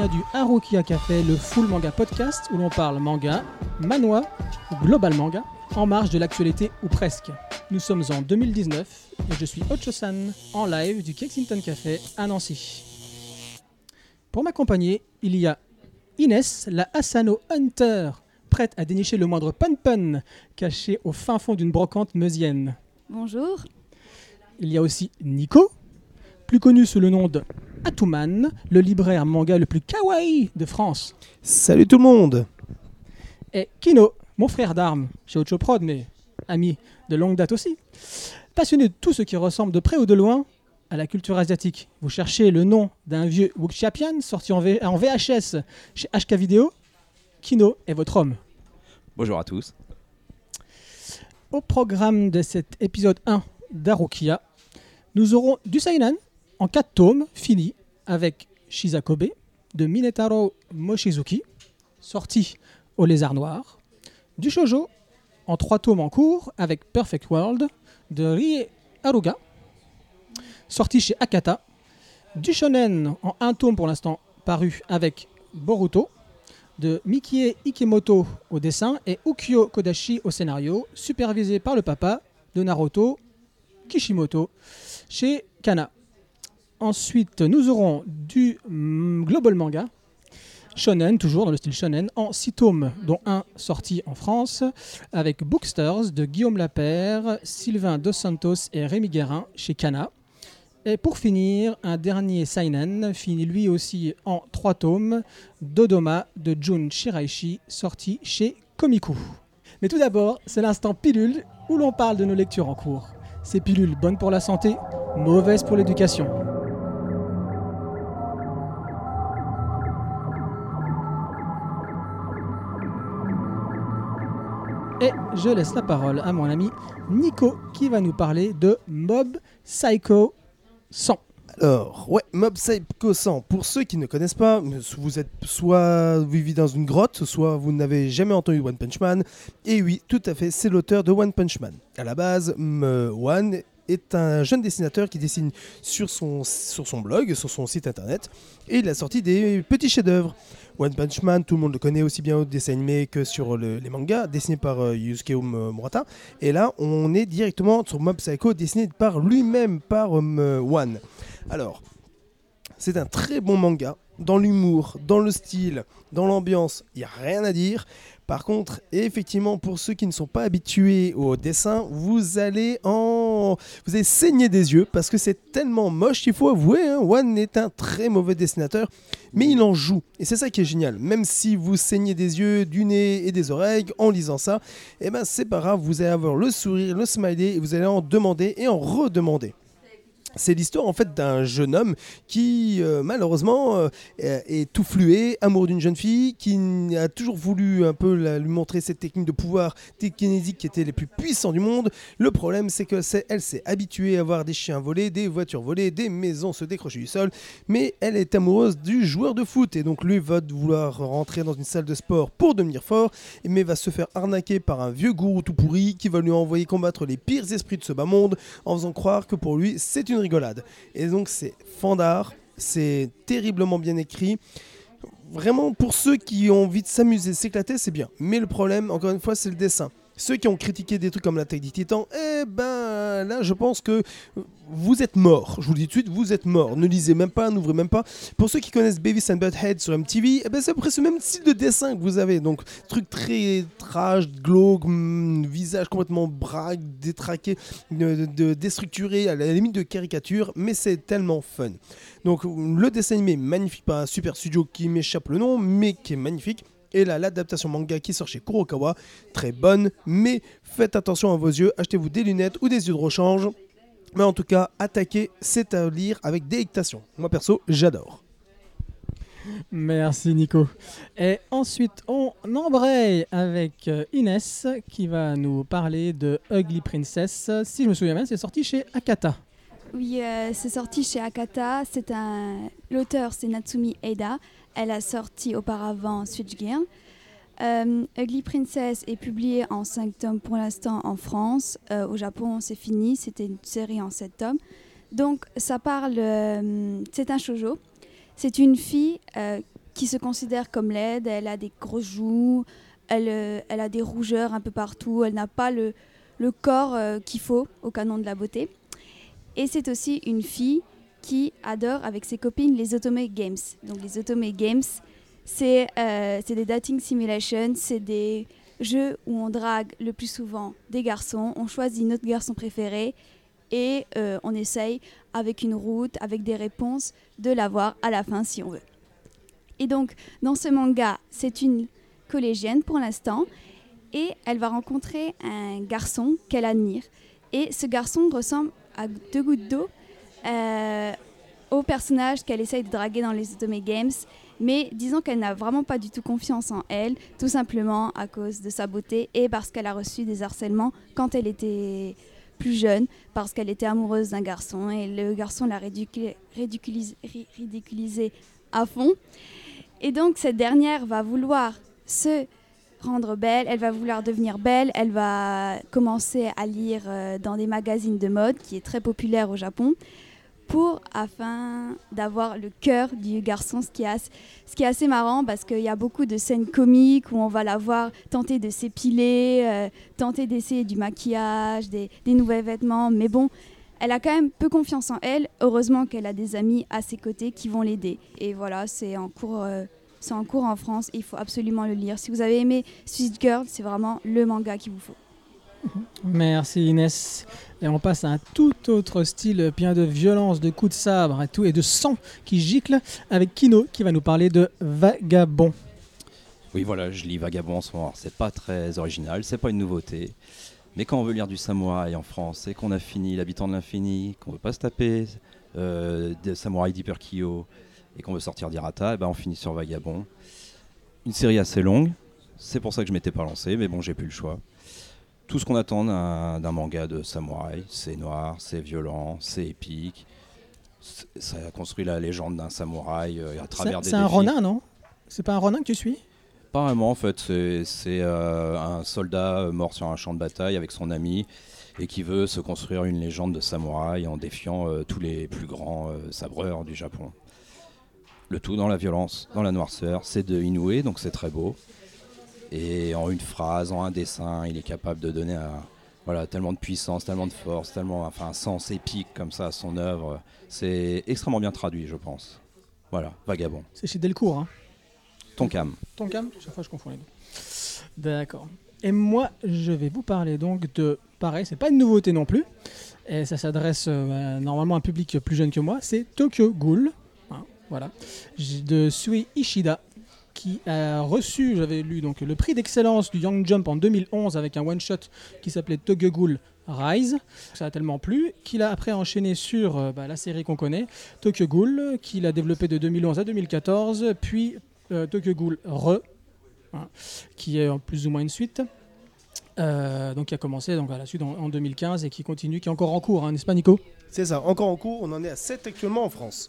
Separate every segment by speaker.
Speaker 1: vient du Harukia Café, le full manga podcast où l'on parle manga, manhwa, global manga, en marge de l'actualité ou presque. Nous sommes en 2019 et je suis Ocho-san en live du Kensington Café à Nancy. Pour m'accompagner, il y a Inès, la Asano Hunter, prête à dénicher le moindre pun-pun caché au fin fond d'une brocante meusienne.
Speaker 2: Bonjour.
Speaker 1: Il y a aussi Nico, plus connu sous le nom de Atuman, le libraire manga le plus kawaii de France.
Speaker 3: Salut tout le monde
Speaker 1: Et Kino, mon frère d'armes, chez Ocho Prod, mais ami de longue date aussi. Passionné de tout ce qui ressemble de près ou de loin à la culture asiatique. Vous cherchez le nom d'un vieux Wuxiapian sorti en, V- en VHS chez HK Vidéo Kino est votre homme.
Speaker 4: Bonjour à tous.
Speaker 1: Au programme de cet épisode 1 d'Arukia, nous aurons du Seinen en 4 tomes finis avec Shizakobe de Minetaro Mochizuki, sorti au Lézard Noir, du Shoujo en 3 tomes en cours avec Perfect World de Rie Haruga, sorti chez Akata, du Shonen en 1 tome pour l'instant paru avec Boruto, de Mikie Ikemoto au dessin et Ukyo Kodashi au scénario, supervisé par le papa de Naruto, Kishimoto, chez Kana. Ensuite, nous aurons du mm, Global Manga, Shonen, toujours dans le style Shonen, en 6 tomes, dont un sorti en France, avec Booksters de Guillaume Lapère, Sylvain Dos Santos et Rémi Guérin chez Kana. Et pour finir, un dernier Seinen, fini lui aussi en 3 tomes, Dodoma de Jun Shiraishi, sorti chez Komiku. Mais tout d'abord, c'est l'instant pilule où l'on parle de nos lectures en cours. Ces pilules bonnes pour la santé, mauvaises pour l'éducation. Je laisse la parole à mon ami Nico qui va nous parler de Mob Psycho 100.
Speaker 3: Alors, ouais, Mob Psycho 100, pour ceux qui ne connaissent pas, vous êtes soit vous dans une grotte, soit vous n'avez jamais entendu One Punch Man. Et oui, tout à fait, c'est l'auteur de One Punch Man. À la base, One est un jeune dessinateur qui dessine sur son, sur son blog, sur son site internet, et il a sorti des petits chefs-d'œuvre. One Punch Man, tout le monde le connaît aussi bien au dessin animé que sur le- les mangas, dessiné par euh, Yusuke Um- Murata. Et là, on est directement sur Mob Psycho, dessiné par lui-même, par euh, One. Alors, c'est un très bon manga, dans l'humour, dans le style, dans l'ambiance, il n'y a rien à dire. Par contre, effectivement, pour ceux qui ne sont pas habitués au dessin, vous allez en, vous allez saigner des yeux parce que c'est tellement moche. Il faut avouer, hein, One est un très mauvais dessinateur, mais il en joue et c'est ça qui est génial. Même si vous saignez des yeux, du nez et des oreilles en lisant ça, eh ben c'est pas grave. Vous allez avoir le sourire, le smiley et vous allez en demander et en redemander. C'est l'histoire en fait d'un jeune homme qui euh, malheureusement euh, est tout flué, amoureux d'une jeune fille, qui a toujours voulu un peu lui montrer cette technique de pouvoir télékinésique qui était les plus puissants du monde. Le problème c'est que c'est elle s'est habituée à voir des chiens volés, des voitures volées, des maisons se décrocher du sol, mais elle est amoureuse du joueur de foot et donc lui va vouloir rentrer dans une salle de sport pour devenir fort, mais va se faire arnaquer par un vieux gourou tout pourri qui va lui envoyer combattre les pires esprits de ce bas monde en faisant croire que pour lui c'est une rigolade. Et donc c'est fandard, c'est terriblement bien écrit. Vraiment pour ceux qui ont envie de s'amuser, s'éclater, c'est bien. Mais le problème, encore une fois, c'est le dessin. Ceux qui ont critiqué des trucs comme l'attaque des titans, eh ben là je pense que vous êtes morts. Je vous le dis tout de suite, vous êtes morts. Ne lisez même pas, n'ouvrez même pas. Pour ceux qui connaissent Beavis and Butthead sur MTV, eh ben c'est près ce même style de dessin que vous avez. Donc truc très trash, glauque, mm, visage complètement braque, détraqué, déstructuré, à la limite de caricature, mais c'est tellement fun. Donc le dessin animé magnifique par un super studio qui m'échappe le nom, mais qui est magnifique. Et là, l'adaptation manga qui sort chez Kurokawa, très bonne, mais faites attention à vos yeux, achetez-vous des lunettes ou des yeux de rechange. Mais en tout cas, attaquer, c'est à lire avec délectation. Moi perso, j'adore.
Speaker 1: Merci Nico. Et ensuite, on embraye avec euh, Inès qui va nous parler de Ugly Princess. Si je me souviens bien, c'est sorti chez Akata.
Speaker 2: Oui, euh, c'est sorti chez Akata. C'est un l'auteur, c'est Natsumi Eda. Elle a sorti auparavant Switch Gear. Euh, Ugly Princess est publié en 5 tomes pour l'instant en France. Euh, au Japon, c'est fini. C'était une série en 7 tomes. Donc, ça parle. euh, c'est un shoujo. C'est une fille euh, qui se considère comme laide. Elle a des grosses joues. Elle, elle a des rougeurs un peu partout. Elle n'a pas le, le corps qu'il faut au canon de la beauté. Et c'est aussi une fille adore avec ses copines les Otome Games. Donc, les Otome Games, c'est euh, des dating simulations. C'est des jeux où on drague le plus souvent des garçons. On choisit notre garçon préféré et euh, on essaye avec une route, avec des réponses, de l'avoir à la fin si on veut. Et donc, dans ce manga, c'est une collégienne pour l'instant, et elle va rencontrer un garçon qu'elle admire. Et ce garçon ressemble à deux gouttes d'eau euh, au personnage qu'elle essaye de draguer dans les Otome Games, mais disons qu'elle n'a vraiment pas du tout confiance en elle, tout simplement à cause de sa beauté et parce qu'elle a reçu des harcèlements quand elle était plus jeune, parce qu'elle était amoureuse d'un garçon et le garçon l'a ridicu- ridiculis- ri- ridiculisée à fond. Et donc cette dernière va vouloir se rendre belle, elle va vouloir devenir belle, elle va commencer à lire euh, dans des magazines de mode qui est très populaire au Japon pour afin d'avoir le cœur du garçon, ce qui est assez, marrant parce qu'il y a beaucoup de scènes comiques où on va la voir tenter de s'épiler, euh, tenter d'essayer du maquillage, des, nouveaux vêtements, mais bon, elle a quand même peu confiance en elle. Heureusement qu'elle a des amis à ses côtés qui vont l'aider. Et voilà, c'est en cours. euh, c'est en cours en France il faut absolument le lire. Si vous avez aimé Sweet Girl, c'est vraiment le manga qu'il vous faut.
Speaker 1: Merci Inès. Et on passe à un tout autre style, plein de violence, de coups de sabre et tout, et de sang qui gicle, avec Kino qui va nous parler de Vagabond.
Speaker 4: Oui, voilà, je lis Vagabond en ce moment. C'est pas très original, c'est pas une nouveauté. Mais quand on veut lire du samouraï en France et qu'on a fini L'habitant de l'infini, qu'on veut pas se taper euh, des samouraïs d'Hyperkyo et qu'on veut sortir d'Irata, eh ben on finit sur Vagabond. Une série assez longue, c'est pour ça que je m'étais pas lancé, mais bon, j'ai plus le choix. Tout ce qu'on attend d'un manga de samouraï, c'est noir, c'est violent, c'est épique. Ça construit la légende d'un samouraï euh, à travers des
Speaker 1: c'est un. Ronin, non? C'est pas un Ronin que tu suis?
Speaker 4: Pas vraiment en fait, c'est euh, un soldat euh, mort sur un champ de bataille avec son ami et qui veut se construire une légende de samouraï en défiant euh, tous les plus grands euh, sabreurs du Japon. Le tout dans la violence, dans la noirceur, c'est de Inoue, donc c'est très beau. Et en une phrase, en un dessin, il est capable de donner un- voilà, tellement de puissance, tellement de force, tellement enfin, un sens épique comme ça à son œuvre. C'est extrêmement bien traduit, je pense. Voilà, Vagabond.
Speaker 1: C'est chez Delcourt, hein
Speaker 4: Tonkam.
Speaker 1: Tonkam Chaque fois, je confonds les deux. D'accord. Et moi, je vais vous parler donc de. Pareil, c'est pas une nouveauté non plus. Et ça s'adresse euh, normalement à un public plus jeune que moi. C'est Tokyo Ghoul. hein, voilà. De Sui Ishida. Qui a reçu, j'avais lu donc le prix d'excellence du Young Jump en 2011 avec un one shot qui s'appelait Tokyo Ghoul Rise. Ça a tellement plu qu'il a après enchaîné sur euh, bah, la série qu'on connaît, Tokyo Ghoul, qu'il a développé de 2011 à 2014, puis euh, Tokyo Ghoul Re, hein, qui est plus ou moins une suite. Euh, donc qui a commencé donc à la suite en, en 2015 et qui continue, qui est encore en cours, hein, n'est-ce pas Nico?
Speaker 3: C'est ça, encore en cours, on en est à 7 actuellement en France.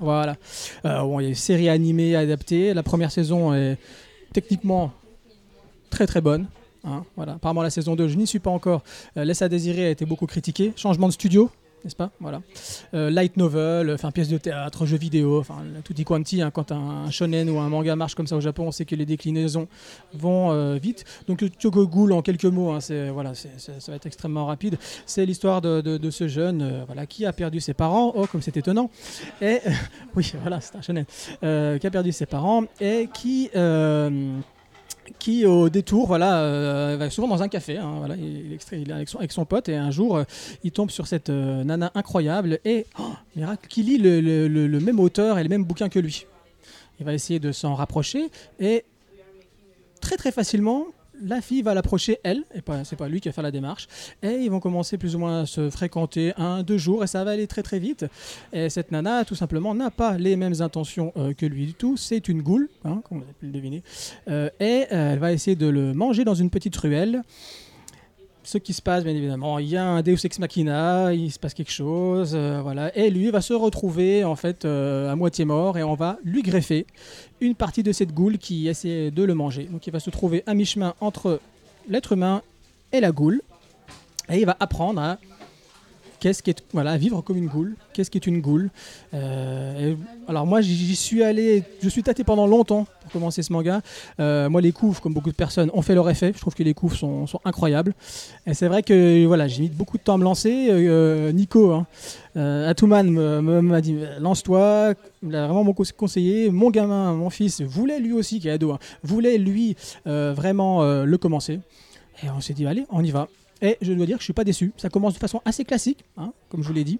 Speaker 1: Voilà. Euh, bon, il y a une série animée adaptée. La première saison est techniquement très très bonne. hein, voilà. Apparemment la saison 2, je n'y suis pas encore. Euh, Laisse à désirer a été beaucoup critiquée. Changement de studio, n'est-ce pas? Voilà. Euh, light novel, enfin pièce de théâtre, jeu vidéo, enfin tutti quanti. hein, quand un, shonen ou un manga marche comme ça au Japon, on sait que les déclinaisons vont euh, vite. Donc Tokyo Ghoul, en quelques mots, hein, c'est voilà, ça va être extrêmement rapide. C'est l'histoire de, de- ce jeune, euh, voilà, qui a perdu ses parents. Oh, comme c'est étonnant. Et oui, voilà, c'est un shonen. Qui a perdu ses parents et qui, qui au détour, voilà, euh, va souvent dans un café. hein, voilà, il, est avec son, pote et un jour, euh, il tombe sur cette euh, nana incroyable et, oh, miracle, qui lit le, le- le- le même auteur et les mêmes bouquins que lui. Il va essayer de s'en rapprocher et très très facilement, la fille va l'approcher elle, et pas, c'est pas lui qui va faire la démarche, et ils vont commencer plus ou moins à se fréquenter un, deux jours, et ça va aller très très vite. Et cette nana, tout simplement, n'a pas les mêmes intentions euh, que lui du tout. C'est une goule, hein, comme vous avez pu le deviner, Euh, et euh, elle va essayer de le manger dans une petite ruelle. Ce qui se passe, bien évidemment, il y a un Deus ex machina, il se passe quelque chose, euh, voilà, et lui va se retrouver en fait euh, à moitié mort, et on va lui greffer une partie de cette goule qui essaie de le manger. Donc il va se trouver à mi-chemin entre l'être humain et la goule, et il va apprendre à qu'est-ce qui est voilà vivre comme une goule qu'est-ce qui est une goule Euh, alors moi j'y suis allé je suis tâté pendant longtemps pour commencer ce manga. Euh, moi les couves comme beaucoup de personnes ont fait leur effet. Je trouve que les couves sont, incroyables. Et c'est vrai que voilà j'ai mis beaucoup de temps à me lancer. Euh, Nico hein, Atuman m'a dit lance-toi il a vraiment beaucoup conseillé mon gamin mon fils voulait lui aussi qui est ado hein, voulait lui vraiment le commencer. Et on s'est dit allez on y va et je dois dire que je suis pas déçu. Ça commence de façon assez classique, hein, comme je vous l'ai dit.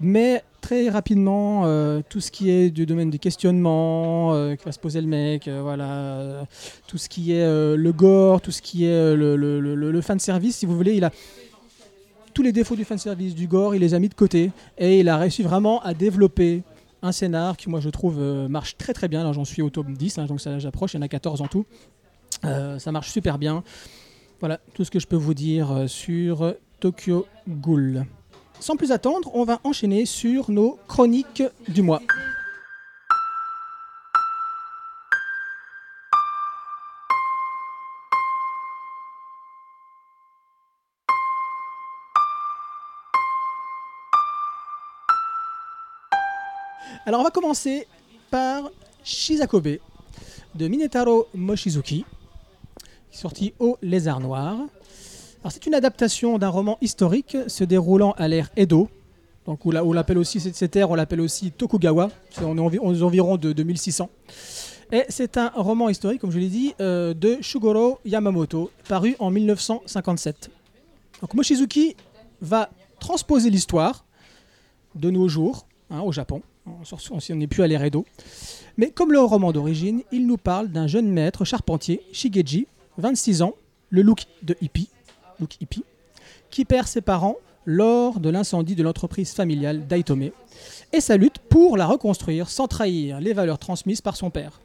Speaker 1: Mais très rapidement, euh, tout ce qui est du domaine du questionnement, euh, qui va se poser le mec, euh, voilà, tout ce qui est le gore, tout ce qui est le, le, le, fan service, si vous voulez, il a tous les défauts du fan service, du gore, il les a mis de côté et il a réussi vraiment à développer un scénar qui, moi, je trouve marche très très bien. Là, j'en suis au tome 10, hein, donc ça j'approche, il y en a 14 en tout. Ça marche super bien. Voilà tout ce que je peux vous dire euh, sur Tokyo Ghoul. Sans plus attendre, on va enchaîner sur nos chroniques du mois. Alors on va commencer par Shizakobe de Minetaro Mochizuki, sorti au Lézard Noir. C'est une adaptation d'un roman historique se déroulant à l'ère Edo. Donc, on l'a- on l'appelle aussi, cette, ère, on l'appelle aussi Tokugawa. On est aux environs de 2600. Et c'est un roman historique, comme je l'ai dit, euh, de Shugoro Yamamoto, paru en 1957. Donc, Mochizuki va transposer l'histoire de nos jours, hein, au Japon. On n'est plus à l'ère Edo. Mais comme le roman d'origine, il nous parle d'un jeune maître charpentier, Shigeji, 26 ans, le look de hippie, qui perd ses parents lors de l'incendie de l'entreprise familiale d'Aitome et sa lutte pour la reconstruire sans trahir les valeurs transmises par son père.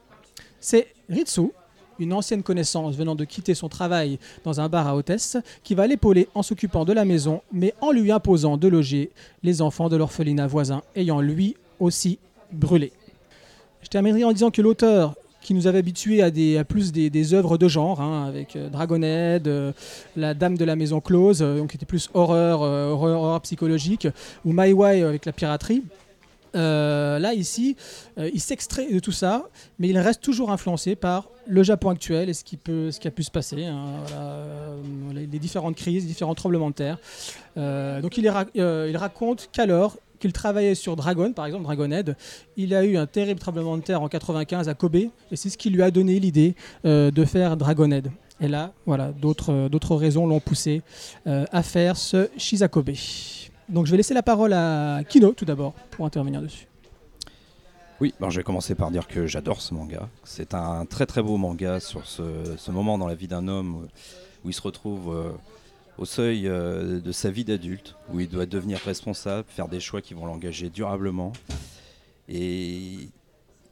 Speaker 1: C'est Ritsu, une ancienne connaissance venant de quitter son travail dans un bar à hôtesse, qui va l'épauler en s'occupant de la maison, mais en lui imposant de loger les enfants de l'orphelinat voisin, ayant lui aussi brûlé. Je terminerai en disant que l'auteur qui nous avait habitués à, plus des, œuvres de genre, hein, avec euh, Dragonhead, euh, La Dame de la Maison Close, euh, donc qui était plus horreur, euh, horreur, horreur psychologique, ou My Way avec la piraterie. Là, ici, il s'extrait de tout ça, mais il reste toujours influencé par le Japon actuel et ce qui, a pu se passer, hein, les, différentes crises, les différents tremblements de terre. Donc il raconte qu'alors qu'il travaillait sur Dragon, par exemple Dragonhead, il a eu un terrible tremblement de terre en 95 à Kobe, et c'est ce qui lui a donné l'idée euh, de faire Dragonhead. Et là, voilà, d'autres euh, raisons l'ont poussé euh, à faire ce Shizakobe. Donc je vais laisser la parole à Kino tout d'abord pour intervenir dessus.
Speaker 4: Oui, ben, je vais commencer par dire que j'adore ce manga. C'est un très très beau manga sur ce, moment dans la vie d'un homme où, il se retrouve au seuil euh, de sa vie d'adulte, où il doit devenir responsable, faire des choix qui vont l'engager durablement. Et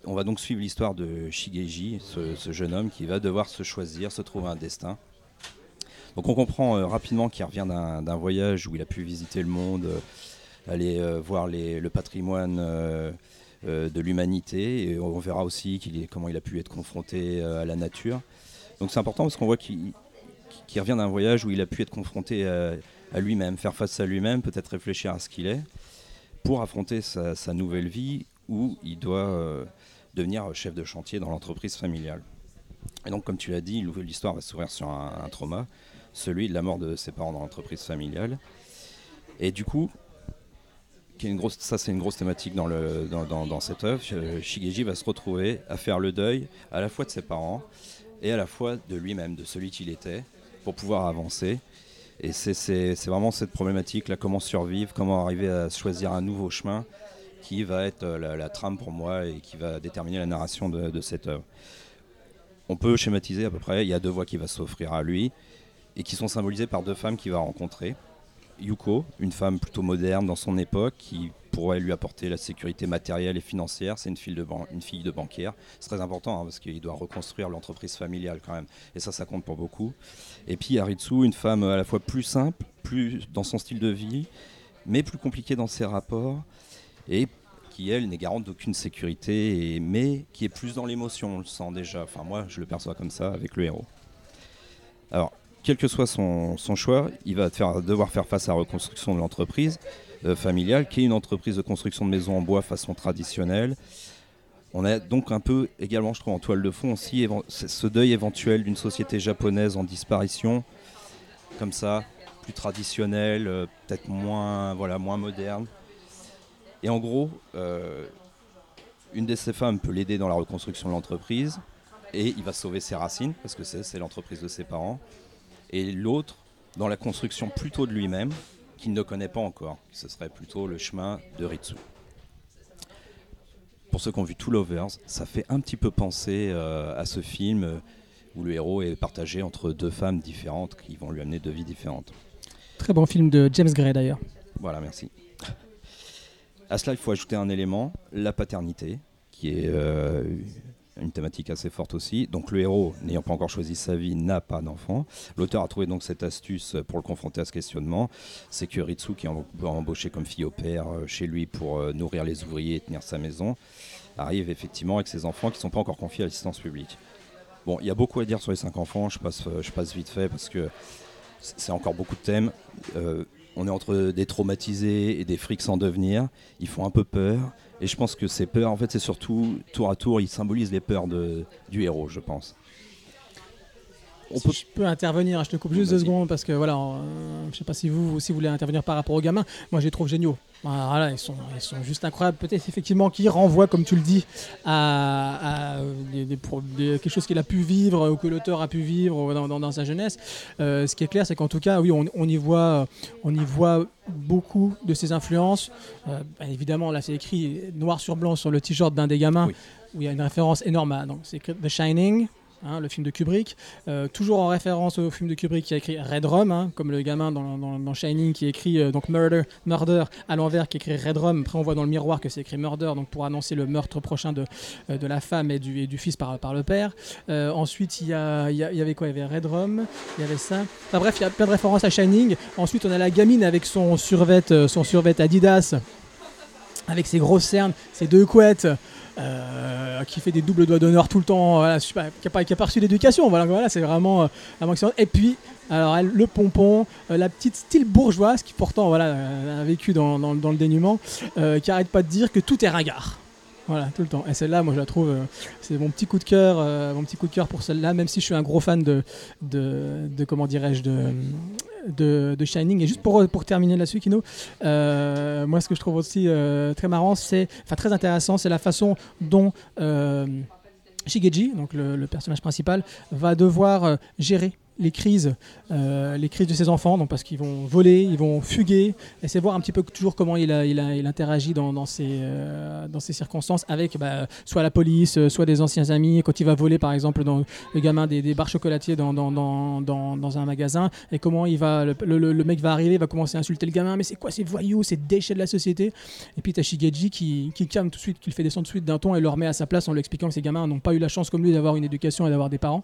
Speaker 4: on va donc suivre l'histoire de Shigeji, ce, jeune homme qui va devoir se choisir, se trouver un destin. Donc on comprend euh, rapidement qu'il revient d'un voyage où il a pu visiter le monde, euh, aller voir le patrimoine de l'humanité et on verra aussi comment il a pu être confronté à la nature. Donc c'est important parce qu'on voit qu'il qu'il revient d'un voyage où il a pu être confronté à, à lui-même, faire face à lui-même, peut-être réfléchir à ce qu'il est, pour affronter sa, nouvelle vie où il doit euh, devenir chef de chantier dans l'entreprise familiale. Et donc comme tu l'as dit, l'histoire va s'ouvrir sur un, trauma, celui de la mort de ses parents dans l'entreprise familiale. Et du coup, qui ça c'est une grosse thématique dans- dans cette œuvre. Euh, Shigeji va se retrouver à faire le deuil à la fois de ses parents et à la fois de lui-même, de celui qu'il était, pour pouvoir avancer. Et c'est- vraiment cette problématique, là, comment survivre, comment arriver à choisir un nouveau chemin qui va être euh, la, trame pour moi et qui va déterminer la narration de, cette œuvre. On peut schématiser à peu près, il y a deux voies qui vont s'offrir à lui et qui sont symbolisées par deux femmes qu'il va rencontrer. Yuko, une femme plutôt moderne dans son époque, qui pourrait lui apporter la sécurité matérielle et financière. C'est une, fille de une banquière. C'est très important hein, parce qu'il doit reconstruire l'entreprise familiale quand même. Et ça, ça compte pour beaucoup. Et puis Haritsu, une femme à la fois plus simple, plus dans son style de vie, mais plus compliquée dans ses rapports. Et qui, elle, n'est garante d'aucune sécurité, mais qui est plus dans l'émotion, on le sent déjà. Enfin, moi, je le perçois comme ça avec le héros. Alors, quel que soit son, son choix, il va faire- devoir faire face à la reconstruction de l'entreprise. Euh, familiale, qui est une entreprise de construction de maisons en bois façon traditionnelle. On a donc un peu également, je trouve, en toile de fond aussi, ce deuil éventuel d'une société japonaise en disparition, comme ça, plus traditionnelle, euh, peut-être moins, voilà, moins moderne. Et en gros, euh, une de ces femmes peut l'aider dans la reconstruction de l'entreprise, et il va sauver ses racines, parce que c'est l'entreprise de ses parents. Et l'autre, dans la construction plutôt de lui-même, qu'il ne connaît pas encore. Ce serait plutôt le chemin de Ritsu. Pour ceux qui ont vu Two Lovers, ça fait un petit peu penser euh, à ce film euh, où le héros est partagé entre deux femmes différentes qui vont lui amener deux vies différentes.
Speaker 1: Très bon film de James Gray d'ailleurs.
Speaker 4: Voilà, merci. À cela, il faut ajouter un élément, la paternité, qui est euh, une thématique assez forte aussi. Donc le héros, n'ayant pas encore choisi sa vie, n'a pas d'enfant. L'auteur a trouvé donc cette astuce pour le confronter à ce questionnement. C'est que Ritsu, qui est em- embauché comme fille au père euh, chez lui pour euh, nourrir les ouvriers et tenir sa maison, arrive effectivement avec ses enfants qui ne sont pas encore confiés à l'assistance publique. Bon, il y a beaucoup à dire sur les cinq enfants, je passe, euh, vite fait parce que c'est encore beaucoup de thèmes. On est entre des traumatisés et des frics sans devenir. Ils font un peu peur. Et je pense que ces peurs, en fait, c'est surtout tour à tour, ils symbolisent les peurs du héros, je pense. On
Speaker 1: Si
Speaker 4: peut...
Speaker 1: je peux intervenir, je te coupe juste deux secondes parce que voilà, euh, je sais pas si vous aussi voulez intervenir par rapport aux gamins. Moi, je les trouve géniaux. Voilà, ils sont, ils sont juste incroyables. Peut-être effectivement qu'ils renvoient, comme tu le dis, à, à, des- des pro- des- quelque chose qu'il a pu vivre ou que l'auteur a pu vivre dans, dans- dans sa jeunesse. Euh, ce qui est clair, c'est qu'en tout cas, oui, on, on y voit, on y voit beaucoup de ses influences. Euh, bah, évidemment, là, c'est écrit noir sur blanc sur le t-shirt d'un des gamins,
Speaker 4: Oui.
Speaker 1: où il y a une référence énorme. à- donc, c'est écrit The Shining. Hein, le film de Kubrick, Euh, toujours en référence au film de Kubrick qui a écrit Red Rum, hein, comme le gamin dans, Shining qui écrit euh, donc Murder, Murder à l'envers qui écrit Red Rum. Après on voit dans le miroir que c'est écrit Murder, donc pour annoncer le meurtre prochain de, euh, de la femme et du, fils par, le père. Ensuite il y, a- il y avait quoi? Il y avait Red Rum, il y avait ça. Enfin bref, il y a plein de références à Shining. Ensuite on a la gamine avec son survêt, son survêt Adidas avec ses grosses cernes, ses deux couettes, euh, qui fait des doubles doigts d'honneur tout le temps, voilà, sais pas, qui n'a pas, pas reçu d'éducation. Voilà, voilà c'est vraiment euh, excellent. Et puis, alors elle, le pompon, euh, la petite style bourgeoise qui pourtant voilà, euh, a vécu dans, le dénuement, qui arrête pas de dire que tout est ringard. Voilà, tout le temps. Et celle-là, moi, je la trouve, c'est mon petit coup de cœur, mon petit coup de cœur pour celle-là, même si je suis un gros fan de, de comment dirais-je, de, de, Shining. Et juste pour, pour terminer là-dessus, Kino, euh, moi, ce que je trouve aussi euh, très marrant, c'est, enfin très intéressant, c'est la façon dont euh, Shigeji, donc le, personnage principal, va devoir gérer les crises, euh, les crises de ses enfants, donc parce qu'ils vont voler, ils vont fuguer, et c'est voir un petit peu toujours comment il, a, il, a- il interagit dans, dans ces, euh, dans ces circonstances avec bah, soit la police, euh, soit des anciens amis, quand il va voler par exemple dans le gamin des, des barres chocolatiers dans, dans, un magasin, et comment il va, le, le- mec va arriver, va commencer à insulter le gamin, mais c'est quoi ces voyous, ces déchets de la société? Et puis t'as Shigeji qui, qui calme tout de suite, qui le fait descendre tout de suite d'un ton et le remet à sa place en lui expliquant que ces gamins n'ont pas eu la chance comme lui d'avoir une éducation et d'avoir des parents.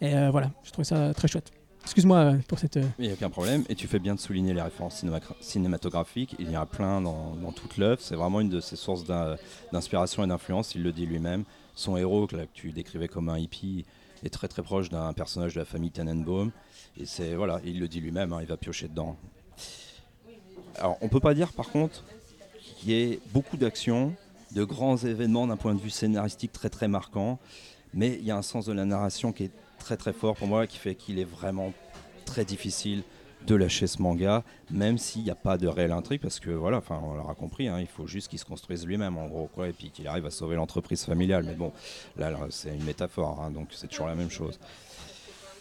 Speaker 1: Et voilà, je trouve ça très chouette. Excuse-moi euh, pour cette. euh,
Speaker 4: Il n'y a aucun problème. Et tu fais bien de souligner les références cinéma- cinématographiques. Il y en a plein dans, toute l'œuvre. C'est vraiment une de ses sources d'in- d'inspiration et d'influence. Il le dit lui-même. Son héros, que, tu décrivais comme un hippie, est très très proche d'un personnage de la famille Tannenbaum. Et c'est voilà, il le dit lui-même. hein, il va piocher dedans. Alors, on peut pas dire par contre qu'il y ait beaucoup d'actions, de grands événements d'un point de vue scénaristique très très marquant. Mais il y a un sens de la narration qui est très très fort pour moi, qui fait qu'il est vraiment très difficile de lâcher ce manga, même s'il n'y a pas de réelle intrigue, parce que voilà, enfin, on l'aura compris, hein, il faut juste qu'il se construise lui-même en gros, et puis qu'il arrive à sauver l'entreprise familiale. Mais bon, là, là, c'est une métaphore, hein, donc c'est toujours la même chose.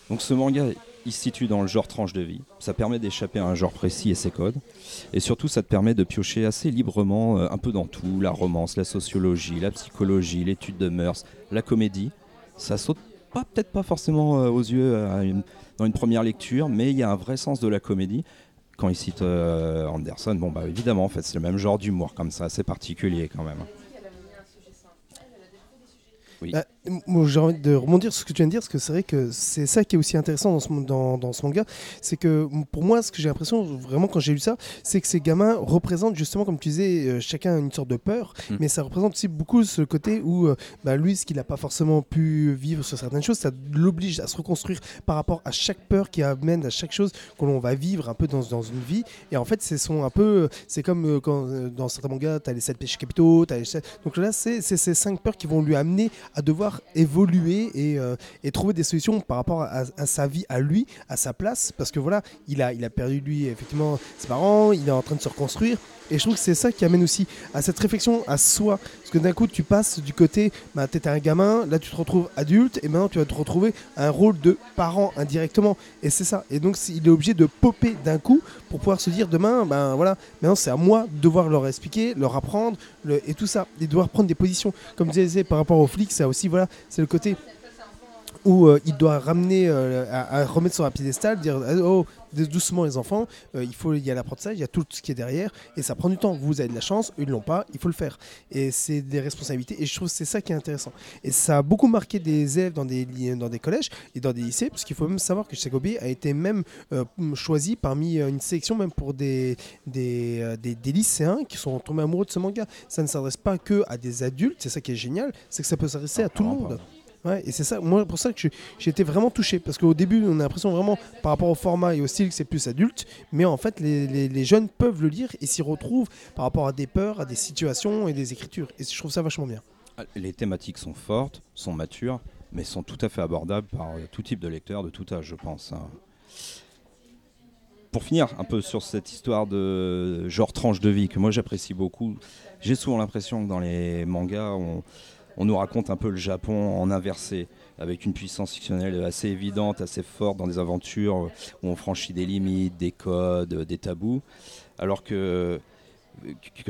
Speaker 4: Donc ce manga, il se situe dans le genre tranche de vie. Ça permet d'échapper à un genre précis et ses codes. Et surtout, ça te permet de piocher assez librement euh, un peu dans tout, la romance, la sociologie, la psychologie, l'étude de mœurs, la comédie. Ça saute pas peut-être pas forcément euh, aux yeux euh, une- dans une première lecture, mais il y a un vrai sens de la comédie. Quand il cite euh, Anderson, bon bah évidemment, en fait, c'est le même genre d'humour comme ça, assez particulier quand même. Oui.
Speaker 3: Bah, j'ai envie de rebondir sur ce que tu viens de dire, parce que c'est vrai que c'est ça qui est aussi intéressant dans ce, dans, dans ce manga. C'est que pour moi, ce que j'ai l'impression, vraiment, quand j'ai lu ça, c'est que ces gamins représentent justement, comme tu disais, euh, chacun une sorte de peur,
Speaker 4: Mm.
Speaker 3: mais ça représente aussi beaucoup ce côté où euh, bah, lui, ce qu'il n'a pas forcément pu vivre sur certaines choses, ça l'oblige à se reconstruire par rapport à chaque peur qui amène à chaque chose que l'on va vivre un peu dans, dans une vie. Et en fait, c'est son un peu, c'est comme euh, quand dans certains mangas, tu as les 7 péchés capitaux, t'as les sept- donc là, c'est c'est ces cinq peurs qui vont lui amener à devoir évoluer et, euh, et trouver des solutions par rapport à, sa vie, à lui, à sa place, parce que voilà, il a, il a perdu lui effectivement ses parents, il est en train de se reconstruire. Et je trouve que c'est ça qui amène aussi à cette réflexion à soi. Parce que d'un coup, tu passes du côté, bah, tu étais un gamin, là tu te retrouves adulte, et maintenant tu vas te retrouver un rôle de parent indirectement. Et c'est ça. Et donc, il est obligé de popper d'un coup pour pouvoir se dire demain, ben voilà, maintenant c'est à moi de devoir leur expliquer, leur apprendre, et tout ça. Et devoir prendre des positions. Comme je disais par rapport aux flics, ça aussi, voilà, c'est le côté où euh, il doit ramener, euh, à, remettre sur un piédestal, dire oh, doucement les enfants, euh, il faut il y a l'apprentissage, il y a tout ce qui est derrière, et ça prend du temps. Vous avez de la chance, eux ils l'ont pas, il faut le faire. Et c'est des responsabilités, et je trouve que c'est ça qui est intéressant. Et ça a beaucoup marqué des élèves dans des, dans des collèges et dans des lycées, parce qu'il faut même savoir que Shisagobe a été même euh, choisi parmi euh, une sélection même pour des, des, des, des lycéens qui sont tombés amoureux de ce manga. Ça ne s'adresse pas que à des adultes, c'est ça qui est génial, c'est que ça peut s'adresser à tout le
Speaker 4: Vraiment
Speaker 3: monde. Ouais, et c'est ça, moi, pour ça que j'ai été vraiment touché. Parce qu'au début, on a l'impression vraiment, par rapport au format et au style, que c'est plus adulte. Mais en fait, les, jeunes peuvent le lire et s'y retrouvent par rapport à des peurs, à des situations et des écritures. Et je trouve ça vachement bien.
Speaker 4: Les thématiques sont fortes, sont matures, mais sont tout à fait abordables par euh, tout type de lecteur, de tout âge, je pense. hein. Pour finir un peu sur cette histoire de genre tranche de vie que moi j'apprécie beaucoup, j'ai souvent l'impression que dans les mangas, on, on nous raconte un peu le Japon en inversé, avec une puissance fictionnelle assez évidente, assez forte dans des aventures où on franchit des limites, des codes, des tabous, alors que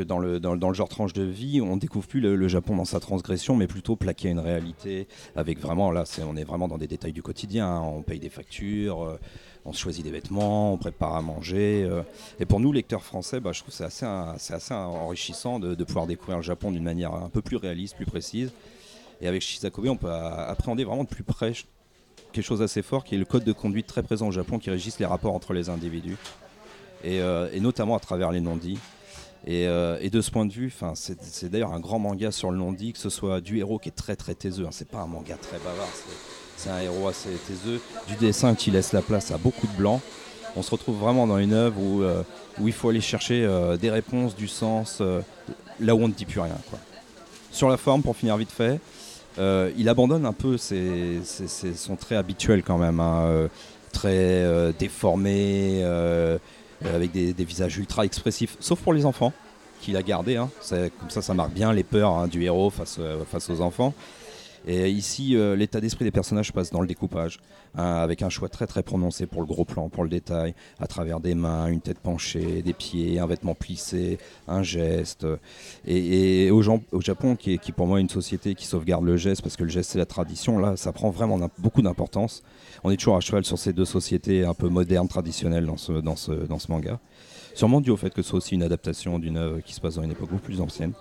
Speaker 4: dans le, dans, dans genre tranche de vie, on découvre plus le, Japon dans sa transgression, mais plutôt plaqué à une réalité, avec vraiment, là, on est vraiment dans des détails du quotidien, hein. on paye des factures, euh, on choisit des vêtements, on prépare à manger. euh. et pour nous, lecteurs français, bah, je trouve que c'est c'est assez enrichissant de, pouvoir découvrir le Japon d'une manière un peu plus réaliste, plus précise. Et avec Shizakobe, on peut appréhender vraiment de plus près quelque chose d'assez fort, qui est le code de conduite très présent au Japon, qui régisse les rapports entre les individus, et, euh, notamment à travers les non-dits. Et, euh, de ce point de vue, c'est d'ailleurs un grand manga sur le non-dit, que ce soit du héros qui est très très taiseux. hein. C'est pas un manga très bavard, c'est un héros assez taiseux. Du dessin qui laisse la place à beaucoup de blanc. On se retrouve vraiment dans une œuvre où, euh, il faut aller chercher euh, des réponses, du sens, euh, là où on ne dit plus rien. Sur la forme, pour finir vite fait, il abandonne un peu son trait habituel quand même, hein, très déformé, avec des, visages ultra expressifs, sauf pour les enfants, qu'il a gardé. hein. Comme ça, ça marque bien les peurs hein, du héros face, face aux enfants. Et ici, euh, l'état d'esprit des personnages passe dans le découpage, hein, avec un choix très très prononcé pour le gros plan, pour le détail, à travers des mains, une tête penchée, des pieds, un vêtement plissé, un geste. Et, au, Japon, qui est pour moi une société qui sauvegarde le geste, parce que le geste c'est la tradition, là ça prend vraiment beaucoup d'importance. On est toujours à cheval sur ces deux sociétés un peu modernes, traditionnelles dans ce, dans ce, dans ce manga. Sûrement dû au fait que ce soit aussi une adaptation d'une œuvre qui se passe dans une époque beaucoup plus ancienne.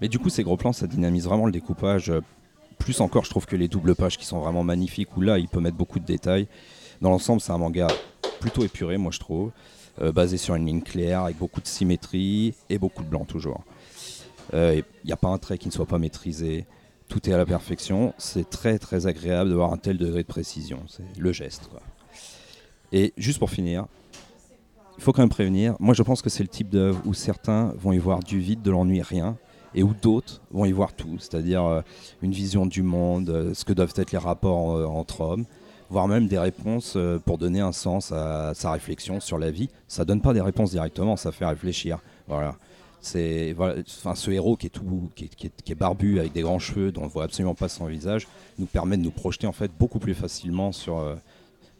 Speaker 4: Mais du coup, ces gros plans, ça dynamise vraiment le découpage. euh, Plus encore, je trouve que les doubles pages qui sont vraiment magnifiques, où là, il peut mettre beaucoup de détails. Dans l'ensemble, c'est un manga plutôt épuré, moi je trouve, euh, basé sur une ligne claire, avec beaucoup de symétrie et beaucoup de blanc toujours. Il n'y a pas un trait qui ne soit pas maîtrisé. Tout est à la perfection. C'est très très agréable d'avoir un tel degré de précision. C'est le geste. Et juste pour finir, il faut quand même prévenir. Moi, je pense que c'est le type d'œuvre où certains vont y voir du vide, de l'ennui, rien, et où d'autres vont y voir tout, c'est-à-dire euh, une vision du monde, euh, ce que doivent être les rapports euh, entre hommes, voire même des réponses pour donner un sens à sa réflexion sur la vie. Ça donne pas des réponses directement, ça fait réfléchir. Voilà. C'est ce héros qui est tout, qui est, qui est- barbu avec des grands cheveux, dont on voit absolument pas son visage, nous permet de nous projeter en fait beaucoup plus facilement sur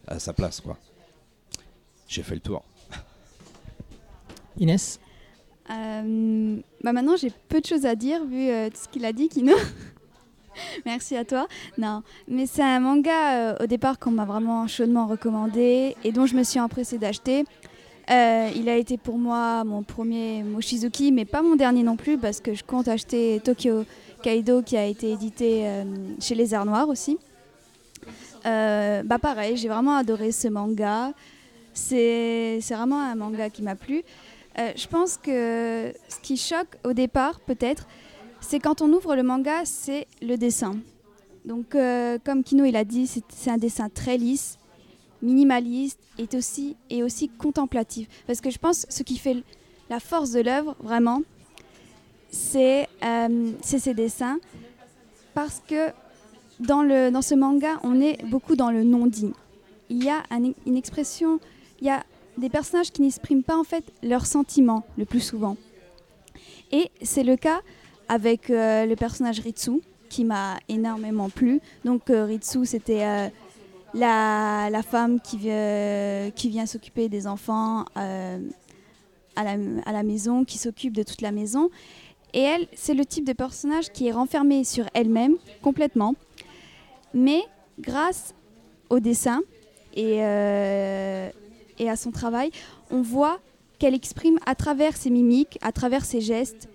Speaker 4: à sa place, quoi. J'ai fait le tour.
Speaker 1: Inès?
Speaker 2: Euh, bah maintenant, j'ai peu de choses à dire vu euh, tout ce qu'il a dit, Kino. Merci à toi. Non, mais c'est un manga euh, au départ qu'on m'a vraiment chaudement recommandé et dont je me suis empressée d'acheter. Il a été pour moi mon premier Mochizuki, mais pas mon dernier non plus, parce que je compte acheter Tokyo Kaido qui a été édité chez Les Arts Noirs aussi. Bah pareil, j'ai vraiment adoré ce manga. C'est vraiment un manga qui m'a plu. Euh, je pense que ce qui choque au départ, peut-être, c'est quand on ouvre le manga, c'est le dessin. Donc, euh, comme Kino il a dit, c'est un dessin très lisse, minimaliste et aussi, et aussi contemplatif. Parce que je pense que ce qui fait la force de l'œuvre, vraiment, c'est euh, ses dessins. Parce que dans, le, dans ce manga, on est beaucoup dans le non-dit. Il y a un- une expression, il y a des personnages qui n'expriment pas en fait leurs sentiments le plus souvent. Et c'est le cas avec euh, le personnage Ritsu, qui m'a énormément plu. Donc euh, Ritsu, c'était euh, la, la femme qui, vient- qui vient s'occuper des enfants à, la, à la maison, qui s'occupe de toute la maison. Et elle, c'est le type de personnage qui est renfermé sur elle-même complètement. Mais grâce au dessin et, et à son travail, on voit qu'elle exprime à travers ses mimiques, à travers ses gestes,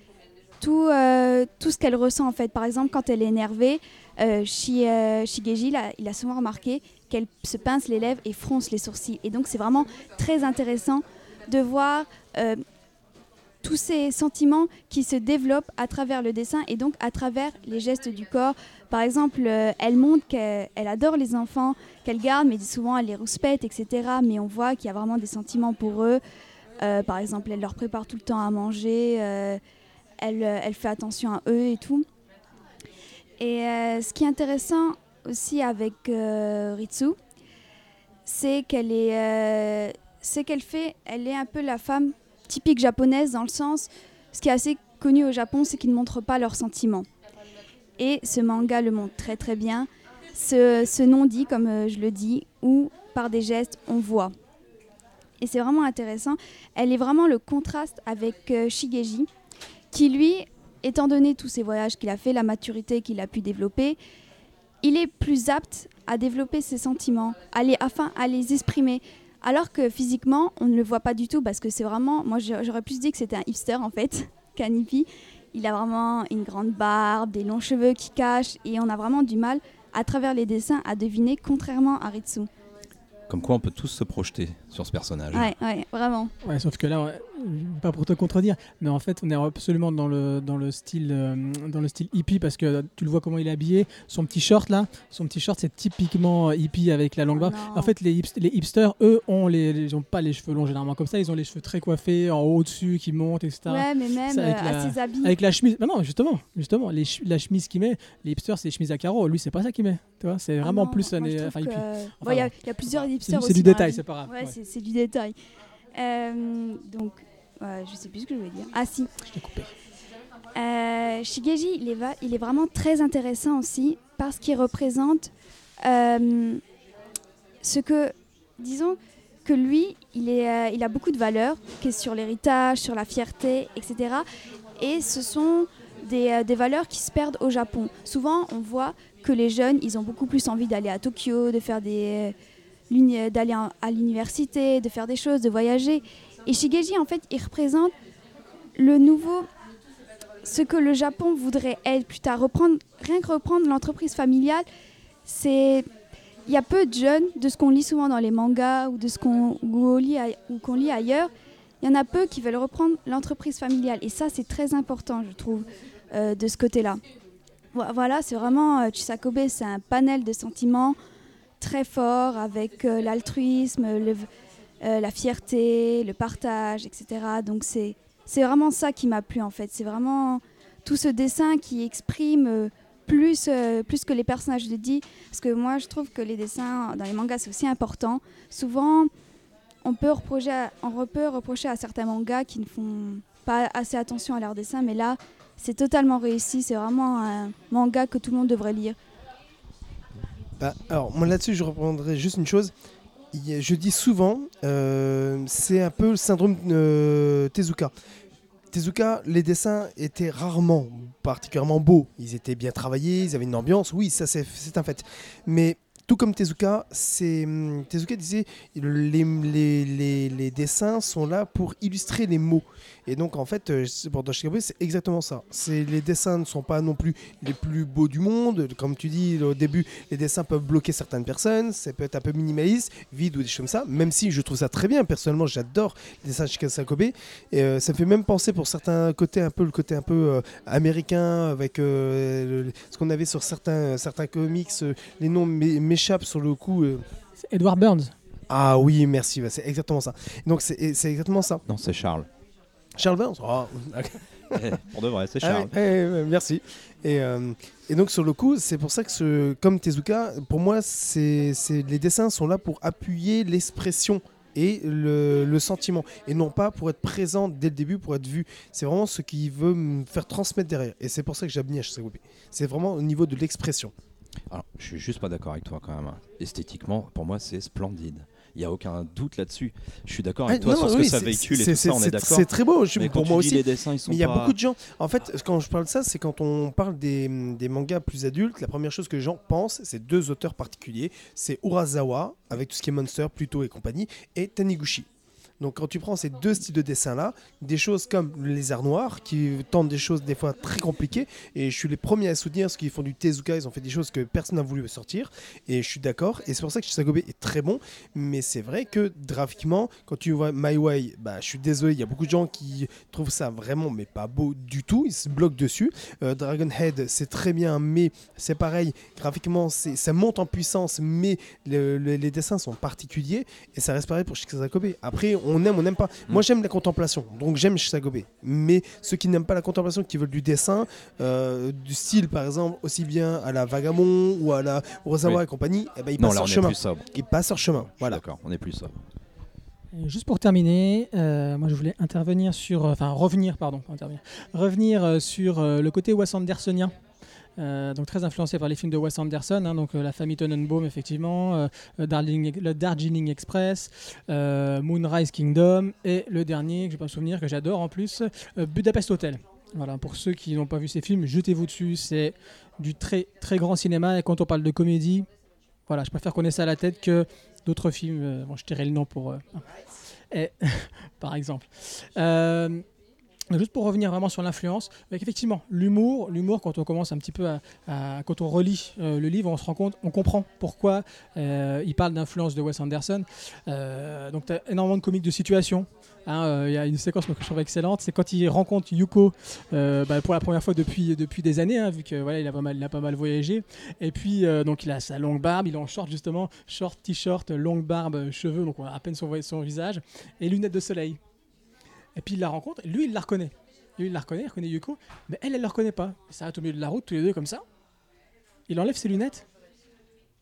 Speaker 2: tout, euh, tout ce qu'elle ressent en fait. Par exemple, quand elle est énervée, euh, euh, Shigeji, il a souvent remarqué qu'elle se pince les lèvres et fronce les sourcils. Et donc c'est vraiment très intéressant de voir tous ces sentiments qui se développent à travers le dessin et donc à travers les gestes du corps. Par exemple, euh, elle montre qu'elle elle adore les enfants, qu'elle garde, mais souvent elle les rouspète, etc. Mais on voit qu'il y a vraiment des sentiments pour eux. Euh, par exemple, elle leur prépare tout le temps à manger, euh, elle, fait attention à eux et tout. Et ce qui est intéressant aussi avec Ritsu, c'est qu'elle est, c'est qu'elle fait, elle est un peu la femme typique japonaise dans le sens, ce qui est assez connu au Japon, c'est qu'ils ne montrent pas leurs sentiments. Et ce manga le montre très très bien. Ce, ce non-dit, comme euh, je le dis, ou par des gestes, on voit. Et c'est vraiment intéressant. Elle est vraiment le contraste avec euh, Shigeji, qui lui, étant donné tous ses voyages qu'il a fait, la maturité qu'il a pu développer, il est plus apte à développer ses sentiments, à afin à les exprimer. Alors que physiquement, on ne le voit pas du tout parce que c'est vraiment. Moi, j'a- j'aurais pu se dire que c'était un hipster en fait, qu'un hippie. Il a vraiment une grande barbe, des longs cheveux qui cachent et on a vraiment du mal, à travers les dessins, à deviner, contrairement à Ritsu.
Speaker 4: Comme quoi on peut tous se projeter sur ce personnage.
Speaker 2: Ouais, ouais, vraiment.
Speaker 1: Ouais, sauf que là, ouais, pas pour te contredire, mais en fait, on est absolument dans le, dans le, style, euh, dans le style hippie parce que tu le vois comment il est habillé. Son petit short là, son petit short, c'est typiquement hippie avec la longue barbe.
Speaker 2: Non.
Speaker 1: En fait, les, hipst- les hipsters, eux, ont les, ils ont pas les cheveux longs généralement comme ça. Ils ont les cheveux très coiffés, en haut dessus, qui montent, etc.
Speaker 2: Ouais, mais même
Speaker 1: Ça, avec
Speaker 2: euh,
Speaker 1: la-
Speaker 2: à ses habits.
Speaker 1: Avec la chemise. Non, non, justement, justement, les ch- la chemise qu'il met, les hipsters, c'est les chemises à carreaux. Lui, c'est pas ça qu'il met. Tu vois, c'est
Speaker 2: Ah
Speaker 1: vraiment
Speaker 2: non,
Speaker 1: plus
Speaker 2: moi,
Speaker 1: un
Speaker 2: je trouve
Speaker 1: enfin, hippie.
Speaker 2: Il y, a-
Speaker 1: Enfin,
Speaker 2: il y a plusieurs hipsters
Speaker 1: c'est du détail, c'est pas grave.
Speaker 2: Ouais,
Speaker 1: ouais.
Speaker 2: C'est- du détail. Euh, donc, je sais plus ce que je voulais dire. Ah si.
Speaker 1: Je t'ai coupé.
Speaker 2: Euh, Shigeji, il est, va- il est vraiment très intéressant aussi parce qu'il représente euh, ce que, disons, que lui, il, est, euh, il a beaucoup de valeurs, qui est sur l'héritage, sur la fierté, etc. Et ce sont des, euh, des valeurs qui se perdent au Japon. Souvent, on voit que les jeunes, ils ont beaucoup plus envie d'aller à Tokyo, de faire des, d'aller à l'université, de faire des choses, de voyager. Et Shigeji, en fait, il représente le nouveau ce que le Japon voudrait être plus tard. Reprendre, rien que reprendre l'entreprise familiale, c'est. Il y a peu de jeunes, de ce qu'on lit souvent dans les mangas ou de ce qu'on lit, qu'on lit ailleurs, il y en a peu qui veulent reprendre l'entreprise familiale. Et ça, c'est très important, je trouve, euh, de ce côté-là. Vo- Voilà, c'est vraiment. euh, Chisakobe, c'est un panel de sentiments très fort avec euh, l'altruisme, euh, la fierté, le partage, etc. Donc, c'est vraiment ça qui m'a plu en fait. C'est vraiment tout ce dessin qui exprime euh, plus, plus que les personnages de dit. Parce que moi, je trouve que les dessins dans les mangas, c'est aussi important. Souvent, on peut, reprocher à, on peut reprocher à certains mangas qui ne font pas assez attention à leurs dessins, mais là, c'est totalement réussi. C'est vraiment un manga que tout le monde devrait lire.
Speaker 3: Bah, alors, moi là-dessus, je reprendrai juste une chose. Je dis souvent, euh, c'est un peu le syndrome euh, Tezuka. Tezuka, les dessins étaient rarement particulièrement beaux. Ils étaient bien travaillés, ils avaient une ambiance, oui, ça c'est un fait. Mais tout comme Tezuka, c'est hum, Tezuka disait les, les, les, dessins sont là pour illustrer les mots. Et donc en fait, euh, pour Dashikabe, c'est exactement ça. C'est les dessins ne sont pas non plus les plus beaux du monde. Comme tu dis au début, les dessins peuvent bloquer certaines personnes. Ça peut être un peu minimaliste, vide ou des choses comme ça. Même si je trouve ça très bien. Personnellement, j'adore les dessins de Kobe. Et euh, ça me fait même penser pour certains côtés un peu le côté un peu euh, américain avec ce qu'on avait sur certains certains comics. les noms m'é- m'échappent sur le coup. euh.
Speaker 1: C'est Edward Burns.
Speaker 3: Ah oui, merci. bah, c'est exactement ça. Donc c'est c'est exactement ça.
Speaker 4: Non, c'est Charles.
Speaker 3: Charles Burns. Oh,
Speaker 4: Eh, pour de vrai, c'est
Speaker 3: Ah
Speaker 4: Charles.
Speaker 3: oui, eh, eh, merci. Et, euh, et donc sur le coup, c'est pour ça que ce, comme Tezuka, pour moi, c'est c'est- les dessins sont là pour appuyer l'expression et le, le sentiment, et non pas pour être présent dès le début, pour être vu. C'est vraiment ce qu'il veut me faire transmettre derrière. Et c'est pour ça que j'admire Shigeki. C'est vraiment au niveau de l'expression.
Speaker 4: Alors, je suis juste pas d'accord avec toi quand même. Esthétiquement, pour moi, c'est splendide. Il y a aucun doute là-dessus. Je suis d'accord avec
Speaker 3: Ah,
Speaker 4: toi
Speaker 3: non,
Speaker 4: sur ce
Speaker 3: oui,
Speaker 4: que ça véhicule et tout ça, on est d'accord.
Speaker 3: C'est très beau, je-
Speaker 4: Mais
Speaker 3: pour moi aussi.
Speaker 4: les dessins, ils sont
Speaker 3: Mais il y a
Speaker 4: pas-
Speaker 3: beaucoup de gens. En fait, quand je parle de ça, c'est quand on parle des, des mangas plus adultes, la première chose que les gens pensent, c'est deux auteurs particuliers. C'est Urasawa, avec tout ce qui est Monster, Pluto et compagnie, et Taniguchi. Donc quand tu prends ces deux styles de dessin-là, des choses comme le lézard noir, qui tentent des choses des fois très compliquées, et je suis les premiers à soutenir, parce qu'ils font du Tezuka, ils ont fait des choses que personne n'a voulu sortir, et je suis d'accord, et c'est pour ça que Shisagobe est très bon, mais c'est vrai que graphiquement, quand tu vois My Way, bah, je suis désolé, il y a beaucoup de gens qui trouvent ça vraiment, mais pas beau du tout, ils se bloquent dessus. Euh, Dragon Head, c'est très bien, mais c'est pareil, graphiquement, ça monte en puissance, mais le- le- les dessins sont particuliers, et ça reste pareil pour Shisagobe. Après, aime, on n'aime pas.
Speaker 4: Mm.
Speaker 3: Moi, j'aime la contemplation, donc j'aime Shisagobe. Mais ceux qui n'aiment pas la contemplation, qui veulent du dessin, euh, du style, par exemple, aussi bien à la Vagamon ou à la Urasawa
Speaker 4: Oui.
Speaker 3: et compagnie, eh ben, ils
Speaker 4: Non,
Speaker 3: passent
Speaker 4: là, on
Speaker 3: leur
Speaker 4: est
Speaker 3: chemin.
Speaker 4: plus sobre.
Speaker 3: Ils passent leur chemin. Voilà.
Speaker 4: D'accord, on est plus sobre.
Speaker 1: Et Juste pour terminer, euh, moi je voulais intervenir sur, euh, enfin revenir, pardon, pas intervenir, revenir euh, sur euh, le côté Wes Andersonien. Euh, donc très influencé par les films de Wes Anderson, hein, donc euh, la famille Tannenbaum effectivement, euh, Darling- le Darjeeling Express, Moonrise Kingdom et le dernier que je pas me souvenir que j'adore en plus, Budapest Hotel. Voilà, pour ceux qui n'ont pas vu ces films, jetez-vous dessus, c'est du très très grand cinéma et quand on parle de comédie, voilà, je préfère qu'on ait ça à la tête que d'autres films. bon, je dirais le nom pour. et- par exemple. Juste pour revenir vraiment sur l'influence, effectivement l'humour, l'humour quand on commence un petit peu à, quand on relit euh, le livre, on se rend compte, on comprend pourquoi euh, il parle d'influence de Wes Anderson. Euh, donc tu as énormément de comiques de situation. hein, euh, Il y a une séquence que je trouve excellente, c'est quand il rencontre Yuko bah, pour la première fois depuis, depuis des années, hein, vu que voilà, il a pas mal, il a pas mal voyagé. Et puis donc il a sa longue barbe, il est en short justement, short, t-shirt, longue barbe, cheveux, donc on a à peine son visage, et lunettes de soleil. Et puis il la rencontre, lui il la reconnaît. Lui il la reconnaît, il reconnaît Yuko, mais elle elle le reconnaît pas. Il s'arrête au milieu de la route, tous les deux comme ça. Il enlève ses lunettes.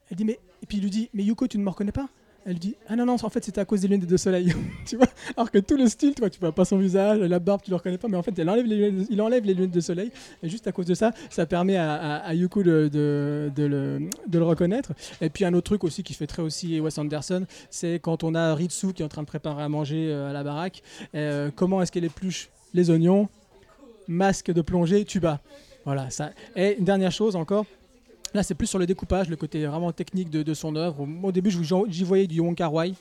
Speaker 1: Elle dit mais et puis il lui dit mais Yuko tu ne me reconnais pas? Elle dit ah non non en fait c'était à cause des lunettes de soleil. tu vois Alors que tout le style, tu vois, tu vois pas son visage, la barbe tu le reconnais pas, mais en fait elle enlève les de- il enlève les lunettes de soleil et juste à cause de ça, ça permet à, à- de le reconnaître. Et puis un autre truc aussi qui fait très aussi Wes Anderson, c'est quand on a Ritsu qui est en train de préparer à manger euh, à la baraque, euh, comment est-ce qu'elle épluche les oignons, masque de plongée, tuba. Voilà, ça. Et une dernière chose encore, là c'est plus sur le découpage, le côté vraiment technique de, son œuvre. Au, début, j'y voyais du Wong Wai.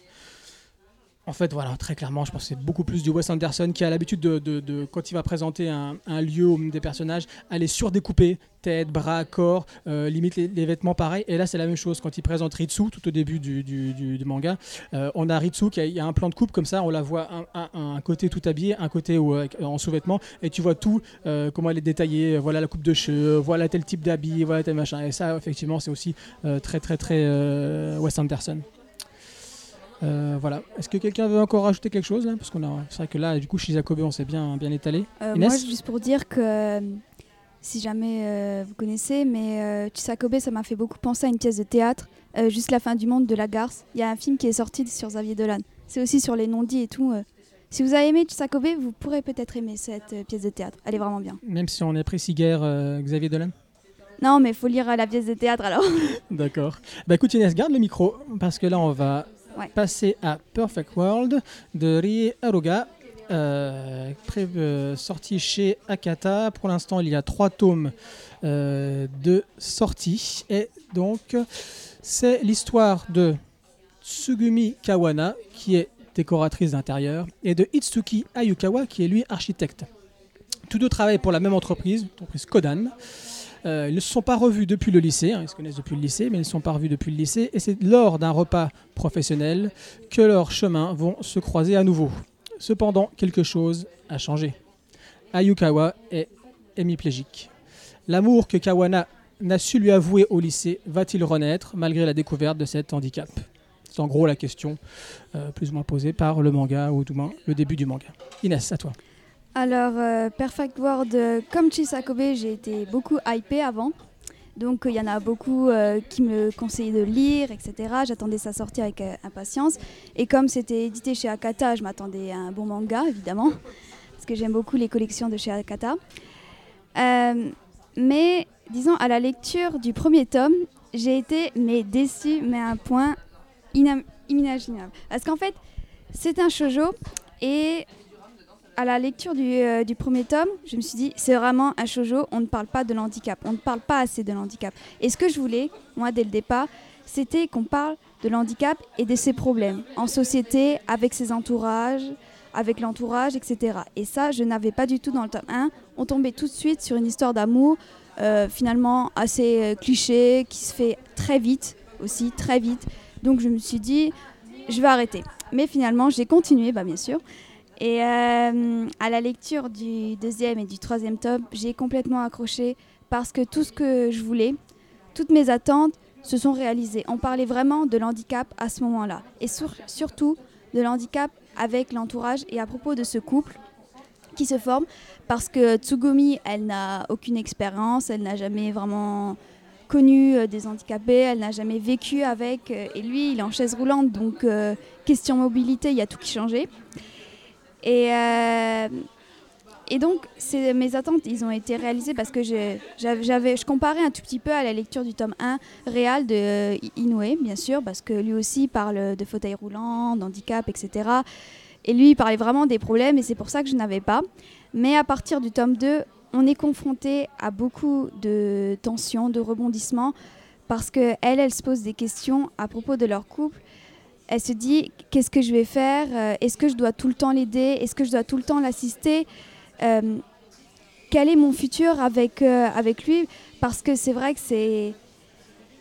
Speaker 1: En fait, voilà, très clairement, je pense que c'est beaucoup plus du Wes Anderson qui a l'habitude de, de- de- quand il va présenter un, lieu ou des personnages, aller surdécouper tête, bras, corps, euh, limite les, vêtements pareil. Et là, c'est la même chose quand il présente Ritsu tout au début du, manga. Euh, on a Ritsu qui a, un plan de coupe comme ça, on la voit un, côté tout habillé, un côté euh, en sous-vêtements, et tu vois tout, comment elle est détaillée. Voilà la coupe de cheveux, voilà tel type d'habit, voilà tel machin. Et ça, effectivement, c'est aussi très, très, très Wes Anderson. Euh, voilà. Est-ce que quelqu'un veut encore rajouter quelque chose là? Parce qu'on a, c'est vrai que là, du coup, Shizakobe, on s'est bien, bien étalé.
Speaker 2: Euh,
Speaker 1: Inès
Speaker 2: moi, juste pour dire que euh, si jamais euh, vous connaissez, mais Chisakobe, ça m'a fait beaucoup penser à une pièce de théâtre, Juste la fin du monde de la Garce. Il y a un film qui est sorti sur Xavier Dolan. C'est aussi sur les non-dits et tout. Si vous avez aimé Chisakobe, vous pourrez peut-être aimer cette pièce de théâtre. Elle est vraiment bien.
Speaker 1: Même si on pris guerre Xavier Dolan?
Speaker 2: Non, mais il faut lire la pièce de théâtre alors.
Speaker 1: D'accord. Bah écoute Inès, garde le micro parce que là on va
Speaker 2: Ouais.
Speaker 1: passer à Perfect World de Rie Aruga. euh, euh, sorti chez Akata. Pour l'instant, il y a trois tomes euh, de sortie. Et donc, c'est l'histoire de Tsugumi Kawana, qui est décoratrice d'intérieur, et de Itsuki Ayukawa, qui est lui architecte. Tous deux travaillent pour la même entreprise, l'entreprise Kodan. Euh, ils ne se sont pas revus depuis le lycée, hein, ils se connaissent depuis le lycée, mais ils ne sont pas revus depuis le lycée. Et c'est lors d'un repas professionnel que leurs chemins vont se croiser à nouveau. Cependant, quelque chose a changé. Ayukawa est hémiplégique. L'amour que Kawana n'a su lui avouer au lycée va-t-il renaître malgré la découverte de cet handicap? C'est en gros la question euh, plus ou moins posée par le manga ou du moins le début du manga. Inès, à toi.
Speaker 2: Alors, euh, Perfect World, euh, comme Chisakobe, j'ai été beaucoup hypée avant. Donc, il y en a beaucoup euh, qui me conseillaient de lire, etc. J'attendais sa sortie avec euh, impatience. Et comme c'était édité chez Akata, je m'attendais à un bon manga, évidemment. Parce que j'aime beaucoup les collections de chez Akata. Euh, mais, disons, à la lecture du premier tome, j'ai été mais déçue, mais à un point inimaginable. Parce qu'en fait, c'est un shoujo et à la lecture du, euh, du premier tome, je me suis dit, c'est vraiment un shoujo, on ne parle pas de l'handicap, on ne parle pas assez de l'handicap. Et ce que je voulais, moi, dès le départ, c'était qu'on parle de l'handicap et de ses problèmes en société, avec ses entourages, avec l'entourage, etc. Et ça, je n'avais pas du tout dans le tome 1. On tombait tout de suite sur une histoire d'amour, euh, finalement assez euh, cliché, qui se fait très vite aussi, très vite. Donc je me suis dit, je vais arrêter. Mais finalement, j'ai continué, bah, bien sûr. Et euh, à la lecture du deuxième et du troisième tome, j'ai complètement accroché parce que tout ce que je voulais, toutes mes attentes se sont réalisées. On parlait vraiment de l'handicap à ce moment-là. Et sur- surtout de l'handicap avec l'entourage et à propos de ce couple qui se forme parce que Tsugumi, elle n'a aucune expérience, elle n'a jamais vraiment connu euh, des handicapés, elle n'a jamais vécu avec, euh, et lui, il est en chaise roulante, donc question mobilité, il y a tout qui changé. Et, euh, et donc, mes attentes, ils ont été réalisées parce que je comparais un tout petit peu à la lecture du tome 1 réel de euh, Inoue, bien sûr, parce que lui aussi parle de fauteuil roulant, d'handicap, etc. Et lui, il parlait vraiment des problèmes, et c'est pour ça que je n'avais pas. Mais à partir du tome 2, on est confronté à beaucoup de tensions, de rebondissements, parce qu'elle, elle se pose des questions à propos de leur couple. Elle se dit, qu'est-ce que je vais faire? Euh, Est-ce que je dois tout le temps l'aider? Est-ce que je dois tout le temps l'assister? Euh, Quel est mon futur avec, euh, avec lui? Parce que c'est vrai que c'est...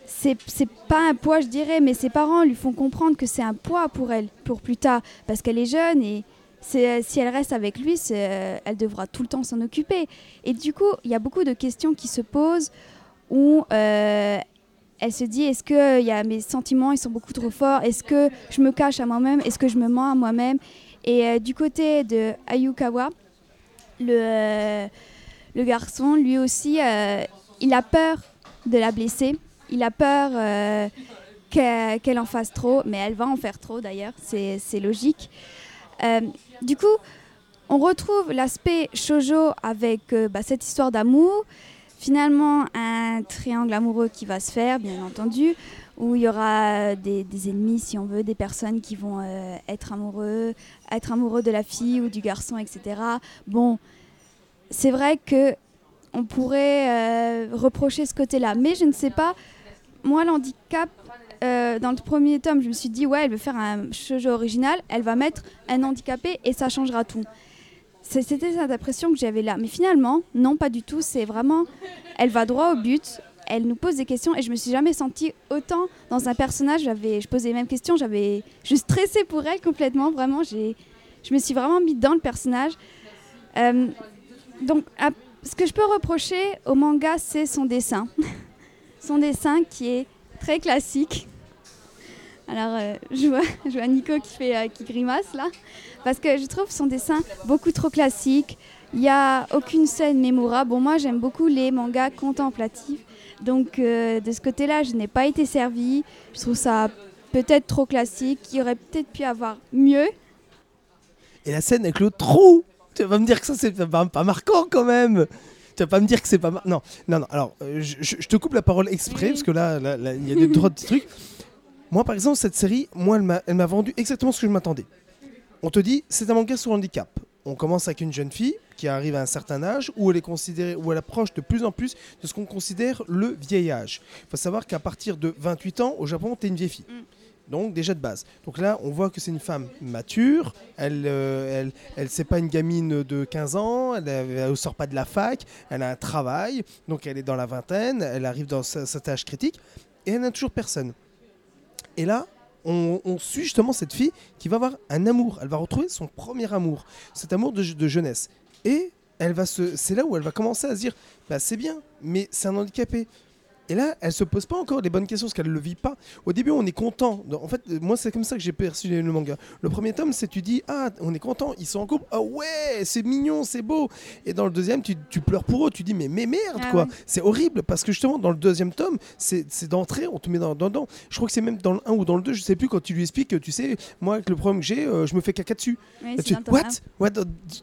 Speaker 2: C'est pas un poids, je dirais, mais ses parents lui font comprendre que c'est un poids pour elle, pour plus tard, parce qu'elle est jeune et si elle reste avec lui, elle devra tout le temps s'en occuper. Et du coup, il y a beaucoup de questions qui se posent où elle se dit est-ce que il y a mes sentiments ils sont beaucoup trop forts? Est-ce que je me cache à moi-même? Est-ce que je me mens à moi-même? Et euh, du côté de Ayukawa, le, euh, garçon, lui aussi, euh, il a peur de la blesser. Il a peur euh, qu'elle en fasse trop, mais elle va en faire trop d'ailleurs, c'est logique. Euh, du coup, on retrouve l'aspect shoujo avec euh, bah, cette histoire d'amour. Finalement, un triangle amoureux qui va se faire, bien entendu, où il y aura des, ennemis, si on veut, des personnes qui vont euh, être amoureux, être amoureux de la fille ou du garçon, etc. Bon, c'est vrai que on pourrait euh, reprocher ce côté-là, mais je ne sais pas. Moi, l'handicap, euh, dans le premier tome, je me suis dit, ouais, elle veut faire un shoujo original, elle va mettre un handicapé et ça changera tout. C'était cette impression que j'avais là. Mais finalement, non, pas du tout. C'est vraiment, elle va droit au but, elle nous pose des questions et je me suis jamais sentie autant dans un personnage. J'avais, je posais les mêmes questions, j'avais, je stressais pour elle complètement. Vraiment, j'ai, je me suis vraiment mis dans le personnage. Euh, donc, ce que je peux reprocher au manga, c'est son dessin. son dessin qui est très classique. Alors, euh, je, vois, je vois Nico qui, fait, euh, qui grimace là. Parce que je trouve son dessin beaucoup trop classique. Il n'y a aucune scène mémorable. Bon, moi, j'aime beaucoup les mangas contemplatifs. Donc, euh, de ce côté-là, je n'ai pas été servie. Je trouve ça peut-être trop classique. Il aurait peut-être pu avoir mieux.
Speaker 3: Et la scène avec le trou Tu vas pas me dire que ça, c'est pas, pas marquant quand même tu vas pas me dire que c'est pas mar- non non non alors euh, je, te coupe la parole exprès
Speaker 2: Oui.
Speaker 3: parce que là là, là, il y a des trois petits trucs moi par exemple cette série moi elle m'a vendu exactement ce que je m'attendais on te dit c'est un manga sur handicap on commence avec une jeune fille qui arrive à un certain âge où elle est considérée, où elle approche de plus en plus de ce qu'on considère le vieil âge. Il faut savoir qu'à partir de 28 ans, au Japon, tu es une vieille fille.
Speaker 2: Mm.
Speaker 3: Donc déjà de base. Donc là, on voit que c'est une femme mature. Elle, euh, elle, elle, c'est pas une gamine de 15 ans. Elle, ne sort pas de la fac. Elle a un travail. Donc elle est dans la vingtaine. Elle arrive dans sa- cet âge critique et elle n'a toujours personne. Et là, on, suit justement cette fille qui va avoir un amour. Elle va retrouver son premier amour, cet amour de, de jeunesse. Et elle va se, c'est là où elle va commencer à se dire, bah c'est bien, mais c'est un handicapé. Et là, elle se pose pas encore les bonnes questions parce qu'elle le vit pas. Au début, on est content. En fait, moi, c'est comme ça que j'ai perçu le manga. Le premier tome, c'est tu dis ah, on est content, ils sont en couple. Ah ouais, c'est mignon, c'est beau. Et dans le deuxième, tu, tu pleures pour eux. Tu dis mais mais merde
Speaker 2: Ah
Speaker 3: quoi.
Speaker 2: ouais.
Speaker 3: C'est horrible parce que justement dans le deuxième tome, c'est d'entrée, on te met dans dans- dedans. Je crois que c'est même dans le 1 ou dans le 2, je sais plus quand tu lui expliques que tu sais, moi avec le problème que j'ai, euh, je me fais caca dessus. Tu-
Speaker 2: tome
Speaker 3: what? What?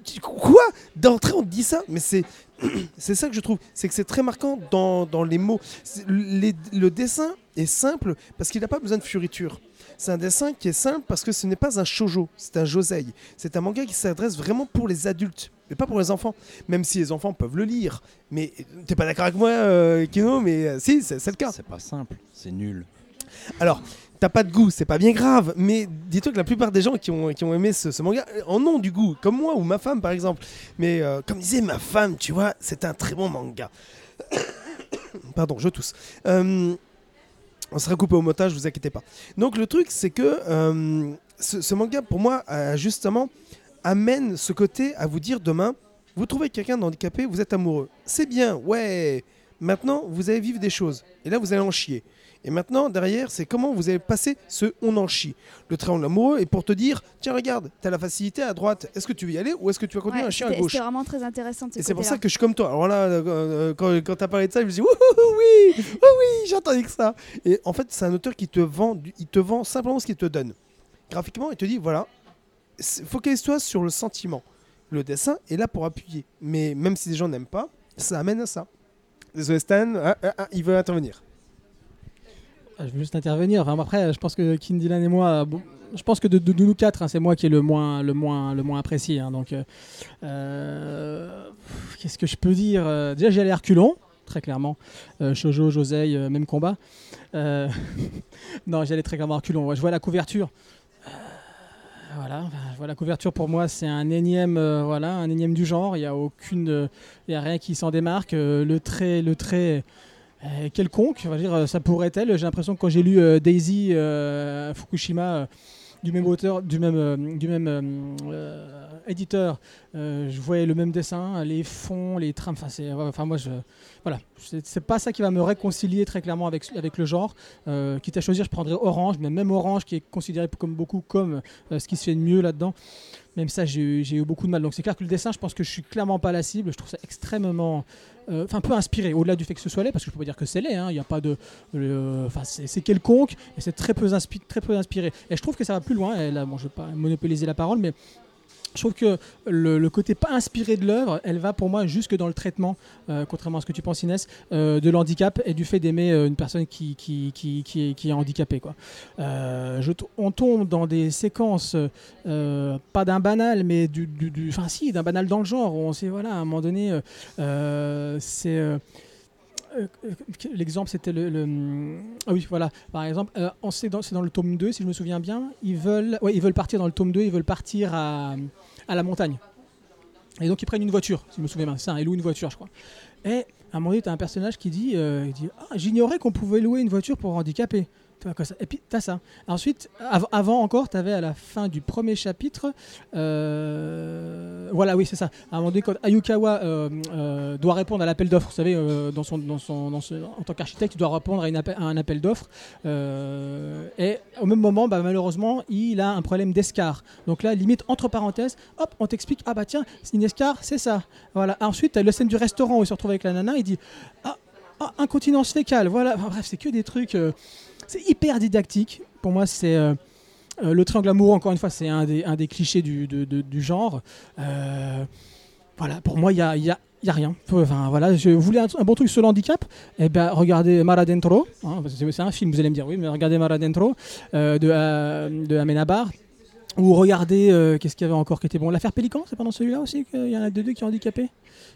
Speaker 3: Tu- Quoi? D'entrée, on te dit ça Mais c'est. c'est ça que je trouve. C'est que c'est très marquant dans, dans les mots. Les- le dessin est simple parce qu'il n'a pas besoin de fioriture. C'est un dessin qui est simple parce que ce n'est pas un shojo, c'est un josei. C'est un manga qui s'adresse vraiment pour les adultes, mais pas pour les enfants. Même si les enfants peuvent le lire. Mais t'es pas d'accord avec moi, euh, Kino Mais euh, si, c'est c'est le cas.
Speaker 4: C'est pas simple, c'est nul.
Speaker 3: Alors, t'as pas de goût, c'est pas bien grave, mais dis-toi que la plupart des gens qui ont, qui ont aimé ce, manga en ont du goût, comme moi ou ma femme par exemple. Mais euh, comme disait ma femme, tu vois, c'est un très bon manga. Pardon, je tousse. Euh, on sera coupé au montage, vous inquiétez pas. Donc le truc, c'est que euh, ce, ce manga, pour moi, justement, amène ce côté à vous dire demain, vous trouvez quelqu'un d'handicapé, vous êtes amoureux. C'est bien, ouais. Maintenant, vous allez vivre des choses. Et là, vous allez en chier. Et maintenant, derrière, c'est comment vous allez passer ce on en chie. Le triangle amoureux est pour te dire tiens, regarde, t'as la facilité à droite. Est-ce que tu veux y aller ou est-ce que tu vas continuer
Speaker 2: Ouais,
Speaker 3: à chier à gauche
Speaker 2: C'était vraiment très intéressant. de ce
Speaker 3: Et c'est pour ça que je suis comme toi. Alors là, euh, euh, quand, quand t'as parlé de ça, je me suis dit oui, oh oui, j'entendais que ça. Et en fait, c'est un auteur qui te vend, il te vend simplement ce qu'il te donne. Graphiquement, il te dit voilà, c'est- focalise-toi sur le sentiment. Le dessin est là pour appuyer. Mais même si les gens n'aiment pas, ça amène à ça. Désolé Stan, ah, ah, ah, il veut intervenir.
Speaker 1: Ah, Je veux juste intervenir. Enfin, après, je pense que Kin Dylan et moi, je pense que de, nous quatre, hein, c'est moi qui est le moins, le moins, le moins apprécié. hein. donc, euh, qu'est-ce que je peux dire Euh, Déjà, j'ai allé à très clairement. Euh, Shoujo, euh, même combat. Non, j'allais très clairement à je vois la couverture. Voilà, vois la couverture pour moi, c'est un énième, voilà, un énième du genre. Il y a aucune, il y a rien qui s'en démarque. Le trait, le trait euh, quelconque, dire, euh, ça pourrait être. J'ai l'impression que quand j'ai lu euh, Daisy Fukushima du même auteur, du même, éditeur, je voyais le même dessin, les fonds, les trames. Enfin, c'est, enfin moi, pas ça qui va me réconcilier très clairement avec, le genre. Quitte à choisir, je prendrais Orange, mais même Orange qui est considéré comme beaucoup comme ce qui se fait de mieux là-dedans. Même ça, j'ai eu, beaucoup de mal. Donc c'est clair que le dessin, je pense que je suis clairement pas la cible. Je trouve ça extrêmement, euh, enfin peu inspiré. Au-delà du fait que ce soit laid, parce que je peux dire que c'est laid. hein. Il n'y a pas de, enfin c'est, quelconque et c'est très peu, inspi- très peu inspiré. Et je trouve que ça va plus loin. Et là, bon, je vais pas monopoliser la parole, mais je trouve que le, côté pas inspiré de l'œuvre, elle va pour moi jusque dans le traitement, euh, contrairement à ce que tu penses Inès, euh, de l'handicap et du fait d'aimer euh, une personne qui, est, handicapée. On tombe dans des séquences, pas d'un banal, mais d'un banal dans le genre, on sait, voilà, à un moment donné, c'est... L'exemple, c'était le, Ah oui, voilà. Par exemple, on c'est dans le tome 2, si je me souviens bien. Ils veulent, ils veulent partir dans le tome 2, ils veulent partir à, à la montagne. Et donc, ils prennent une voiture, si je me souviens bien. Ça, ils louent une voiture, je crois. Et à un moment donné, tu as un personnage qui dit, euh, ah, J'ignorais qu'on pouvait louer une voiture pour handicapés. Et puis, tu as ça. Ensuite, av- avant encore, tu avais à la fin du premier chapitre. euh, voilà, oui, c'est ça. À un moment donné, quand Ayukawa euh, euh, doit répondre à l'appel d'offres, vous savez, dans son, dans son, en tant qu'architecte, il doit répondre à, un appel d'offres. et au même moment, bah, malheureusement, il a un problème d'escar. Donc là, limite, entre parenthèses, hop, on t'explique Ah bah tiens, une escar, c'est ça. Voilà. Ensuite, tu as la scène du restaurant où il se retrouve avec la nana, il dit Ah, ah, incontinence fécale. Voilà. Bref, c'est que des trucs. C'est hyper didactique. Pour moi, c'est. euh, euh, le triangle amoureux, encore une fois, c'est un des, un des clichés du, de- de- du genre. Euh, voilà, pour moi, il n'y a, il y a- il y a rien. Enfin, voilà, je voulais un, un bon truc sur le handicap. Eh ben, regardez Mara Dentro. hein, c'est un film, vous allez me dire, oui, mais regardez Mara Dentro euh, de, de Amenabar. Ou regardez, euh, qu'est-ce qu'il y avait encore qui était bon? L'affaire Pélican, c'est pas dans celui-là aussi qu'il y en a deux, deux qui est handicapé?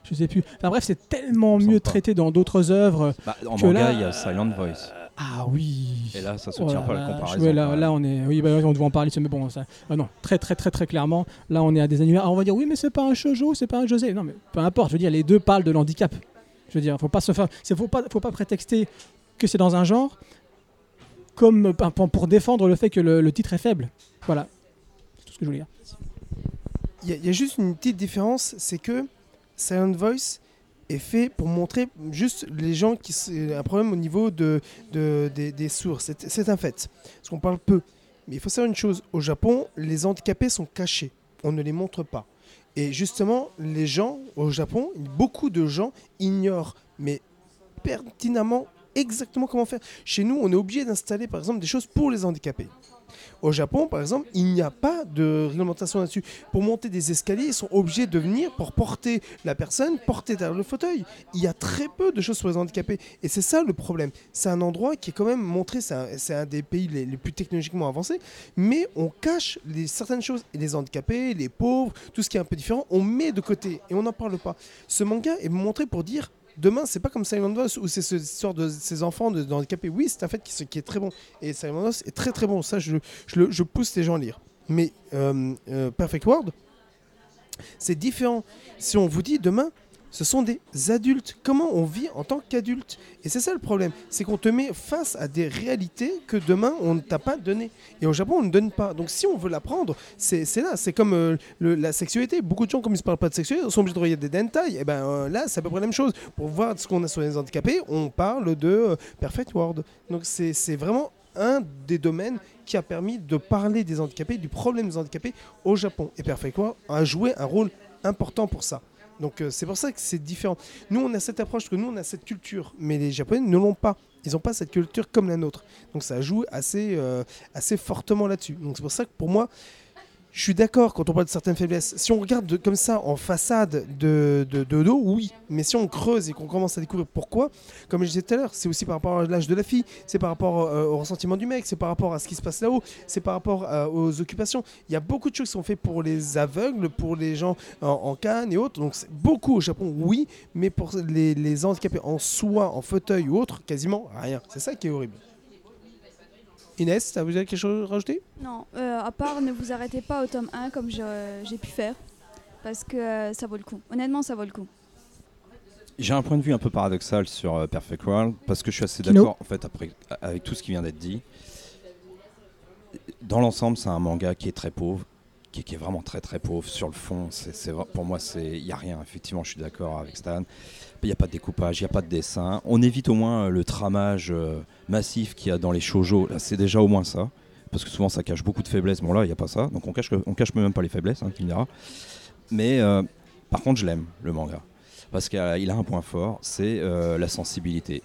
Speaker 1: Je sais plus. Enfin bref, c'est tellement mieux
Speaker 4: pas.
Speaker 1: traité dans d'autres œuvres.
Speaker 4: Bah, en
Speaker 1: que
Speaker 4: manga, il y a Silent Voice.
Speaker 1: Ah oui
Speaker 4: Et là, ça se
Speaker 1: Oh
Speaker 4: tient pas à la comparaison.
Speaker 1: ouais, là, on est. Oui, bah, on devait en parler, mais bon, ça. ah non, très, très, très, très clairement. Là, on est à des années. Ah, on va dire, oui, mais c'est pas un shoujo, c'est pas un josé. Non, mais peu importe. Je veux dire, les deux parlent de l'handicap. Je veux dire, faut pas se faire. Faut pas, faut pas prétexter que c'est dans un genre comme pour, pour défendre le fait que le, le titre est faible. Voilà. C'est tout ce que je voulais dire.
Speaker 3: Il y, a- il y a juste une petite différence, c'est que Silent Voice est fait pour montrer juste les gens qui un problème au niveau de, de- des, des sourds. C'est c'est un fait. Parce qu'on parle peu. Mais il faut savoir une chose, au Japon, les handicapés sont cachés. On ne les montre pas. Et justement, les gens au Japon, beaucoup de gens ignorent, mais pertinemment, exactement comment faire. Chez nous, on est obligé d'installer, par exemple, des choses pour les handicapés. Au Japon, par exemple, il n'y a pas de réglementation là-dessus. Pour monter des escaliers, ils sont obligés de venir pour porter la personne, porter derrière le fauteuil. Il y a très peu de choses sur les handicapés. Et c'est ça le problème. C'est un endroit qui est quand même montré, c'est un, des pays les, plus technologiquement avancés, mais on cache certaines choses. Et les handicapés, les pauvres, tout ce qui est un peu différent, on met de côté et on n'en parle pas. Ce manga est montré pour dire demain, c'est pas comme Silent Voice où c'est ce histoire de ces enfants de, handicapés. Oui, c'est un fait qui, est très bon. Et Silent Voice est très très bon. Ça, je, je pousse les gens à lire. Mais euh, euh, Perfect World, c'est différent. Si on vous dit demain, ce sont des adultes. Comment on vit en tant qu'adulte? Et c'est ça le problème. C'est qu'on te met face à des réalités que demain, on ne t'a pas donné. Et au Japon, on ne donne pas. Donc si on veut l'apprendre, c'est là. C'est comme euh, la sexualité. Beaucoup de gens, comme ils ne parlent pas de sexualité, sont obligés de regarder des dentai. Et ben euh, là, c'est à peu près la même chose. Pour voir ce qu'on a sur les handicapés, on parle de euh, Perfect World. Donc c'est vraiment un des domaines qui a permis de parler des handicapés, du problème des handicapés au Japon. Et Perfect World a joué un rôle important pour ça. Donc euh, c'est pour ça que c'est différent. Nous, on a cette approche, que nous, on a cette culture, mais les Japonais ne l'ont pas. Ils n'ont pas cette culture comme la nôtre. Donc ça joue assez, euh, assez fortement là-dessus. Donc c'est pour ça que pour moi, je suis d'accord quand on parle de certaines faiblesses. Si on regarde de- comme ça en façade de, de, dos, oui. Mais si on creuse et qu'on commence à découvrir pourquoi, comme je disais tout à l'heure, c'est aussi par rapport à l'âge de la fille, c'est par rapport euh, au ressentiment du mec, c'est par rapport à ce qui se passe là-haut, c'est par rapport euh, aux occupations. Il y a beaucoup de choses qui sont faites pour les aveugles, pour les gens en, canne et autres. Donc beaucoup au Japon, oui. Mais pour les, les handicapés en soi, en fauteuil ou autre, quasiment rien. C'est ça qui est horrible. Inès, t'as- vous avez quelque chose à rajouter?
Speaker 2: Non, euh, à part ne vous arrêtez pas au tome 1 comme j'ai pu faire. Parce que euh, ça vaut le coup. Honnêtement, ça vaut le coup.
Speaker 4: J'ai un point de vue un peu paradoxal sur euh, Perfect World parce que je suis assez d'accord en fait après avec tout ce qui vient d'être dit. Dans l'ensemble, c'est un manga qui est très pauvre, qui, qui est vraiment très très pauvre sur le fond. C'est, pour moi, il y a rien. Effectivement, je suis d'accord avec Stan. Il n'y a pas de découpage, il n'y a pas de dessin. On évite au moins euh, le tramage euh, massif qu'il y a dans les shoujo. C'est déjà au moins ça. Parce que souvent ça cache beaucoup de faiblesses. Bon là, il n'y a pas ça. Donc on cache, on cache même pas les faiblesses, hein, tu me diras. Mais euh, par contre, je l'aime, le manga. Parce qu'il a un point fort, c'est la sensibilité.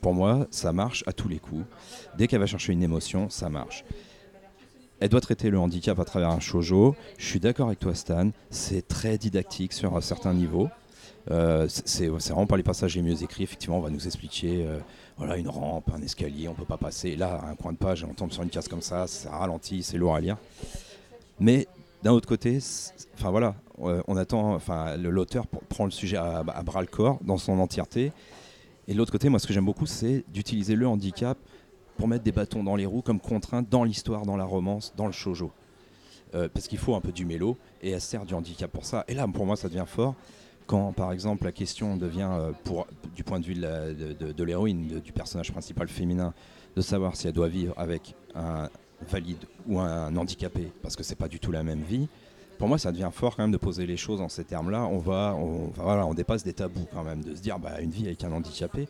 Speaker 4: Pour moi, ça marche à tous les coups. Dès qu'elle va chercher une émotion, ça marche. Elle doit traiter le handicap à travers un shoujo. Je suis d'accord avec toi, Stan. C'est très didactique sur un certain niveau. Euh, c'est vraiment pas les passages les mieux écrits. Effectivement, on va nous expliquer euh, voilà, une rampe, un escalier, on peut pas passer. Là, un coin de page, on tombe sur une case comme ça, ça ralentit, c'est lourd à lire. Mais d'un autre côté, enfin voilà, euh, on attend, enfin l'auteur pr- prend le sujet à, bras le corps dans son entièreté. Et de l'autre côté, moi, ce que j'aime beaucoup, c'est d'utiliser le handicap pour mettre des bâtons dans les roues comme contrainte dans l'histoire, dans la romance, dans le shojo. Parce qu'il faut un peu du mélo et elle sert du handicap pour ça. Et là, pour moi, ça devient fort quand, par exemple, la question devient, euh, pour, du point de vue de l'héroïne, du personnage principal féminin, de savoir si elle doit vivre avec un valide ou un handicapé, parce que c'est pas du tout la même vie. Pour moi, ça devient fort quand même de poser les choses en ces termes-là. On va, on, voilà, on dépasse des tabous quand même, de se dire, bah, une vie avec un handicapé.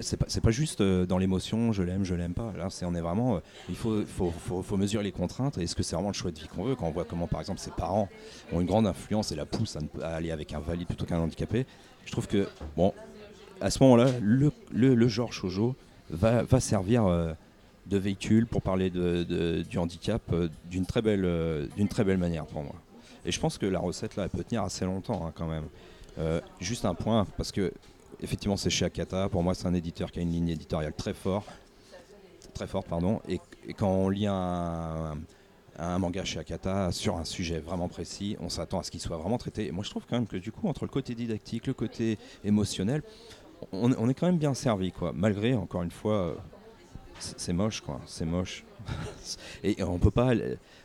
Speaker 4: C'est pas, pas juste euh, dans l'émotion, je l'aime, je l'aime pas. Là, c'est, on est vraiment, euh, il faut, mesurer les contraintes. Est-ce que c'est vraiment le choix de vie qu'on veut quand on voit comment, par exemple, ses parents ont une grande influence et la poussent à, aller avec un valide plutôt qu'un handicapé Je trouve que, bon, à ce moment-là, le, le, genre shoujo va, servir euh, de véhicule pour parler de, du handicap d'une très, belle, très belle manière pour moi. Et je pense que la recette là, elle peut tenir assez longtemps hein, quand même. Juste un point, parce que effectivement c'est chez Akata, pour moi c'est un éditeur qui a une ligne éditoriale très forte, très forte pardon, et, quand on lit un, manga chez Akata sur un sujet vraiment précis. On s'attend à ce qu'il soit vraiment traité. Et moi, je trouve quand même que du coup, entre le côté didactique, le côté émotionnel, on, est quand même bien servi, quoi. Malgré, encore une fois, c'est c'est moche, quoi. C'est moche. et on peut pas,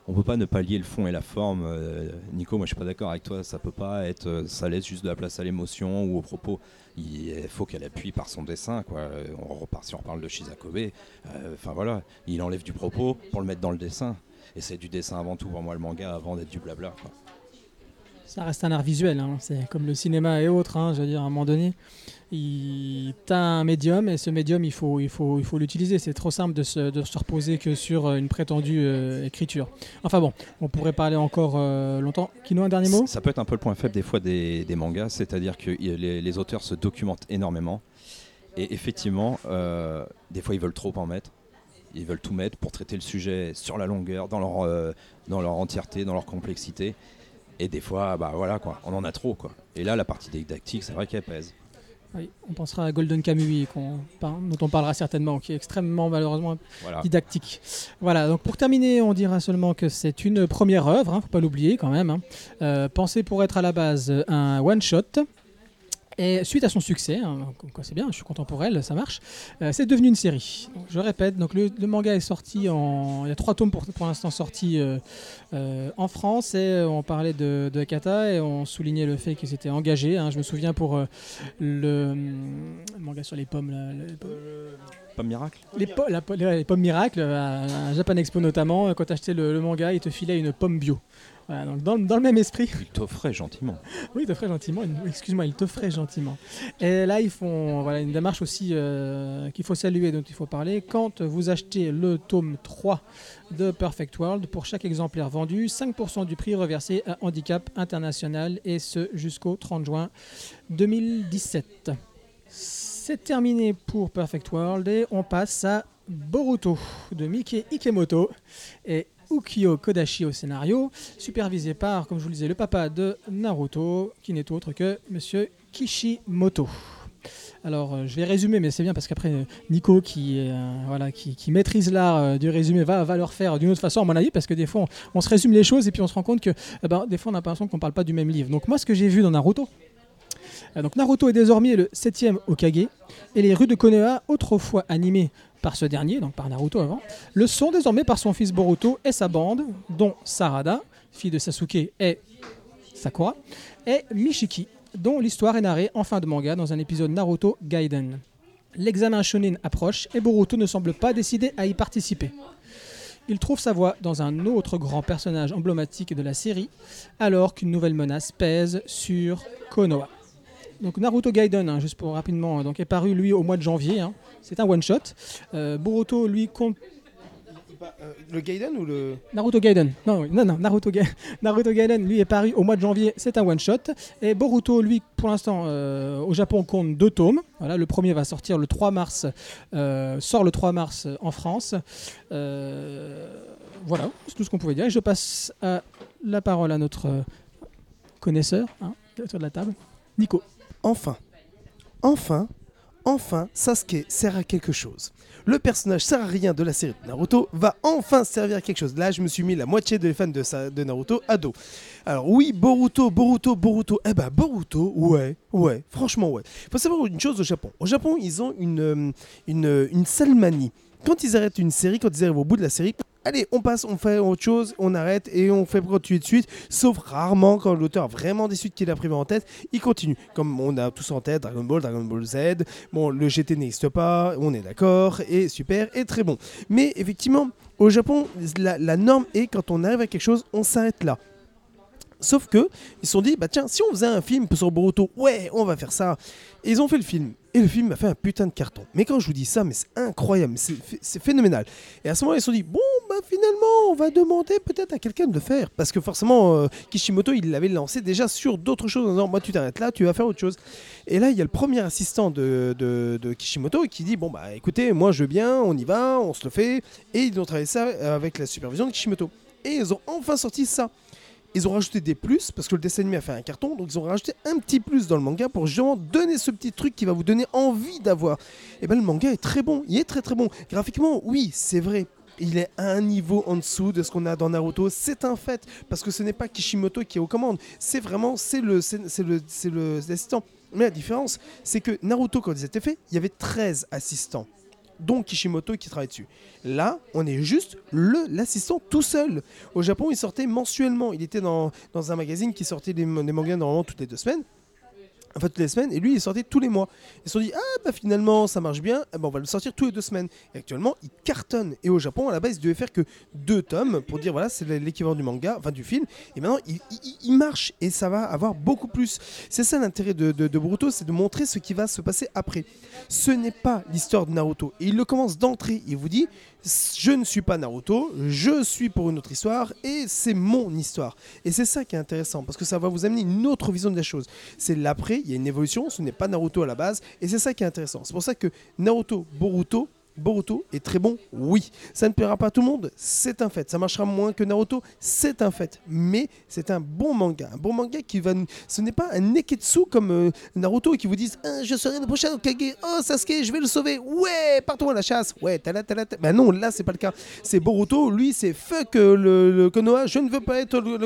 Speaker 4: on peut pas ne pas lier le fond et la forme. Euh, Nico, moi, je suis pas d'accord avec toi. Ça peut pas être, euh, ça laisse juste de la place à l'émotion ou au propos. Il faut qu'elle appuie par son dessin, quoi. Euh, On repart si on reparle de Shizakobe. Enfin voilà, il enlève du propos pour le mettre dans le dessin. Et c'est du dessin avant tout pour moi le manga avant d'être du blabla.
Speaker 1: Ça reste un art visuel, hein. c'est comme le cinéma et autres. hein. Je veux dire, à un moment donné, il... t'as un médium et ce médium, il faut, il faut, il faut l'utiliser. C'est trop simple de se, reposer que sur euh, une prétendue euh, écriture. Enfin bon, on pourrait parler encore euh, longtemps. Kino, un dernier mot?
Speaker 4: Ça peut être un peu le point faible des fois des, mangas, c'est-à-dire que les, auteurs se documentent énormément. Et effectivement, euh, des fois ils veulent trop en mettre. Ils veulent tout mettre pour traiter le sujet sur la longueur, dans leur, dans leur entièreté, dans leur complexité. Et des fois, bah voilà quoi, on en a trop quoi. Et là, la partie didactique, c'est vrai qu'elle pèse.
Speaker 1: Oui, on pensera à Golden Kamuy, dont on parlera certainement, qui est extrêmement malheureusement
Speaker 4: Voilà.
Speaker 1: didactique. Voilà, donc pour terminer, on dira seulement que c'est une première œuvre, hein, faut pas l'oublier quand même. hein. Euh, pensé pour être à la base un one-shot. Et suite à son succès, hein, c'est bien, je suis content pour elle, ça marche, euh, c'est devenu une série. Donc, je répète, donc le, le manga est sorti en. Il y a trois tomes pour, pour l'instant sortis euh, euh, en France et on parlait de, de Akata et on soulignait le fait qu'ils étaient engagés. hein. Je me souviens pour le, manga sur les pommes, là, le-
Speaker 4: Pas miracle
Speaker 1: les, po- la po- les pommes miracles, à, à Japan Expo notamment, quand tu achetais le, le manga, il te filait une pomme bio. Voilà, donc dans, dans le même esprit,
Speaker 4: Il t'offrait gentiment.
Speaker 1: oui, il t'offrait gentiment, excuse-moi, il t'offrait gentiment. Et là, ils font voilà, une démarche aussi euh, qu'il faut saluer, dont il faut parler. Quand vous achetez le tome 3 de Perfect World, pour chaque exemplaire vendu, 5% du prix reversé à Handicap International, et ce jusqu'au 30 juin 2017. C'est terminé pour Perfect World et on passe à Boruto de Mike Ikemoto et Ukyo Kodashi au scénario, supervisé par, comme je vous le disais, le papa de Naruto, qui n'est autre que Monsieur Kishimoto. Alors, euh, je vais résumer, mais c'est bien parce qu'après, euh, Nico, qui, euh, voilà, qui, maîtrise l'art du résumé, va, va le refaire d'une autre façon, à mon avis, parce que des fois, on, se résume les choses et puis on se rend compte que, ben, des fois, on a l'impression qu'on parle pas du même livre. Donc, moi, ce que j'ai vu dans Naruto, donc Naruto est désormais le septième Okage, et les rues de Konoha, autrefois animées par ce dernier, donc par Naruto avant, le sont désormais par son fils Boruto et sa bande, dont Sarada, fille de Sasuke et Sakura, et Mishiki, dont l'histoire est narrée en fin de manga dans un épisode Naruto Gaiden. L'examen shonen approche et Boruto ne semble pas décidé à y participer. Il trouve sa voie dans un autre grand personnage emblématique de la série, alors qu'une nouvelle menace pèse sur Konoha. Donc Naruto Gaiden, hein, juste pour rapidement, donc est paru lui au mois de janvier. hein. C'est un one shot. Euh, Boruto lui compte
Speaker 3: Euh, le Gaiden ou le.
Speaker 1: Naruto Gaiden. Non, oui, non, non, Naruto, Ga- Naruto Gaiden, lui, est paru au mois de janvier, c'est un one-shot. Et Boruto, lui, pour l'instant, euh, au Japon, compte deux tomes. Voilà, le premier va sortir le 3 mars, euh, sort le 3 mars en France. Voilà, c'est tout ce qu'on pouvait dire. Et je passe à la parole à notre connaisseur, hein, autour de la table, Nico.
Speaker 3: Enfin, enfin, enfin, Sasuke sert à quelque chose. Le personnage sert à rien de la série de Naruto va enfin servir à quelque chose. Là, je me suis mis la moitié des fans de, Naruto à dos. Alors oui, Boruto, Boruto, Boruto. Eh ben Boruto, ouais, ouais, franchement ouais. Faut savoir une chose au Japon. Au Japon, ils ont une, euh, une, une sale manie. Quand ils arrêtent une série, quand ils arrivent au bout de la série, allez, on passe, on fait autre chose, on arrête et on fait continuer de suite. Sauf rarement quand l'auteur a vraiment des suites qu'il a prévues en tête, il continue. Comme on a tous en tête Dragon Ball, Dragon Ball Z. Bon, le GT n'existe pas, on est d'accord, et super, et très bon. Mais effectivement, au Japon, la, la norme est quand on arrive à quelque chose, on s'arrête là. Sauf que ils se sont dit, bah tiens, si on faisait un film sur Boruto, ouais, on va faire ça. Et ils ont fait le film. Et le film a fait un putain de carton. Mais quand je vous dis ça, mais c'est incroyable, c'est phénoménal. Et à ce moment-là, ils se sont dit, bon, bah finalement, on va demander peut-être à quelqu'un de le faire. Parce que forcément, euh, Kishimoto, il l'avait lancé déjà sur d'autres choses en disant, moi, tu t'arrêtes là, tu vas faire autre chose. Et là, il y a le premier assistant de, de- de Kishimoto qui dit, bon, bah écoutez, moi, je veux bien, on y va, on se le fait. Et ils ont travaillé ça avec la supervision de Kishimoto. Et ils ont enfin sorti ça. Ils ont rajouté des plus parce que le dessin animé a fait un carton, donc ils ont rajouté un petit plus dans le manga pour justement donner ce petit truc qui va vous donner envie d'avoir. Et ben le manga est très bon, il est très très bon. Graphiquement, oui, c'est vrai. il est un niveau en dessous de ce qu'on a dans Naruto. C'est un fait, parce que ce n'est pas Kishimoto qui est aux commandes. C'est vraiment, c'est le, c'est le, c'est le. Mais la différence, c'est que Naruto, quand ils étaient faits, il y avait 13 assistants, dont Kishimoto qui travaille dessus. Là, on est juste le l'assistant tout seul. Au Japon, il sortait mensuellement. Il était dans, dans un magazine qui sortait des, des mangas normalement toutes les deux semaines. Enfin, toutes les semaines, et lui, il sortait tous les mois. Ils se sont dit, ah, bah finalement, ça marche bien, eh ben, on va le sortir tous les deux semaines. Et actuellement, il cartonne. Et au Japon, à la base, il devait faire que deux tomes pour dire, voilà, c'est l'équivalent du manga, enfin du film. Et maintenant, il, marche, et ça va avoir beaucoup plus. C'est ça l'intérêt de, de, c'est de montrer ce qui va se passer après. Ce n'est pas l'histoire de Naruto. Et il le commence d'entrée. Il vous dit, je ne suis pas Naruto, je suis pour une autre histoire, et c'est mon histoire. Et c'est ça qui est intéressant, parce que ça va vous amener une autre vision de la chose. C'est l'après, il y a une évolution, ce n'est pas Naruto à la base, et c'est ça qui est intéressant. C'est pour ça que Naruto, Boruto, Boruto est très bon, oui. Ça ne plaira pas à tout le monde, c'est un fait. Ça marchera moins que Naruto, c'est un fait. Mais c'est un bon manga, un bon manga qui va. Ce n'est pas un neketsu comme euh, Naruto qui vous disent Ah, Je serai le prochain Okage, oh Sasuke, je vais le sauver, ouais, partons à la chasse, ouais, tala tala. Ben non, là c'est pas le cas. C'est Boruto, lui c'est fuck euh, le, le Konoha, je ne veux pas être le,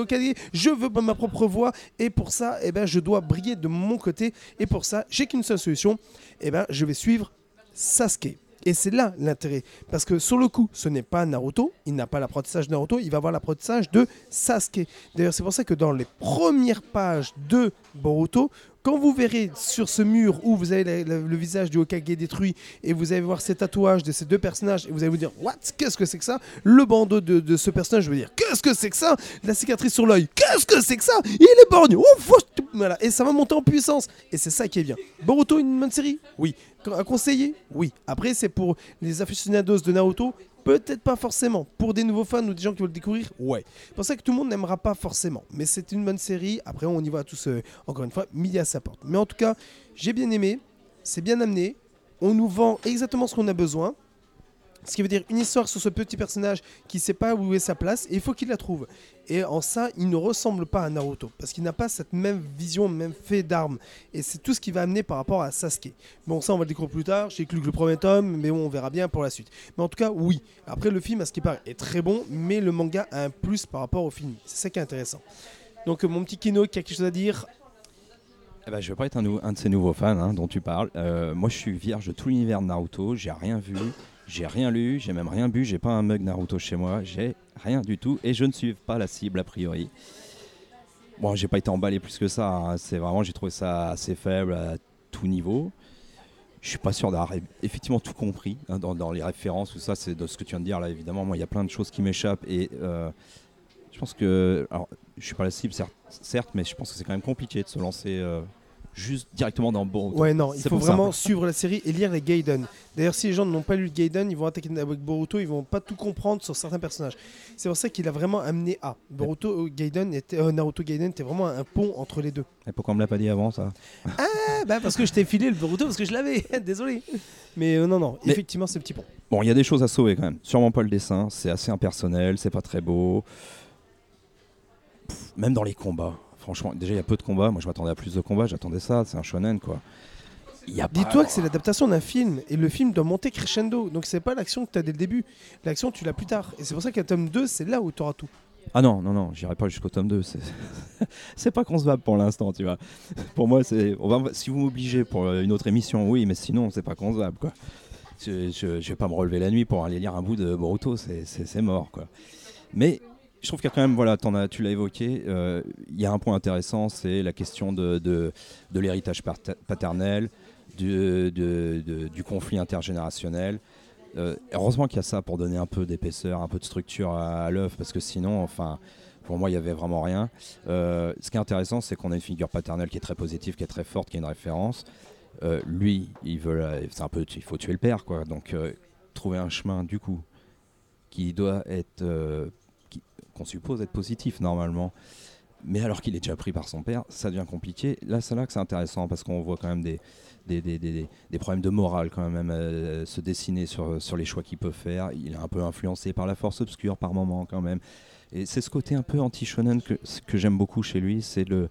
Speaker 3: je veux pas ma propre voix, et pour ça, eh ben, je dois briller de mon côté, et pour ça, j'ai qu'une seule solution, eh ben, je vais suivre Sasuke. Et c'est là l'intérêt. Parce que sur le coup, ce n'est pas Naruto, il n'a pas l'apprentissage de Naruto, il va avoir l'apprentissage de Sasuke. D'ailleurs, c'est pour ça que dans les premières pages de Boruto, quand vous verrez sur ce mur où vous avez le visage du Hokage détruit et vous allez voir ces tatouages de ces deux personnages et vous allez vous dire What? Qu'est-ce que c'est que ça? Le bandeau de, ce personnage, je veux dire Qu'est-ce que c'est que ça? La cicatrice sur l'œil, qu'est-ce que c'est que ça? Il est borgne fou- voilà. Et ça va monter en puissance. Et c'est ça qui est bien. Boruto, une bonne série? Oui. À conseiller? Oui. Après, c'est pour les aficionados de Naruto Peut-être pas forcément. Pour des nouveaux fans ou des gens qui veulent le découvrir, ouais. C'est pour ça que tout le monde n'aimera pas forcément. Mais c'est une bonne série. Après, on y va tous, euh, encore une fois, midi à sa porte. Mais en tout cas, j'ai bien aimé. C'est bien amené. On nous vend exactement ce qu'on a besoin. Ce qui veut dire une histoire sur ce petit personnage qui ne sait pas où est sa place et il faut qu'il la trouve. Et en ça, il ne ressemble pas à Naruto parce qu'il n'a pas cette même vision, même fait d'armes. Et c'est tout ce qui va amener par rapport à Sasuke. Bon, ça, on va le découvrir plus tard. J'ai lu que le premier tome, mais bon, on verra bien pour la suite. Mais en tout cas, oui. Après, le film, à ce qui paraît, est très bon, mais le manga a un plus par rapport au film. C'est ça qui est intéressant. Donc, mon petit Kino qui a quelque chose à dire?
Speaker 4: Eh ben, je pas être un de ces nouveaux fans hein, dont tu parles. Euh, moi, je suis vierge de tout l'univers de Naruto. J'ai rien vu, j'ai rien lu, j'ai même rien bu. J'ai pas un mug Naruto chez moi. J'ai rien du tout et je ne suis pas la cible a priori. Bon, j'ai pas été emballé plus que ça. hein. C'est vraiment, j'ai trouvé ça assez faible à tout niveau. Je suis pas sûr d'avoir effectivement tout compris hein, dans, les références ou ça. C'est de ce que tu viens de dire là. Évidemment, moi, il y a plein de choses qui m'échappent et euh, je pense que, alors, je suis pas la cible, certes, certes, mais je pense que c'est quand même compliqué de se lancer euh, juste directement dans Boruto.
Speaker 3: Ouais, non, il faut vraiment suivre la série et lire les Gaiden. D'ailleurs, si les gens n'ont pas lu le Gaiden, ils vont attaquer avec Boruto, ils vont pas tout comprendre sur certains personnages. C'est pour ça qu'il a vraiment amené à. Boruto euh, Gaiden était, euh, Naruto Gaiden était vraiment un pont entre les deux.
Speaker 4: Et pourquoi on me l'a pas dit avant ça?
Speaker 3: Ah, bah parce que je t'ai filé le Boruto parce que je l'avais, désolé. Mais euh, non, non,
Speaker 4: Mais-
Speaker 3: effectivement, c'est petit pont.
Speaker 4: Bon, il y a des choses à sauver quand même. Sûrement pas le dessin, c'est assez impersonnel, c'est pas très beau. Pff, même dans les combats, franchement, déjà il y a peu de combats. Moi je m'attendais à plus de combats, j'attendais ça, c'est un shonen quoi.
Speaker 3: Dis-toi que c'est l'adaptation d'un film et le film doit monter crescendo. Donc c'est pas l'action que tu as dès le début. L'action, tu l'as plus tard. Et c'est pour ça qu'à tome 2, c'est là où tu auras tout.
Speaker 4: Ah non, non, non, j'irai pas jusqu'au tome 2. C'est, pas concevable pour l'instant, tu vois. Pour moi, c'est. Va... Si vous m'obligez pour euh, une autre émission, oui, mais sinon, c'est pas concevable, quoi. Je, je, je vais pas me relever la nuit pour aller lire un bout de Boruto, c'est mort, quoi. Mais je trouve qu'il y a quand même, voilà, tu l'as évoqué, euh, il y a un point intéressant, c'est la question de, de, l'héritage paternel, du, du conflit intergénérationnel. Euh, heureusement qu'il y a ça pour donner un peu d'épaisseur, un peu de structure à, à l'œuvre, parce que sinon, enfin, pour moi, il y avait vraiment rien. Euh, ce qui est intéressant, c'est qu'on a une figure paternelle qui est très positive, qui est très forte, qui est une référence. Lui, il veut, c'est un peu, il faut tuer le père, quoi. Donc, trouver un chemin, du coup, qui doit être, qu'on suppose être positif normalement. Mais alors qu'il est déjà pris par son père, ça devient compliqué. Là, c'est là que c'est intéressant parce qu'on voit quand même des, des, des, des- des problèmes de morale quand même euh, se dessiner sur, sur les choix qu'il peut faire. Il est un peu influencé par la force obscure par moment quand même. Et c'est ce côté un peu anti-shonen que, que j'aime beaucoup chez lui, c'est le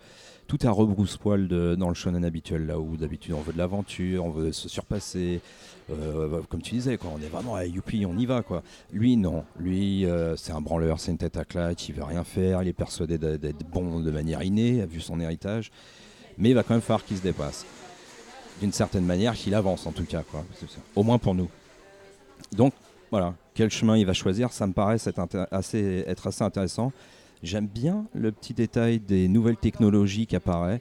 Speaker 4: tout à rebrousse-poil dans le shonen habituel, là où d'habitude on veut de l'aventure, on veut se surpasser, euh, comme tu disais, on est vraiment à youpi, on y va. Lui, non. Lui, euh, c'est un branleur, c'est une tête à claque, il veut rien faire, il est persuadé d'être bon de manière innée, vu son héritage, mais il va quand même falloir qu'il se dépasse. D'une certaine manière, qu'il avance en tout cas, au moins pour nous. Donc, voilà, quel chemin il va choisir, ça me paraît être assez intéressant. J'aime bien le petit détail des nouvelles technologies qui apparaissent,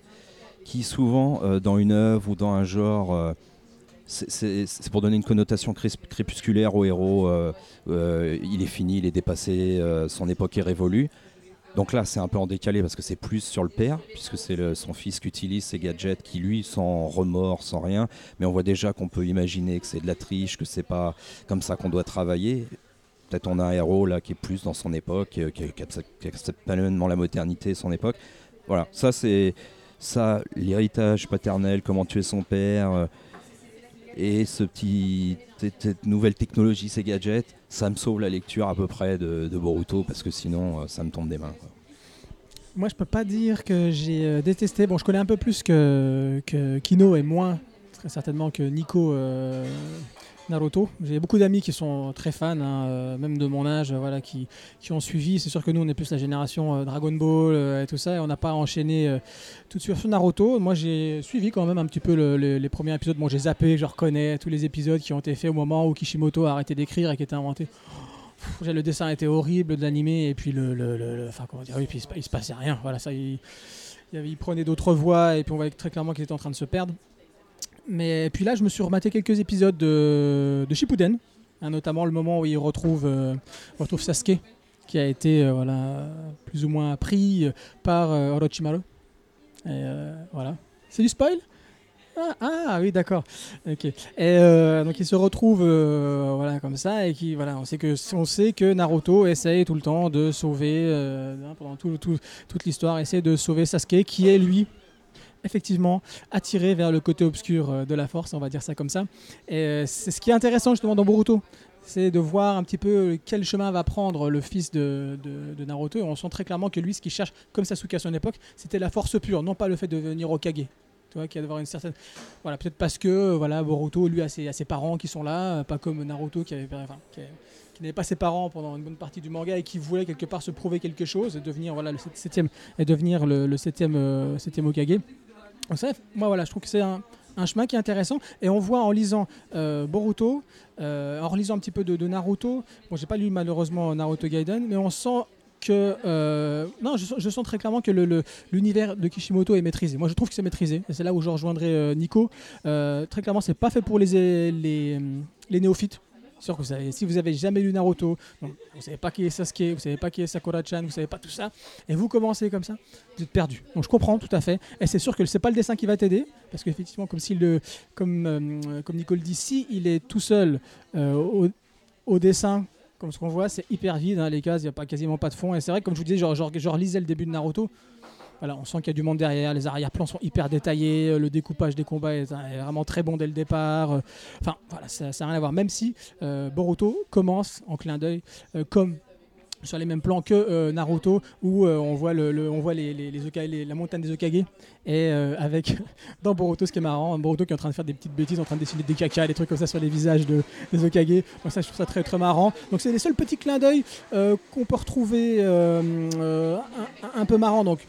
Speaker 4: qui souvent, euh, dans une œuvre ou dans un genre, euh, c'est- pour donner une connotation crépusculaire au héros. euh, il est fini, il est dépassé, son époque est révolue. Donc là, c'est un peu en décalé parce que c'est plus sur le père, puisque c'est son fils qui utilise ces gadgets, qui lui, sans remords, sans rien. Mais on voit déjà qu'on peut imaginer que c'est de la triche, que c'est pas comme ça qu'on doit travailler. Peut-être on a un héros là qui est plus dans son époque, euh, qui, qui accepte pleinement la modernité, son époque. Voilà, ça c'est ça, l'héritage paternel, comment tuer son père, euh, et ce petit, cette, nouvelle technologie, ces gadgets, ça me sauve la lecture à peu près de, Boruto parce que sinon euh, ça me tombe des mains.
Speaker 1: Moi, je peux pas dire que j'ai détesté. Bon, je connais un peu plus que, Kino et moins, très certainement, que Nico Naruto. J'ai beaucoup d'amis qui sont très fans, hein, euh, même de mon âge, euh, voilà, qui, qui ont suivi. C'est sûr que nous, on est plus la génération euh, Dragon Ball et tout ça, et on n'a pas enchaîné tout de suite sur Naruto. Moi, j'ai suivi quand même un petit peu le- le- les premiers épisodes. Bon, j'ai zappé, je reconnais tous les épisodes qui ont été faits au moment où Kishimoto a arrêté d'écrire et qui étaient inventés. Pff, Le dessin était horrible de l'animé et puis le, enfin comment dire, oui, puis il se, se passait rien. Voilà, ça, il prenait d'autres voies et puis on voyait très clairement qu'il était en train de se perdre. Mais puis là, je me suis rematé quelques épisodes de, de Shippuden, hein, notamment le moment où il retrouve, euh, retrouve Sasuke, qui a été euh, voilà, plus ou moins pris euh, par Orochimaru. Voilà. C'est du spoil? Ah, ah, oui, d'accord. Ok. Et donc il se retrouve voilà comme ça et qui voilà, on sait que on sait que Naruto essaye tout le temps de sauver pendant tout, tout- toute l'histoire essaie de sauver Sasuke qui est lui effectivement attiré vers le côté obscur euh, de la force, on va dire ça comme ça. Et euh, c'est ce qui est intéressant justement dans Boruto, c'est de voir un petit peu quel chemin va prendre le fils de, Naruto. Et on sent très clairement que lui, ce qu'il cherche, comme Sasuke à son époque, c'était la force pure, non pas le fait de devenir Okage. Tu vois, qu'il a d'avoir une certaine. Voilà, peut-être parce que euh, voilà, Boruto, lui, a ses, parents qui sont là, pas comme Naruto qui n'avait pas ses parents pendant une bonne partie du manga et qui voulait quelque part se prouver quelque chose et devenir voilà le sept- septième et devenir le, septième septième Okage. Moi voilà, je trouve que c'est un, chemin qui est intéressant et on voit en lisant euh, Boruto, euh, en relisant un petit peu de, Naruto. Bon, j'ai pas lu malheureusement Naruto Gaiden, mais on sent que euh, non, je, sens- très clairement que l'univers de Kishimoto est maîtrisé. Moi, je trouve que c'est maîtrisé. Et c'est là où je rejoindrai Nico. Très clairement, c'est pas fait pour les néophytes. Sûr que si vous avez jamais lu Naruto, donc vous savez pas qui est Sasuke, vous savez pas qui est Sakura-chan, vous savez pas tout ça, et vous commencez comme ça, vous êtes perdu. Donc je comprends tout à fait. Et c'est sûr que c'est pas le dessin qui va t'aider, parce qu'effectivement, comme le, comme euh, comme Nicole dit, si il est tout seul euh, au, dessin, comme ce qu'on voit, c'est hyper vide, hein, les cases, il n'y a pas quasiment pas de fond. Et c'est vrai, comme je vous disais, genre, genre, genre lisais le début de Naruto. Voilà, on sent qu'il y a du monde derrière, les arrière-plans sont hyper détaillés, euh, le découpage des combats est, est vraiment très bon dès le départ. euh, Enfin, voilà, ça n'a rien à voir. Même si euh, Boruto commence en clin d'œil euh, comme sur les mêmes plans que euh, Naruto, où euh, on voit, le, on voit la montagne des Okage, et euh, avec, dans Boruto, ce qui est marrant, Boruto qui est en train de faire des petites bêtises, en train de dessiner des caca, des trucs comme ça sur les visages de, des Okage. Donc ça, je trouve ça très très marrant. Donc c'est les seuls petits clins d'œil euh, qu'on peut retrouver euh, euh, un, un peu marrant. Donc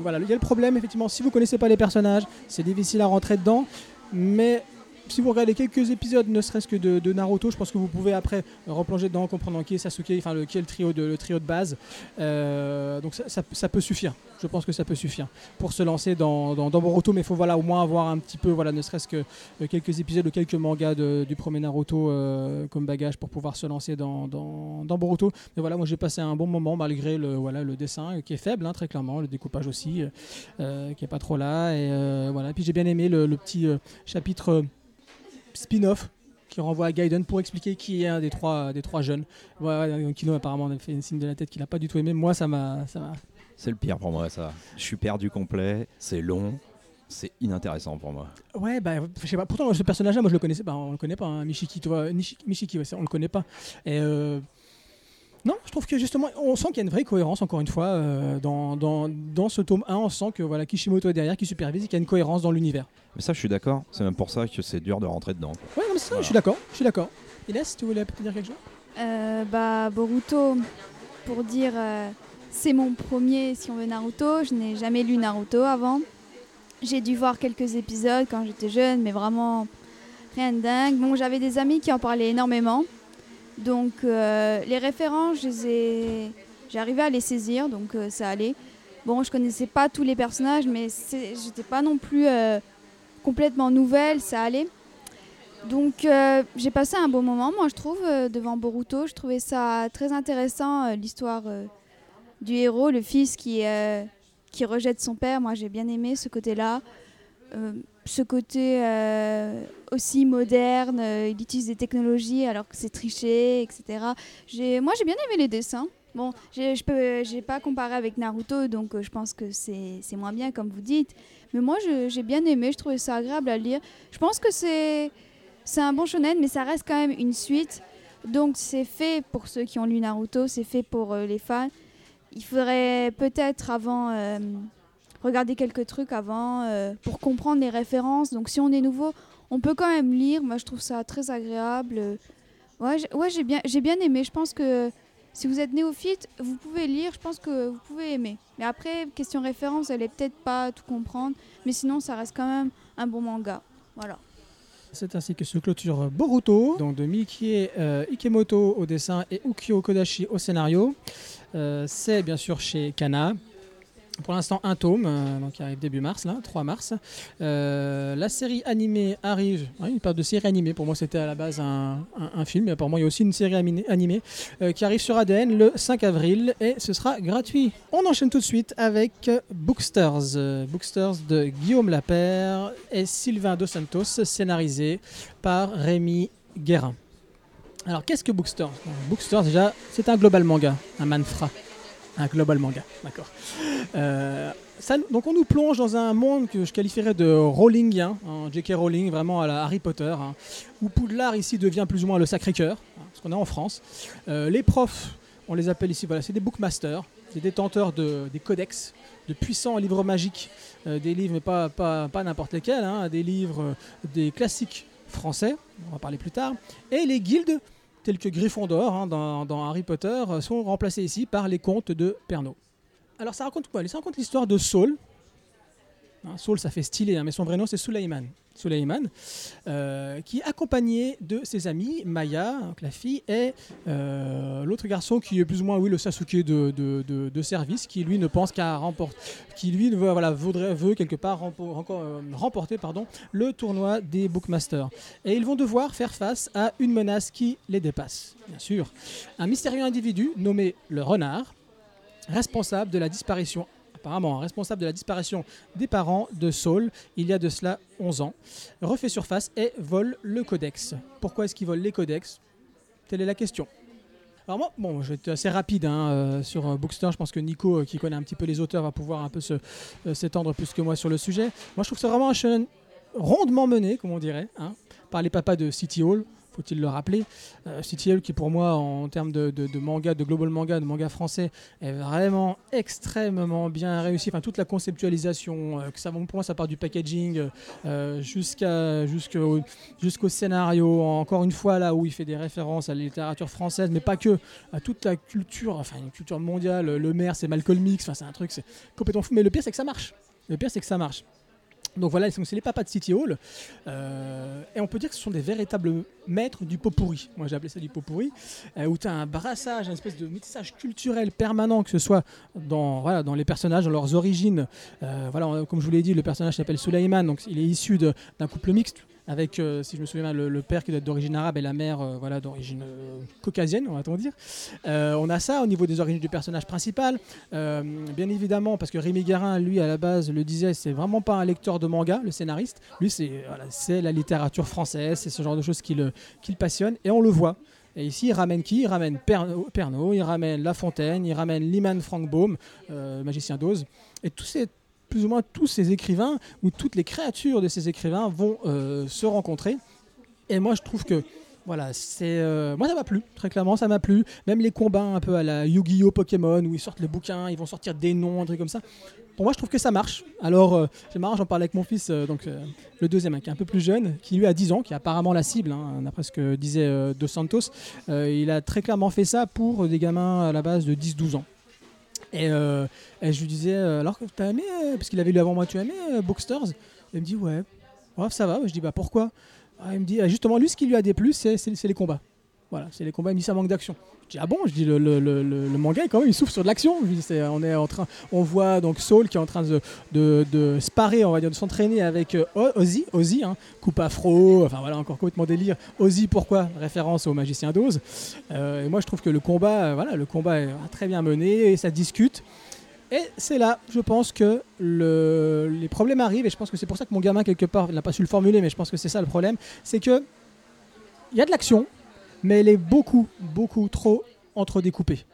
Speaker 1: voilà, il y a le problème effectivement. Si vous connaissez pas les personnages, c'est difficile à rentrer dedans, mais si vous regardez quelques épisodes, ne serait-ce que de, Naruto, je pense que vous pouvez après replonger dedans, comprendre qui est Sasuke, enfin le, qui est le trio de, le trio de base. Euh, donc ça, peut suffire. Je pense que ça peut suffire pour se lancer dans, dans, Boruto, mais il faut voilà, au moins avoir un petit peu, voilà, ne serait-ce que euh, quelques épisodes ou quelques mangas de- du premier Naruto euh, comme bagage pour pouvoir se lancer dans, dans, dans Boruto. Mais voilà, moi j'ai passé un bon moment malgré le, voilà, le dessin qui est faible, hein, très clairement, le découpage aussi, qui est pas trop là. Et voilà. Puis j'ai bien aimé le, petit chapitre spin-off qui renvoie à Gaiden pour expliquer qui est un des trois, des trois jeunes. Ouais, Kino apparemment a fait une signe de la tête qu'il n'a pas du tout aimé. Moi, ça m'a.
Speaker 4: C'est le pire pour moi, ça. Je suis perdu complet, c'est long, c'est inintéressant pour moi.
Speaker 1: Ouais, bah, je sais pas. Pourtant, ce personnage-là, moi, je le connaissais pas. On le connaît pas. hein. Mishiki, tu vois, Nishi- Mishiki, ouais, ça, on le connaît pas. Et euh, Non, je trouve que justement, on sent qu'il y a une vraie cohérence, encore une fois, euh, dans, dans, dans ce tome 1. On sent que voilà, Kishimoto est derrière, qui supervise, et qu'il y a une cohérence dans l'univers.
Speaker 4: Mais ça, je suis d'accord. C'est même pour ça que c'est dur de rentrer dedans. quoi.
Speaker 1: Ouais, non, mais ça,
Speaker 4: Voilà.
Speaker 1: je suis d'accord. Je suis d'accord. Inès, tu voulais peut-être dire quelque chose?
Speaker 2: Euh, bah, Boruto, pour dire, euh, c'est mon premier, si on veut, Naruto. Je n'ai jamais lu Naruto avant. J'ai dû voir quelques épisodes quand j'étais jeune, mais vraiment rien de dingue. Bon, j'avais des amis qui en parlaient énormément. Donc, euh, les ai... j'arrivais à les saisir, donc euh, ça allait. Bon, je connaissais pas tous les personnages, mais j'étais pas non plus euh, complètement nouvelle, ça allait. Donc j'ai passé un bon moment, moi je trouve, devant Boruto. Je trouvais ça très intéressant, l'histoire du héros, le fils qui, qui rejette son père. Moi j'ai bien aimé ce côté-là. Euh, ce côté euh, aussi moderne, euh, il utilise des technologies alors que c'est triché, etc. J'ai- Moi j'ai bien aimé les dessins. Bon, je j'ai pas comparé avec Naruto, donc je pense que c'est c'est moins bien comme vous dites. Mais moi j'ai bien aimé, je trouvais ça agréable à lire. Je pense que c'est c'est un bon shonen, mais ça reste quand même une suite. Donc c'est fait pour ceux qui ont lu Naruto, c'est fait pour les fans. Il faudrait peut-être avant regarder quelques trucs avant euh, pour comprendre les références. Donc si on est nouveau, on peut quand même lire. Moi je trouve ça très agréable. Ouais, j'ai- bien, j'ai bien aimé. Je pense que si vous êtes néophyte, vous pouvez lire. Je pense que vous pouvez aimer. Mais après, question référence, elle est peut-être pas tout comprendre. Mais sinon, ça reste quand même un bon manga. Voilà.
Speaker 1: C'est ainsi que se clôture Boruto, donc de Mikie euh, Ikemoto au dessin et Ukyo Kodashi au scénario. Euh, c'est bien sûr chez Kana. Pour l'instant, un tome, euh, donc qui arrive début mars, là, 3 mars. Euh, la série animée arrive. Il parle de série animée. Pour moi, c'était à la base un, film. Mais apparemment, il y a aussi une série animée euh, qui arrive sur ADN le 5 avril et ce sera gratuit. On enchaîne tout de suite avec Booksters. Booksters de Guillaume Lapère et Sylvain Dos Santos, scénarisé par Rémi Guérin. Alors, qu'est-ce que Booksters? Booksters, déjà, c'est un global manga, un manfra. Un global manga, d'accord. Euh, donc on nous plonge dans un monde que je qualifierais de Rowlingien, hein, J.K. Rowling, vraiment à la Harry Potter, hein, où Poudlard ici devient plus ou moins le Sacré-Cœur, hein, parce qu'on est en France. Euh, les profs, on les appelle ici, voilà, c'est des bookmasters, des détenteurs de, des codex, de puissants livres magiques, euh, des livres, mais pas, pas, pas n'importe lesquels, hein, des livres, des classiques français, on va parler plus tard, et les guildes tels que Gryffondor hein, dans, Harry Potter euh, sont remplacés ici par les contes de Pernod. Alors ça raconte quoi? Ça raconte l'histoire de Saul. Hein, Saul, ça fait stylé, hein, mais son vrai nom c'est Suleiman. Suleiman, euh, qui est accompagné de ses amis, Maya, la fille, et euh, l'autre garçon qui est plus ou moins le Sasuke de, service, qui lui ne pense qu'à remporter, qui lui veut, voudrait, veut quelque part euh, remporter le tournoi des Bookmasters. Et ils vont devoir faire face à une menace qui les dépasse, bien sûr. Un mystérieux individu nommé le renard, responsable de la disparition, apparemment responsable de la disparition des parents de Saul il y a de cela 11 ans, refait surface et vole le codex. Pourquoi est-ce qu'il vole les codex? Telle est la question. Alors moi, bon, je vais être assez rapide hein, euh, sur euh, Bookster. Je pense que Nico, euh, qui connaît un petit peu les auteurs, va pouvoir un peu euh, s'étendre plus que moi sur le sujet. Moi, je trouve que vraiment un shonen rondement mené, comme on dirait, hein, par les papas de City Hall. Faut-il le rappeler Euh, Hall, qui pour moi, en termes de, manga, de global manga, de manga français, est vraiment extrêmement bien réussi. Enfin, toute la conceptualisation, euh, que ça, pour moi, ça part du packaging euh, jusqu'au scénario. Encore une fois, là où il fait des références à la littérature française, mais pas que, à toute la culture, enfin une culture mondiale. Le maire, c'est Malcolm X. Enfin, c'est un truc, c'est complètement fou. Mais le pire, c'est que ça marche. Le pire, c'est que ça marche. Donc voilà, c'est les papas de City Hall. Euh, et on peut dire que ce sont des véritables maîtres du pot pourri. Moi j'ai appelé ça du pot pourri. euh, où tu as un brassage, une espèce de métissage culturel permanent, que ce soit dans, voilà, dans les personnages, dans leurs origines. Euh, voilà, comme je vous l'ai dit, le personnage s'appelle Suleiman, donc il est issu d'un couple mixte. Avec, euh, si je me souviens bien, le, père qui doit être d'origine arabe et la mère euh, voilà, d'origine euh, caucasienne, on va-t-on dire. On a ça au niveau des origines du personnage principal. Bien évidemment, parce que Rémi Guérin, lui, à la base, le disait, c'est vraiment pas un lecteur de manga, le scénariste. Lui, c'est la littérature française, c'est ce genre de choses qui le, passionne, et on le voit. Et ici, il ramène qui? Il ramène Pernod, il ramène La Fontaine, il ramène Liman Frank Baum, magicien d'Oz. Et tous ces, plus ou moins tous ces écrivains, ou toutes les créatures de ces écrivains vont euh, se rencontrer. Et moi, je trouve que Voilà, c'est euh, moi ça m'a plu, très clairement ça m'a plu. Même les combats un peu à la Yu-Gi-Oh Pokémon où ils sortent les bouquins, ils vont sortir des noms, un truc comme ça. Pour moi, je trouve que ça marche. Alors, euh, c'est marrant, j'en parlais avec mon fils, donc le deuxième, hein, qui est un peu plus jeune, qui lui a 10 ans, qui est apparemment la cible, hein, d'après ce que disait Dos Santos. Il a très clairement fait ça pour des gamins à la base de 10-12 ans. Et, euh, et je lui disais, euh, alors que t'as aimé, euh, parce qu'il avait lu avant moi, tu as aimé Booksters Il me dit, ouais, ça va. Je dis, bah pourquoi? Ah, Il me dit, ah, justement, lui, ce qui lui a déplu, c'est les combats. Voilà, c'est les combats, il me dit, ça manque d'action. Je dis, ah bon Je dis, le, le, le, manga, quand même, il souffre sur de l'action. On, est en train, on voit donc Saul qui est en train de, de, de sparer, on va dire, de s'entraîner avec euh, Ozzy, Ozzy hein, coupe afro, enfin voilà, encore complètement délire. Ozzy, pourquoi? Référence au magicien d'Oz. Euh, et moi, je trouve que le combat, euh, voilà, le combat est très bien mené et ça discute. Et c'est là, je pense que le- les problèmes arrivent, et je pense que c'est pour ça que mon gamin, quelque part, il n'a pas su le formuler, mais je pense que c'est ça le problème, c'est que il y a de l'action, mais elle est beaucoup, beaucoup trop entredécoupée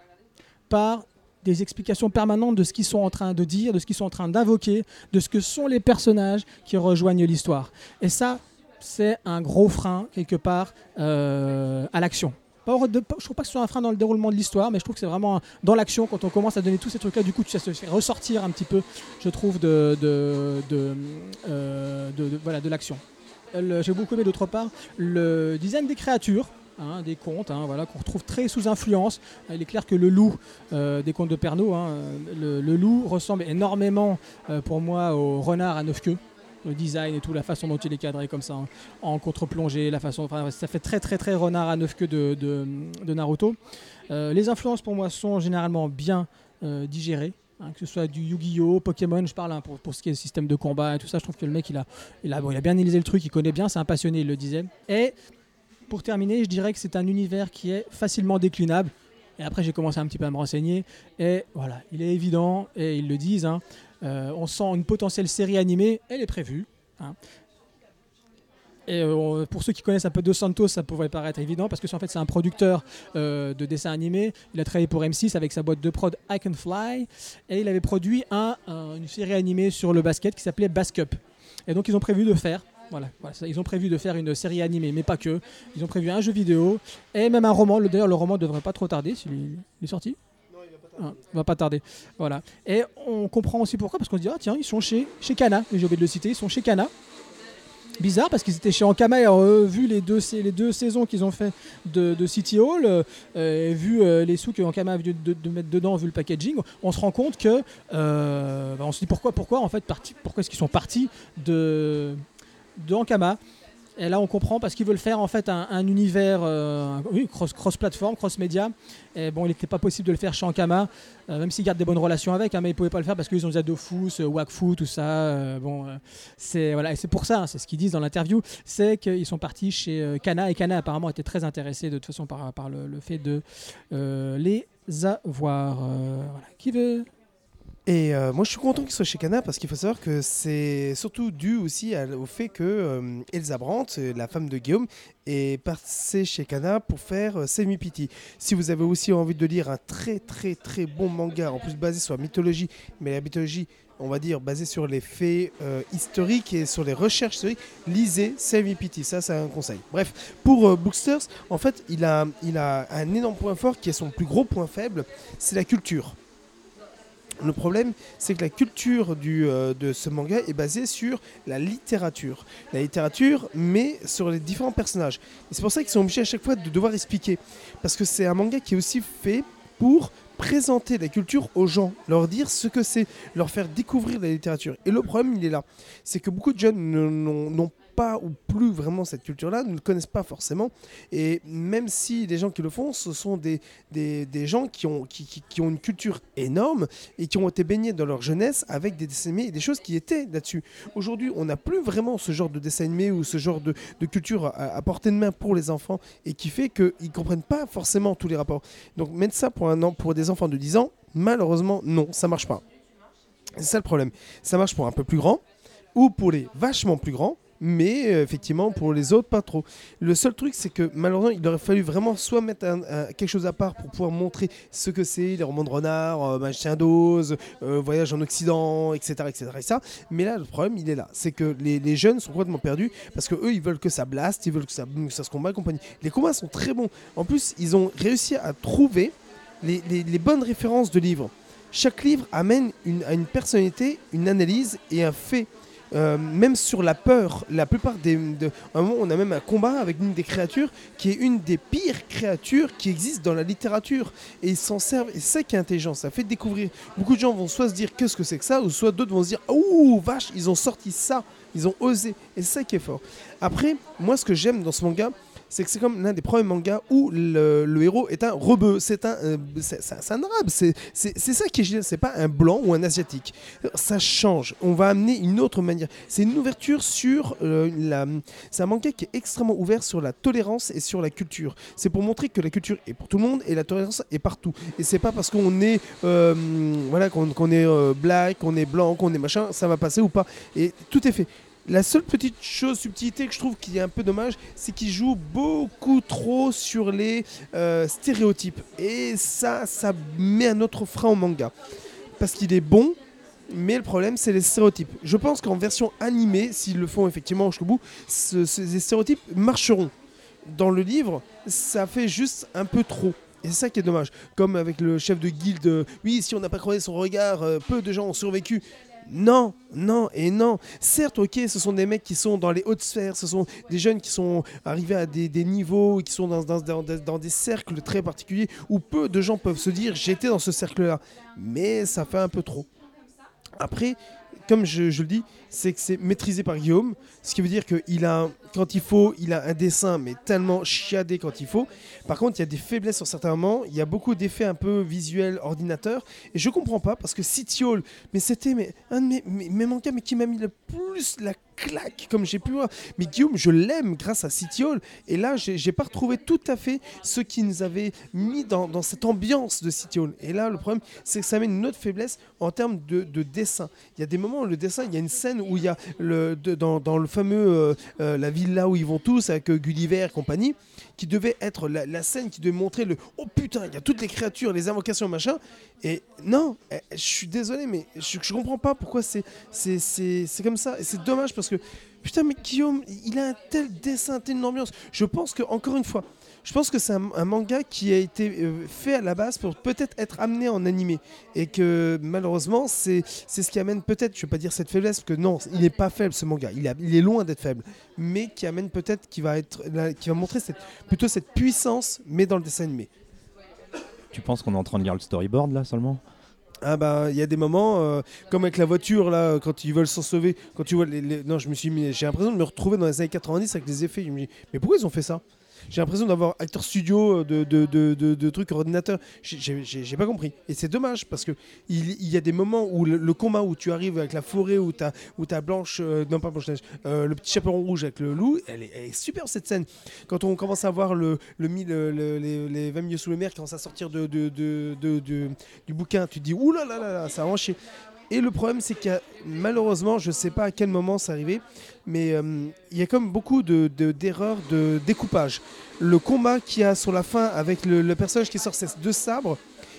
Speaker 1: par des explications permanentes de ce qu'ils sont en train de dire, de ce qu'ils sont en train d'invoquer, de ce que sont les personnages qui rejoignent l'histoire. Et ça, c'est un gros frein, quelque part, euh, à l'action. Je trouve pas que ce soit un frein dans le déroulement de l'histoire, mais je trouve que c'est vraiment dans l'action, quand on commence à donner tous ces trucs-là, du coup, ça se fait ressortir un petit peu, je trouve, de, de, de, euh, voilà, de l'action. J'ai beaucoup aimé d'autre part le design des créatures. Hein, des contes, hein, voilà, qu'on retrouve très sous influence. Il est clair que le loup euh, des contes de Pernod, hein, le, loup ressemble énormément euh, pour moi au renard à neuf queues. Le design et tout, la façon dont il est cadré comme ça, en contre-plongée, la façon, ça fait très très très renard à neuf queues de, Naruto. Euh, les influences pour moi sont généralement bien digérées. que ce soit du Yu-Gi-Oh, Pokémon, je parle pour, ce qui est système de combat et tout ça, je trouve que le mec il a, il a bien analysé le truc, il connaît bien, c'est un passionné, il le disait. Et pour terminer, je dirais que c'est un univers qui est facilement déclinable. Et après, j'ai commencé un petit peu à me renseigner. Et voilà, il est évident, et ils le disent, hein, euh, on sent une potentielle série animée, elle est prévue. hein. Et euh, pour ceux qui connaissent un peu Dos Santos, ça pourrait paraître évident parce que en fait c'est un producteur euh, de dessins animés. Il a travaillé pour M6 avec sa boîte de prod I Can Fly et il avait produit un- un- une série animée sur le basket qui s'appelait Bascup. Et donc ils ont prévu de faire, voilà, ils ont prévu de faire une série animée, mais pas que. Ils ont prévu un jeu vidéo et même un roman. Le- D'ailleurs le roman devrait pas trop tarder s'il est, il est sorti. Ah, il va pas tarder. Voilà. Et on comprend aussi pourquoi, parce qu'on se dit, ah tiens, ils sont chez, chez Kana, j'ai oublié de le citer, ils sont chez Kana. Bizarre parce qu'ils étaient chez Ankama et euh, vu les deux, sa- les deux saisons qu'ils ont fait de, de City Hall, euh, et vu euh, les sous que Ankama a vu de, de mettre dedans, vu le packaging, on se rend compte que euh, bah, on se dit pourquoi, pourquoi en fait parti, pourquoi est-ce qu'ils sont partis de, de Ankama et là, on comprend parce qu'ils veulent faire en fait un, un univers euh, oui, cross, cross-platform, cross-média. Et bon, il n'était pas possible de le faire chez Ankama, euh, même s'ils gardent des bonnes relations avec, hein, mais ils ne pouvaient pas le faire parce qu'ils ont déjà Dofus, euh, Wakfu, tout ça. euh, bon, euh, c'est voilà, et c'est pour ça, hein, c'est ce qu'ils disent dans l'interview, c'est qu'ils sont partis chez euh, Kana et Kana apparemment était très intéressé de toute façon par, le, le fait de euh, les avoir. euh, voilà. Qui veut
Speaker 3: Et euh, moi, je suis content qu'il soit chez Kana parce qu'il faut savoir que c'est surtout dû aussi au fait que euh, Elsa Brandt, euh, la femme de Guillaume, est passée chez Kana pour faire euh, Semi Pity. Si vous avez aussi envie de lire un très très très bon manga, en plus basé sur la mythologie, mais la mythologie, on va dire basée sur les faits historiques et sur les recherches historiques, lisez Semi Pity. Ça, c'est un conseil. Bref, pour Booksters, en fait, il a, il a un énorme point fort qui est son plus gros point faible, c'est la culture. Le problème, c'est que la culture euh, de ce manga est basée sur la littérature. La littérature, mais sur les différents personnages. C'est pour ça qu'ils sont obligés à chaque fois de devoir expliquer. Parce que c'est un manga qui est aussi fait pour présenter la culture aux gens, leur dire ce que c'est, leur faire découvrir la littérature. Et le problème, il est là. C'est que beaucoup de jeunes ne- n'ont n'ont pas ou plus vraiment cette culture-là, ne le connaissent pas forcément. Et même si les gens qui le font, ce sont des, des, gens qui ont, qui, ont une culture énorme et qui ont été baignés dans leur jeunesse avec des dessins animés et des choses qui étaient là-dessus. Aujourd'hui, on n'a plus vraiment ce genre de dessin animé ou ce genre de, de culture à, à portée de main pour les enfants et qui fait qu'ils ne comprennent pas forcément tous les rapports. Donc mettre ça pour, un an, pour des enfants de 10 ans, malheureusement, non, ça marche pas. C'est ça le problème. Ça marche pour un peu plus grand ou pour les vachement plus grands. Mais euh, effectivement pour les autres pas trop. Le seul truc c'est que malheureusement il aurait fallu vraiment soit mettre quelque chose à part pour pouvoir montrer ce que c'est les romans de renard, euh, Magicien d'Oz, euh, Voyage en Occident, etc., etc. Et ça. Mais là le problème il est là, c'est que les, jeunes sont complètement perdus parce que eux ils veulent que ça blast, ils veulent que ça, se combat compagnie. Les combats sont très bons. En plus ils ont réussi à trouver les, bonnes références de livres. Chaque livre amène à une personnalité, une analyse et un fait. Euh, même sur la peur, la plupart des. De, un moment, on a même un combat avec une des créatures qui est une des pires créatures qui existent dans la littérature. Et ils s'en servent. Et c'est ça qui est intelligent. Ça fait découvrir. Beaucoup de gens vont soit se dire qu'est-ce que c'est que ça, ou soit d'autres vont se dire ouh, vache, ils ont sorti ça. Ils ont osé. Et c'est ça qui est fort. Après, moi, ce que j'aime dans ce manga, c'est que c'est comme l'un des premiers mangas où le, héros est un rebeu, c'est un, euh, un arabe, c'est, ça qui est génial, c'est pas un blanc ou un asiatique. Ça change, on va amener une autre manière. C'est une ouverture sur euh, la... C'est un manga qui est extrêmement ouvert sur la tolérance et sur la culture. C'est pour montrer que la culture est pour tout le monde et la tolérance est partout. Et c'est pas parce qu'on est, euh, voilà, qu'on, est black, qu'on est blanc, qu'on est machin, ça va passer ou pas. Et tout est fait. La seule petite chose, subtilité que je trouve qui est un peu dommage, c'est qu'il joue beaucoup trop sur les euh, stéréotypes. Et ça, ça met un autre frein au manga. Parce qu'il est bon, mais le problème, c'est les stéréotypes. Je pense qu'en version animée, s'ils le font effectivement jusqu'au bout, ce- ces stéréotypes marcheront. Dans le livre, ça fait juste un peu trop. Et c'est ça qui est dommage. Comme avec le chef de guilde, euh, oui, si on n'a pas croisé son regard, euh, peu de gens ont survécu. Non, non et non. Certes, ok, ce sont des mecs qui sont dans les hautes sphères, ce sont des jeunes qui sont arrivés à des, niveaux, qui sont dans, des cercles très particuliers où peu de gens peuvent se dire j'étais dans ce cercle-là. Mais ça fait un peu trop. Après, comme je le dis, c'est que c'est maîtrisé par Guillaume, ce qui veut dire qu'il a, quand il faut, il a un dessin, mais tellement chiadé quand il faut. Par contre, il y a des faiblesses sur certains moments, il y a beaucoup d'effets un peu visuels ordinateur, et je comprends pas, parce que City Hall, mais c'était mais, un de mes, mes, mes mangas, mais qui m'a mis le plus la claque, comme j'ai pu voir. Mais Guillaume, je l'aime grâce à City Hall, et là, j'ai pas retrouvé tout à fait ce qui nous avait mis dans, cette ambiance de City Hall. Et là, le problème, c'est que ça amène une autre faiblesse en termes de dessin. Il y a des moments où le dessin, il y a une scène où il y a le, dans, dans le fameux euh, euh, la villa où ils vont tous avec euh, Gulliver et compagnie, qui devait être la, scène qui devait montrer le oh putain, il y a toutes les créatures, les invocations machin. Et non, eh, je suis désolé, mais je, je comprends pas pourquoi c'est comme ça. Et c'est dommage parce que putain, mais Guillaume, il a un tel dessin, telle ambiance. Je pense que encore une fois. Je pense que c'est un, un manga qui a été euh, fait à la base pour peut-être être amené en animé. Et que malheureusement c'est c'est ce qui amène peut-être, je vais pas dire cette faiblesse, parce que non, il n'est pas faible ce manga, il, a- il est loin d'être faible, mais qui amène peut-être, qui va être, qui va montrer cette, plutôt cette puissance, mais dans le dessin animé.
Speaker 4: Tu penses qu'on est en train de lire le storyboard là seulement?
Speaker 3: Ah bah il y a des moments euh, comme avec la voiture là quand ils veulent s'en sauver quand tu vois les, les- non je me suis mis j'ai l'impression de me retrouver dans les années 90 avec les effets. Je me dis mais pourquoi ils ont fait ça? J'ai l'impression d'avoir acteur studio de, de, de, de- de trucs ordinateur. J'ai- pas compris. Et c'est dommage parce que il, y a des moments où le, combat où tu arrives avec la forêt où t'as où t'as Blanche euh, non pas Blanche Neige euh, le petit chaperon rouge avec le loup elle est, elle est superbe cette scène. Quand on commence à voir le, le, le- le- les, les 20 milieux sous le mer qui commencent à sortir de, du bouquin, tu te dis ouh là là là ça a chier. Et le problème, c'est qu'il y a, malheureusement, je sais pas à quel moment c'est arrivé, mais euh, il y a comme beaucoup de- de- d'erreurs de, découpage. Le combat qu'il y a sur la fin avec le, personnage qui sort ses deux sabres,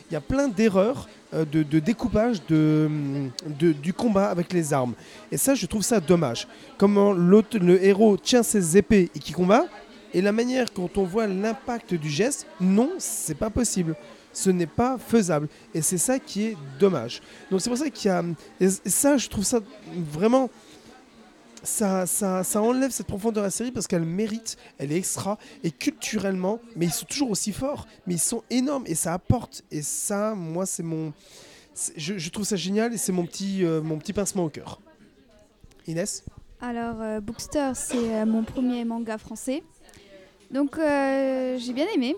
Speaker 3: il y a plein d'erreurs euh, de, découpage du combat avec les armes. Et ça, je trouve ça dommage. Comment le héros tient ses épées et qui combat, et la manière quand on voit l'impact du geste, non, c'est pas possible. Ce n'est pas faisable. Et c'est ça qui est dommage. Donc c'est pour ça qu'il y a... Et ça, je trouve ça vraiment... Ça, ça, ça enlève cette profondeur à la série parce qu'elle mérite, elle est extra, et culturellement, mais ils sont toujours aussi forts, mais ils sont énormes, et ça apporte. Et ça, moi, c'est mon... je trouve ça génial, et c'est mon petit, euh, mon petit pincement au cœur. Inès?
Speaker 2: Alors, euh, Bookster, c'est euh, mon premier manga français. Donc, euh, j'ai bien aimé.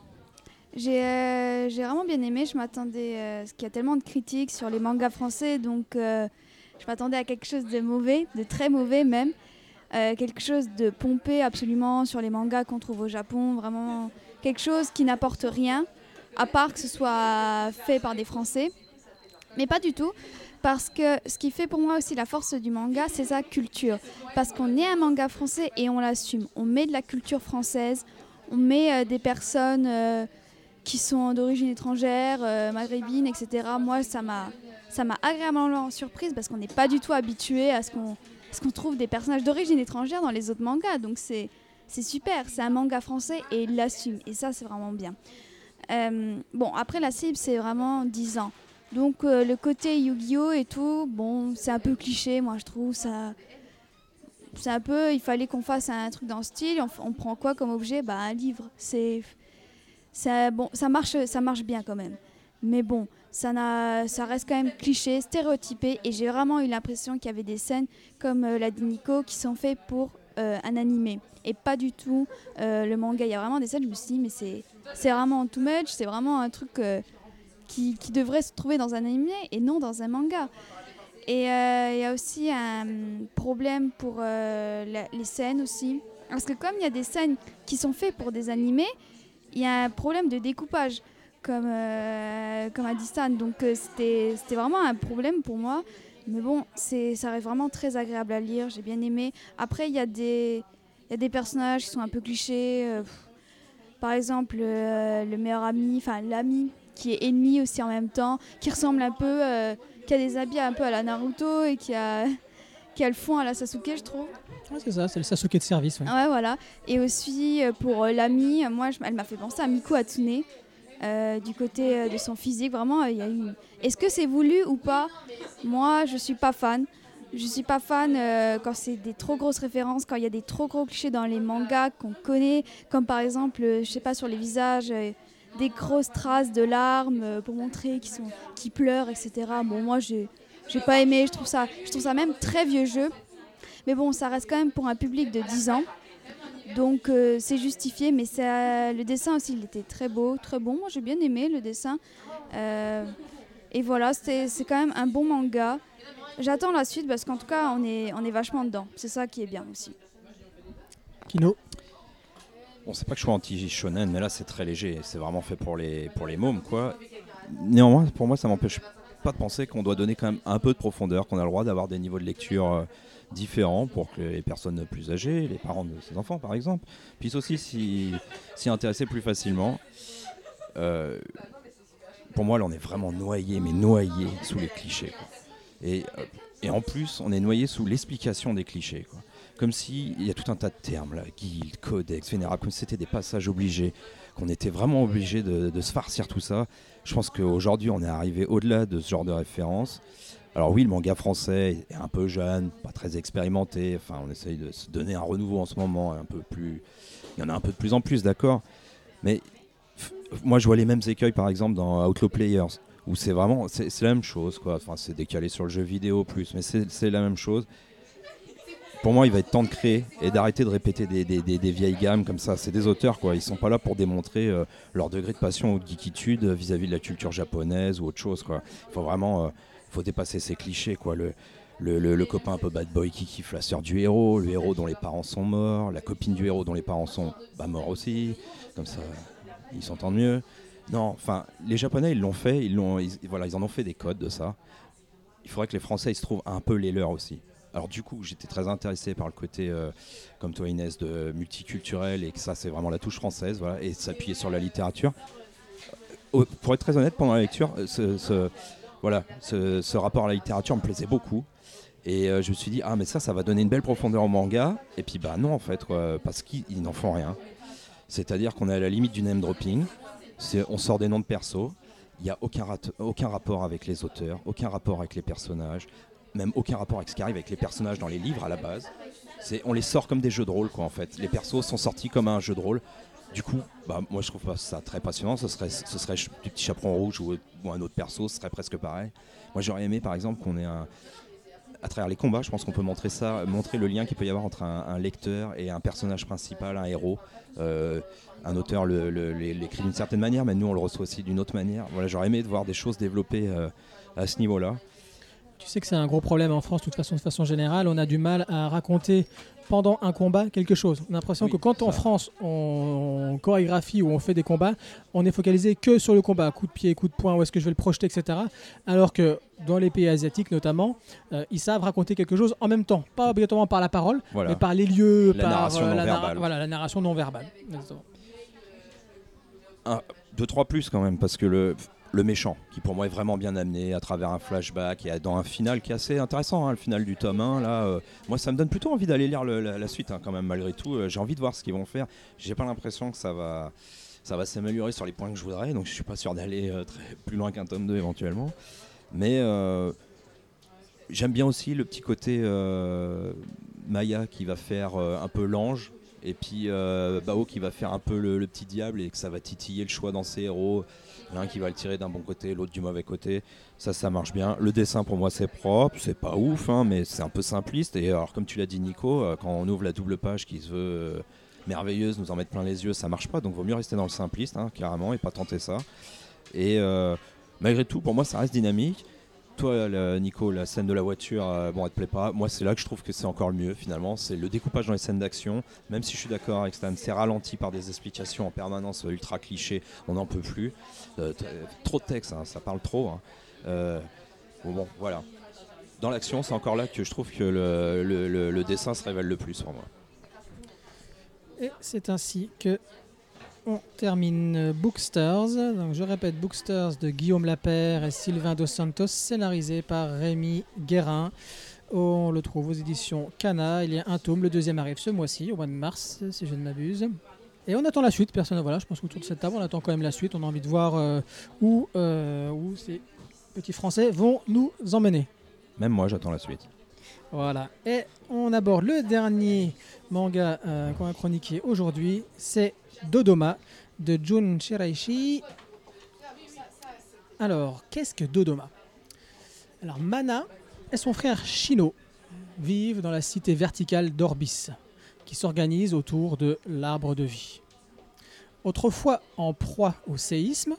Speaker 2: J'ai euh, j'ai vraiment bien aimé. Je m'attendais. euh, parce qu'il y a tellement de critiques sur les mangas français. Donc, euh, je m'attendais à quelque chose de mauvais, de très mauvais même. Euh, quelque chose de pompé absolument sur les mangas qu'on trouve au Japon. Vraiment, quelque chose qui n'apporte rien, à part que ce soit fait par des Français. Mais pas du tout, parce que ce qui fait pour moi aussi la force du manga, c'est sa culture. Parce qu'on est un manga français et on l'assume. On met de la culture française, on met des personnes qui sont d'origine étrangère, euh, maghrébine, etc. Moi, ça m'a, ça m'a agréablement surprise parce qu'on n'est pas du tout habitué à ce qu'on, ce qu'on trouve des personnages d'origine étrangère dans les autres mangas. Donc c'est, c'est super. C'est un manga français et il l'assume. Et ça, c'est vraiment bien. Euh, bon, après la cible, c'est vraiment 10 ans. Donc euh, le côté Yu-Gi-Oh et tout, bon, c'est un peu cliché, moi je trouve ça. C'est un peu, il fallait qu'on fasse un truc dans ce style. On, on prend quoi comme objet? Bah un livre. C'est, ça, marche, ça marche bien quand même. Mais bon, ça reste quand même cliché, stéréotypé. Et j'ai vraiment eu l'impression qu'il y avait des scènes comme euh, l'a dit Nico qui sont faites pour euh, un animé et pas du tout euh, le manga. Il y a vraiment des scènes. Je me suis dit mais c'est, vraiment too much. C'est vraiment un truc. euh, qui, devrait se trouver dans un animé et non dans un manga. Et il y a aussi un problème pour les scènes aussi. Parce que comme il y a des scènes qui sont faites pour des animés, il y a un problème de découpage, comme, euh, comme a dit Stan. Donc euh, c'était vraiment un problème pour moi. Mais bon, ça reste vraiment très agréable à lire, j'ai bien aimé. Après, il y, a des- y a des personnages qui sont un peu clichés. euh, par exemple, le meilleur ami, enfin l'ami qui est ennemi aussi en même temps, qui ressemble un peu, qui a des habits un peu à la Naruto et qui a, le fond à la Sasuke, je trouve.
Speaker 1: Ouais, c'est ça, c'est le Sasuke de service. ouais.
Speaker 2: Ouais, voilà. Et aussi euh, pour euh, l'ami, euh, moi, je- elle m'a fait penser à Miku Hatsune. euh, du côté de son physique, vraiment, il y a eu. Est-ce que c'est voulu ou pas? Moi, je suis pas fan. Je suis pas fan euh, quand c'est des trop grosses références, quand il y a des trop gros clichés dans les mangas qu'on connaît, comme par exemple, je sais pas, sur les visages, euh, des grosses traces de larmes pour montrer qu'ils sont, qu'ils pleurent, etc. Bon, moi, j'ai, j'ai pas aimé. Je trouve ça, je trouve ça même très vieux jeu. Mais bon, ça reste quand même pour un public de 10 ans. Donc euh, c'est justifié, mais ça, le dessin aussi, il était très beau, très bon. Moi j'ai bien aimé le dessin. Euh, et voilà, c'était- c'est quand même un bon manga. J'attends la suite parce qu'en tout cas, on est, on est vachement dedans. C'est ça qui est bien aussi.
Speaker 1: Kino,
Speaker 4: Bon, c'est pas que je sois anti-shonen, mais là c'est très léger. C'est vraiment fait pour les, pour les mômes, quoi. Néanmoins, pour moi, ça m'empêche pas de penser qu'on doit donner quand même un peu de profondeur, qu'on a le droit d'avoir des niveaux de lecture euh, différents pour que les personnes plus âgées, les parents de ces enfants par exemple, puissent aussi s'y intéresser plus facilement. Euh, pour moi, là, on est vraiment noyé, mais noyé sous les clichés. Et, euh, et en plus, on est noyé sous l'explication des clichés. Comme s'il y a tout un tas de termes, là, guilde, codex, vénérable, comme si c'était des passages obligés, qu'on était vraiment obligé de se farcir tout ça. Je pense qu'aujourd'hui, on est arrivé au-delà de ce genre de référence. Alors oui, le manga français est un peu jeune, pas très expérimenté. Enfin, on essaye de se donner un renouveau en ce moment, un peu plus. Il y en a un peu de plus en plus, d'accord. Mais moi, je vois les mêmes écueils, par exemple, dans Outlaw Players, où c'est vraiment, c'est la même chose, quoi. Enfin, c'est décalé sur le jeu vidéo plus, mais c'est la même chose. Pour moi, il va être temps de créer et d'arrêter de répéter des, vieilles gammes comme ça. C'est des auteurs, quoi. Ils sont pas là pour démontrer euh, leur degré de passion ou de geekitude euh, vis-à-vis de la culture japonaise ou autre chose, quoi. Il faut vraiment, euh, faut dépasser ces clichés, quoi. Le, copain un peu bad boy qui kiffe la sœur du héros, le héros dont les parents sont morts, la copine du héros dont les parents sont bah, morts aussi. Comme ça, ils s'entendent mieux. Non, enfin, les Japonais, ils l'ont fait, ils, l'ont, voilà, ils en ont fait des codes de ça. Il faudrait que les Français, ils se trouvent un peu les leurs aussi. Alors du coup, j'étais très intéressé par le côté, euh, comme toi Inès, de multiculturel et que ça, c'est vraiment la touche française, voilà, et s'appuyer sur la littérature. Euh, pour être très honnête, pendant la lecture, euh, ce, rapport à la littérature me plaisait beaucoup. Et je me suis dit, ah mais ça, ça va donner une belle profondeur au manga. Et puis bah non en fait, parce qu'ils ils n'en font rien. C'est-à-dire qu'on est à la limite du name dropping. On sort des noms de persos. Il n'y a aucun rapport avec les auteurs, aucun rapport avec les personnages, même aucun rapport avec ce qui arrive avec les personnages dans les livres à la base. C'est, on les sort comme des jeux de rôle quoi en fait. Les persos sont sortis comme un jeu de rôle. Du coup, bah, moi je trouve pas ça très passionnant. Ce serait, ce serait du petit chaperon rouge ou, un autre perso, ce serait presque pareil. Moi j'aurais aimé par exemple qu'on ait un, à travers les combats, je pense qu'on peut montrer ça, montrer le lien qu'il peut y avoir entre un, lecteur et un personnage principal, un héros. Euh, un auteur l'écrit d'une certaine manière, mais nous on le reçoit aussi d'une autre manière. Voilà, j'aurais aimé de voir des choses développées euh, à ce niveau-là.
Speaker 1: Tu sais que c'est un gros problème en France, de toute façon, de façon générale. On a du mal à raconter pendant un combat quelque chose. On a l'impression
Speaker 4: Oui,
Speaker 1: que quand en. France on, on chorégraphie ou on fait des combats, on est focalisé que sur le combat, coup de pied, coup de poing, où est-ce que je vais le projeter, etc. Alors que dans les pays asiatiques notamment, euh, ils savent raconter quelque chose en même temps, pas obligatoirement par la parole,
Speaker 4: Voilà.
Speaker 1: mais par les lieux,
Speaker 4: La
Speaker 1: par
Speaker 4: narration
Speaker 1: euh,
Speaker 4: non
Speaker 1: la, narra- voilà, la narration non verbale. Exactement.
Speaker 4: Deux, trois plus quand même, parce que le, le méchant, qui pour moi est vraiment bien amené à travers un flashback et dans un final qui est assez intéressant, hein, le final du tome 1, là, euh, moi ça me donne plutôt envie d'aller lire la, suite hein, quand même, malgré tout. Euh, J'ai envie de voir ce qu'ils vont faire. J'ai pas l'impression que ça va, ça va s'améliorer sur les points que je voudrais, donc je suis pas sûr d'aller euh, plus loin qu'un tome 2 éventuellement. Mais j'aime bien aussi le petit côté Maya qui va faire un peu l'ange. Et puis euh, Bao qui va faire un peu le, petit diable et que ça va titiller le choix dans ses héros. L'un qui va le tirer d'un bon côté, l'autre du mauvais côté. Ça, ça marche bien. Le dessin pour moi c'est propre, c'est pas ouf, hein, mais c'est un peu simpliste. Et alors comme tu l'as dit Nico, euh, quand on ouvre la double page qui se veut euh, merveilleuse, nous en mettre plein les yeux, ça marche pas. Donc vaut mieux rester dans le simpliste, hein, carrément, et pas tenter ça. Et malgré tout, pour moi ça reste dynamique. Toi, Nico, la scène de la voiture, euh, bon, elle te plaît pas. Moi, c'est là que je trouve que c'est encore le mieux, finalement. C'est le découpage dans les scènes d'action. Même si je suis d'accord avec Stan, c'est ralenti par des explications en permanence euh, ultra clichés. On n'en peut plus. Euh, t- trop de texte, hein, ça parle trop. hein. Euh, voilà. Dans l'action, c'est encore là que je trouve que le- le dessin se révèle le plus pour moi.
Speaker 1: Et c'est ainsi que on termine Booksters. Donc je répète, Booksters de Guillaume Lapère et Sylvain Dos Santos, scénarisé par Rémi Guérin. On le trouve aux éditions Cana. Il y a un tome, le deuxième arrive ce mois-ci, au mois de mars, si je ne m'abuse. Et on attend la suite, personne. Voilà, je pense qu'autour de cette table, on attend quand même la suite. On a envie de voir euh, où, euh, où ces petits Français vont nous emmener.
Speaker 4: Même moi, j'attends la suite.
Speaker 1: Voilà. Et on aborde le dernier manga euh, qu'on va chroniquer aujourd'hui. C'est Dodoma de Jun Shiraishi. Alors, qu'est-ce que Dodoma? Alors, Mana et son frère Shino vivent dans la cité verticale d'Orbis, qui s'organise autour de l'arbre de vie. Autrefois en proie au séisme,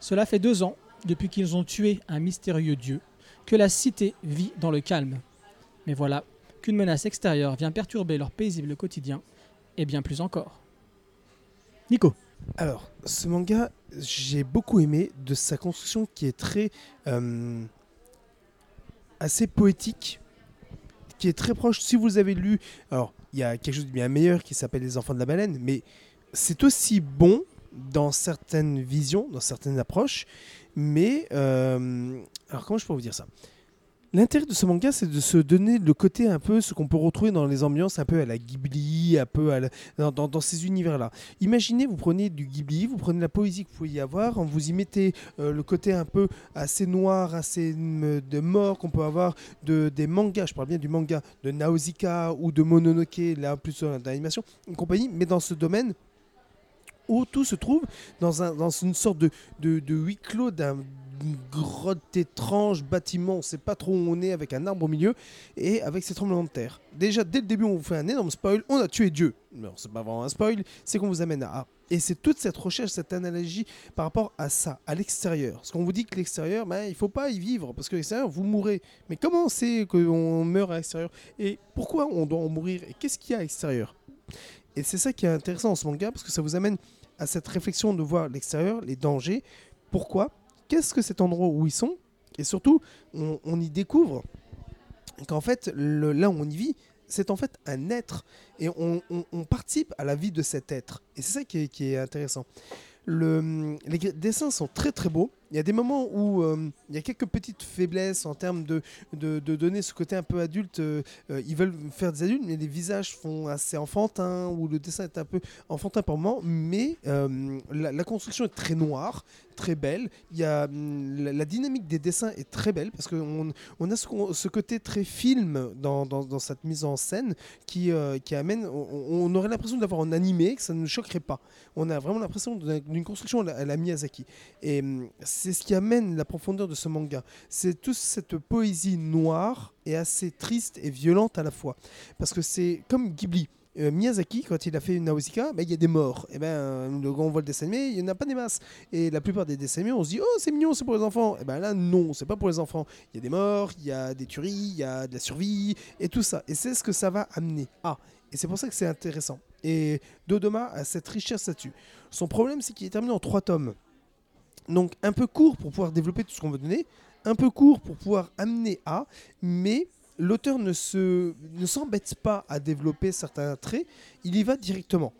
Speaker 1: cela fait deux ans depuis qu'ils ont tué un mystérieux dieu que la cité vit dans le calme. Mais voilà qu'une menace extérieure vient perturber leur paisible quotidien, et bien plus encore. Nico,
Speaker 3: Alors, ce manga, j'ai beaucoup aimé de sa construction qui est très. euh, assez poétique, qui est très proche. Si vous avez lu. Alors, il y a quelque chose de bien meilleur qui s'appelle Les Enfants de la Baleine, mais c'est aussi bon dans certaines visions, dans certaines approches, mais. euh, alors, comment je peux vous dire ça? L'intérêt de ce manga, c'est de se donner le côté un peu ce qu'on peut retrouver dans les ambiances un peu à la Ghibli, un peu à la- dans, ces univers-là. Imaginez, vous prenez du Ghibli, vous prenez la poésie que vous pouvez y avoir, vous y mettez euh, le côté un peu assez noir, assez mm, de mort qu'on peut avoir de, des mangas, je parle bien du manga de Nausicaa ou de Mononoke, là plus d'animation, et compagnie, mais dans ce domaine où tout se trouve dans, un, dans une sorte de, huis clos d'un grotte étrange, bâtiment, on sait pas trop où on est, avec un arbre au milieu, et avec ces tremblements de terre. Déjà, dès le début, on vous fait un énorme spoil, on a tué Dieu. Non, c'est pas vraiment un spoil, c'est qu'on vous amène à... Et c'est toute cette recherche, cette analogie par rapport à ça, à l'extérieur. Parce qu'on vous dit que l'extérieur, ben, il faut pas y vivre, parce que l'extérieur, vous mourrez. Mais comment sait qu'on meurt à l'extérieur? Et pourquoi on doit en mourir? Et qu'est-ce qu'il y a à l'extérieur? Et c'est ça qui est intéressant dans ce manga, parce que ça vous amène à cette réflexion de voir l'extérieur, les dangers. Pourquoi? Qu'est-ce que cet endroit où ils sont Et surtout, on, y découvre qu'en fait, là où on y vit, c'est en fait un être. Et on, participe à la vie de cet être. Et c'est ça qui est, intéressant. Le- les dessins sont très très beaux. Il y a des moments où euh, il y a quelques petites faiblesses en termes de, de, donner ce côté un peu adulte. euh, euh, ils veulent faire des adultes, mais les visages font assez enfantin, ou le dessin est un peu enfantin par moment. Mais la construction est très noire, très belle. Il y a, hum, la, dynamique des dessins est très belle parce qu'on on a ce, côté très film dans, cette mise en scène qui, euh, amène. On, aurait l'impression d'avoir un animé, que ça ne choquerait pas. On a vraiment l'impression d'une construction à la, à la Miyazaki. Et hum, c'est ce qui amène la profondeur de ce manga. C'est toute cette poésie noire et assez triste et violente à la fois. Parce que c'est comme Ghibli. Euh, Miyazaki, quand il a fait Nausicaa, ben, il y a des morts. Et ben, euh, quand on voit le dessin animé, il n'y en a pas des masses. Et la plupart des dessins animés, on se dit, oh, c'est mignon, c'est pour les enfants. Et ben là, non, c'est pas pour les enfants. Il y a des morts, il y a des tueries, il y a de la survie, et tout ça. Et c'est ce que ça va amener. Ah, et c'est pour ça que c'est intéressant. Et Dodoma a cette richesse là-dessus. Son problème, c'est qu'il est terminé en trois tomes. Donc, un peu court pour pouvoir développer tout ce qu'on veut donner, un peu court pour pouvoir amener à, mais l'auteur ne se ne s'embête pas à développer certains traits, il y va directement.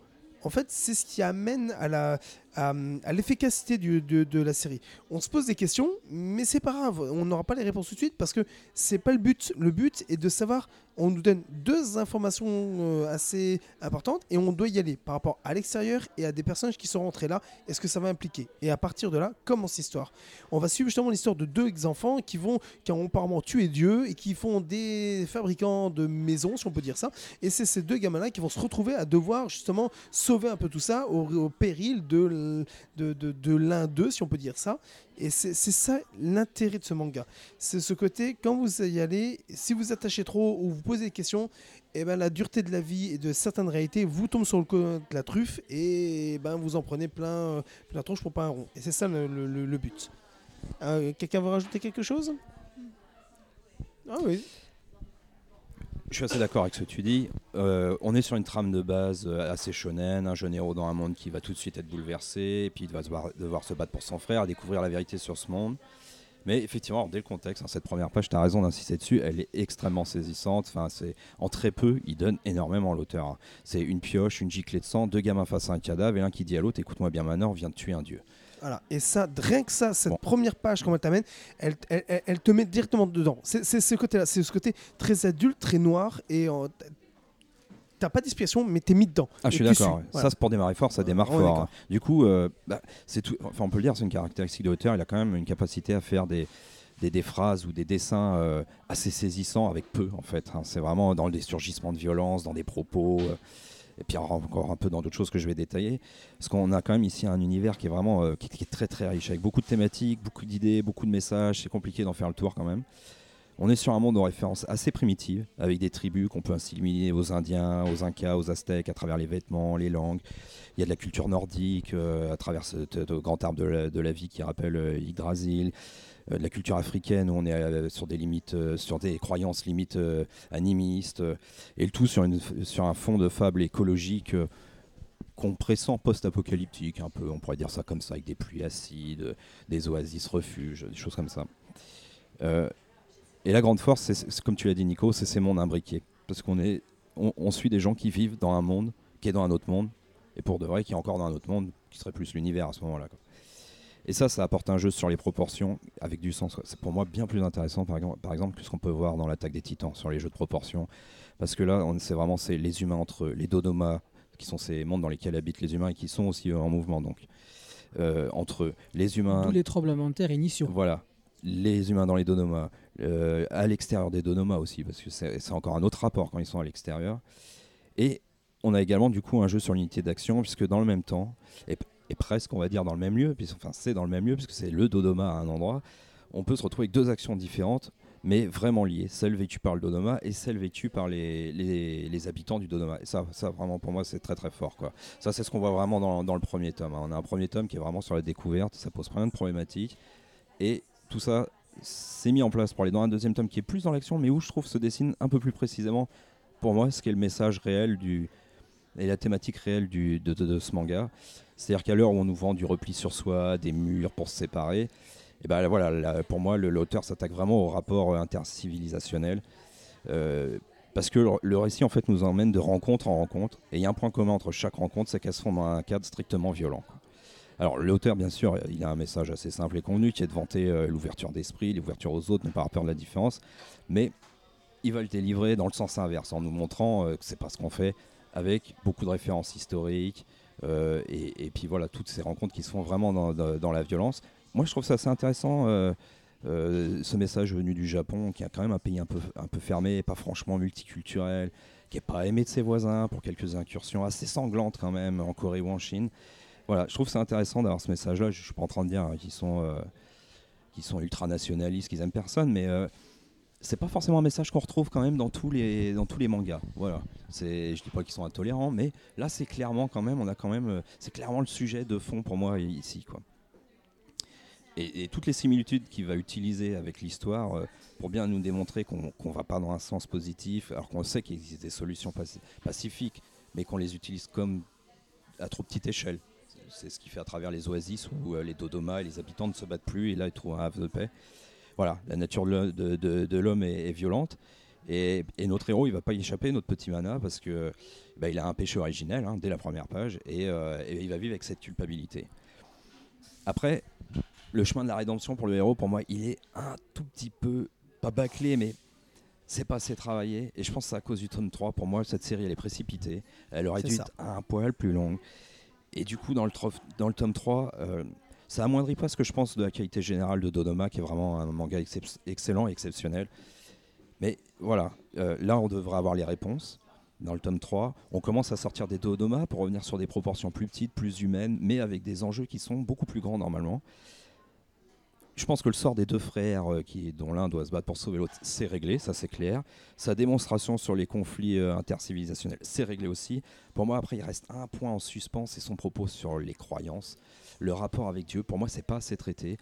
Speaker 3: En fait, c'est ce qui amène à la à, à l'efficacité de, la série. On se pose des questions, mais c'est pas grave, on n'aura pas les réponses tout de suite parce que c'est pas le but. Le but est de savoir. On nous donne deux informations euh, assez importantes et on doit y aller par rapport à l'extérieur et à des personnages qui sont rentrés là. Est-ce que ça va impliquer? Et à partir de là, commence l'histoire. On va suivre justement l'histoire de deux ex-enfants qui vont, qui ont apparemment tué Dieu et qui font des fabricants de maisons, si on peut dire ça. Et c'est ces deux gamins-là qui vont se retrouver à devoir justement sauver un peu tout ça au, au péril de, l- de, l'un d'eux, si on peut dire ça. Et c'est ça l'intérêt de ce manga. C'est ce côté, quand vous y allez, si vous attachez trop ou vous posez des questions, et ben la dureté de la vie et de certaines réalités vous tombe sur le de la truffe et ben vous en prenez plein, plein la tronche pour pas un rond. Et c'est ça le but. Euh, Quelqu'un veut rajouter quelque chose? Ah oui.
Speaker 4: Je suis assez d'accord avec ce que tu dis. Euh, on est sur une trame de base euh, assez shonen, un jeune héros dans un monde qui va tout de suite être bouleversé, et puis il va devoir, se battre pour son frère, découvrir la vérité sur ce monde. Mais effectivement, dès le contexte, hein, cette première page, tu as raison d'insister dessus, elle est extrêmement saisissante. Enfin, c'est en très peu, il donne énormément l'auteur. hein. C'est une pioche, une giclée de sang, deux gamins face à un cadavre, et l'un qui dit à l'autre Écoute-moi bien, Manor, vient de tuer un dieu.
Speaker 3: Voilà. Et ça, rien que ça, cette
Speaker 4: Bon.
Speaker 3: première page, elle t'amène, elle, elle, elle- elle te met directement dedans. C'est ce côté-là, c'est ce côté très adulte, très noir, et euh, t'as pas d'inspiration, mais t'es mis dedans.
Speaker 4: Ah, je suis d'accord. ouais.
Speaker 3: Voilà.
Speaker 4: Ça, c'est pour démarrer fort, ça démarre fort. hein. Du coup, euh, bah, c'est tout. Enfin, on peut le dire, c'est une caractéristique de l'auteur. Il a quand même une capacité à faire des, des, des phrases ou des dessins euh, assez saisissants avec peu, en fait. hein. C'est vraiment dans des surgissements de violence, dans des propos. euh, et puis encore un peu dans d'autres choses que je vais détailler. Parce qu'on a quand même ici un univers qui est vraiment euh, qui, est très très riche, avec beaucoup de thématiques, beaucoup d'idées, beaucoup de messages. C'est compliqué d'en faire le tour quand même. On est sur un monde aux références assez primitives, avec des tribus qu'on peut assimiler aux Indiens, aux Incas, aux Aztèques, à travers les vêtements, les langues. Il y a de la culture nordique, euh, à travers ce, grand arbre de la, vie qui rappelle euh, Yggdrasil. De la culture africaine, où on est euh, sur des limites, euh, sur des croyances limites euh, animistes. euh, et le tout sur, une, sur un fond de fable écologique. euh, qu'on pressent post-apocalyptique, un peu, on pourrait dire ça comme ça, avec des pluies acides, des oasis refuges, des choses comme ça. Euh, et la grande force, c'est- comme tu l'as dit Nico, c'est ces mondes imbriqués. Parce qu'on est, on suit des gens qui vivent dans un monde, qui est dans un autre monde, et pour de vrai, qui est encore dans un autre monde, qui serait plus l'univers à ce moment-là. Et ça, ça apporte un jeu sur les proportions avec du sens. C'est pour moi bien plus intéressant, par exemple, par exemple que ce qu'on peut voir dans l'attaque des titans, sur les jeux de proportions. Parce que là, c'est vraiment les humains entre eux, les dodomas, qui sont ces mondes dans lesquels habitent les humains et qui sont aussi euh, en mouvement. Donc, euh, entre eux, les humains.
Speaker 1: Tous les tremblements de terre initiaux.
Speaker 4: Voilà. Les humains dans les donomas, euh, à l'extérieur des donomas aussi, parce que c'est c'est encore un autre rapport quand ils sont à l'extérieur. Et on a également du coup un jeu sur l'unité d'action, puisque dans le même temps, et, presque on va dire dans le même lieu, puisque, enfin c'est dans le même lieu, puisque c'est le dodoma à un endroit, on peut se retrouver avec deux actions différentes, mais vraiment liées. Celle vécue par le dodoma et celle vécue par les, les, les habitants du dodoma. Et ça, ça vraiment pour moi c'est très très fort. Quoi. Ça c'est ce qu'on voit vraiment dans, dans le premier tome. hein. On a un premier tome qui est vraiment sur la découverte, ça pose plein de problématiques. Et tout ça c'est mis en place pour aller dans un deuxième tome qui est plus dans l'action, mais où je trouve se dessine un peu plus précisément pour moi ce qu'est le message réel du et la thématique réelle de, ce manga. C'est-à-dire qu'à l'heure où on nous vend du repli sur soi, des murs pour se séparer, et ben voilà, là, pour moi l'auteur s'attaque vraiment au rapport intercivilisationnel. Euh, parce que le, récit en fait nous emmène de rencontre en rencontre, et il y a un point commun entre chaque rencontre, c'est qu'elles se font dans un cadre strictement violent. Alors l'auteur, bien sûr, il a un message assez simple et convenu qui est de vanter euh, l'ouverture d'esprit, l'ouverture aux autres, ne pas avoir peur de la différence, mais il va le délivrer dans le sens inverse, en nous montrant euh, que c'est pas ce qu'on fait, avec beaucoup de références historiques, euh, et, puis voilà, toutes ces rencontres qui se font vraiment dans, la violence. Moi, je trouve ça assez intéressant, euh, euh, ce message venu du Japon, qui a quand même un pays un peu, fermé, pas franchement multiculturel, qui n'est pas aimé de ses voisins pour quelques incursions assez sanglantes quand même en Corée ou en Chine. Voilà, je trouve ça intéressant d'avoir ce message-là. Je ne suis pas en train de dire hein, qu'ils sont, qu'ils sont ultra nationalistes, qu'ils aiment personne, mais c'est pas forcément un message qu'on retrouve quand même dans tous les dans tous les mangas. Voilà. C'est, je dis pas qu'ils sont intolérants, mais là c'est clairement quand même, on a quand même, euh, c'est clairement le sujet de fond pour moi ici, quoi. Et, toutes les similitudes qu'il va utiliser avec l'histoire euh, pour bien nous démontrer qu'on qu'on va pas dans un sens positif, alors qu'on sait qu'il existe des solutions paci- pacifiques, mais qu'on les utilise comme à trop petite échelle. C'est ce qui fait à travers les oasis où euh, les Dodoma et les habitants ne se battent plus et là ils trouvent un havre de paix. Voilà, la nature de l'ho- de, de- de l'homme est, est violente. Et, et notre héros, il va pas y échapper, notre petit mana, parce que bah, il a un péché originel hein, dès la première page, et, euh, et il va vivre avec cette culpabilité. Après, le chemin de la rédemption pour le héros, pour moi, il est un tout petit peu, pas bâclé, mais c'est pas assez travaillé. Et je pense que c'est à cause du tome 3. Pour moi, cette série, elle est précipitée. Elle aurait dû être un poil plus longue. Et du coup, dans le, trof- dans le tome 3, euh, ça amoindrit pas ce que je pense de la qualité générale de Dodoma, qui est vraiment un manga excellent exceptionnel. Mais voilà, euh, là, on devrait avoir les réponses. Dans le tome 3, on commence à sortir des Dodoma pour revenir sur des proportions plus petites, plus humaines, mais avec des enjeux qui sont beaucoup plus grands normalement. Je pense que le sort des deux frères, euh, dont l'un doit se battre pour sauver l'autre, c'est réglé, ça c'est clair. Sa démonstration sur les conflits euh, intercivilisationnels, c'est réglé aussi. Pour moi, après, il reste un point en suspens, c'est son propos sur les croyances. Le rapport avec Dieu, pour moi, c'est pas assez traité.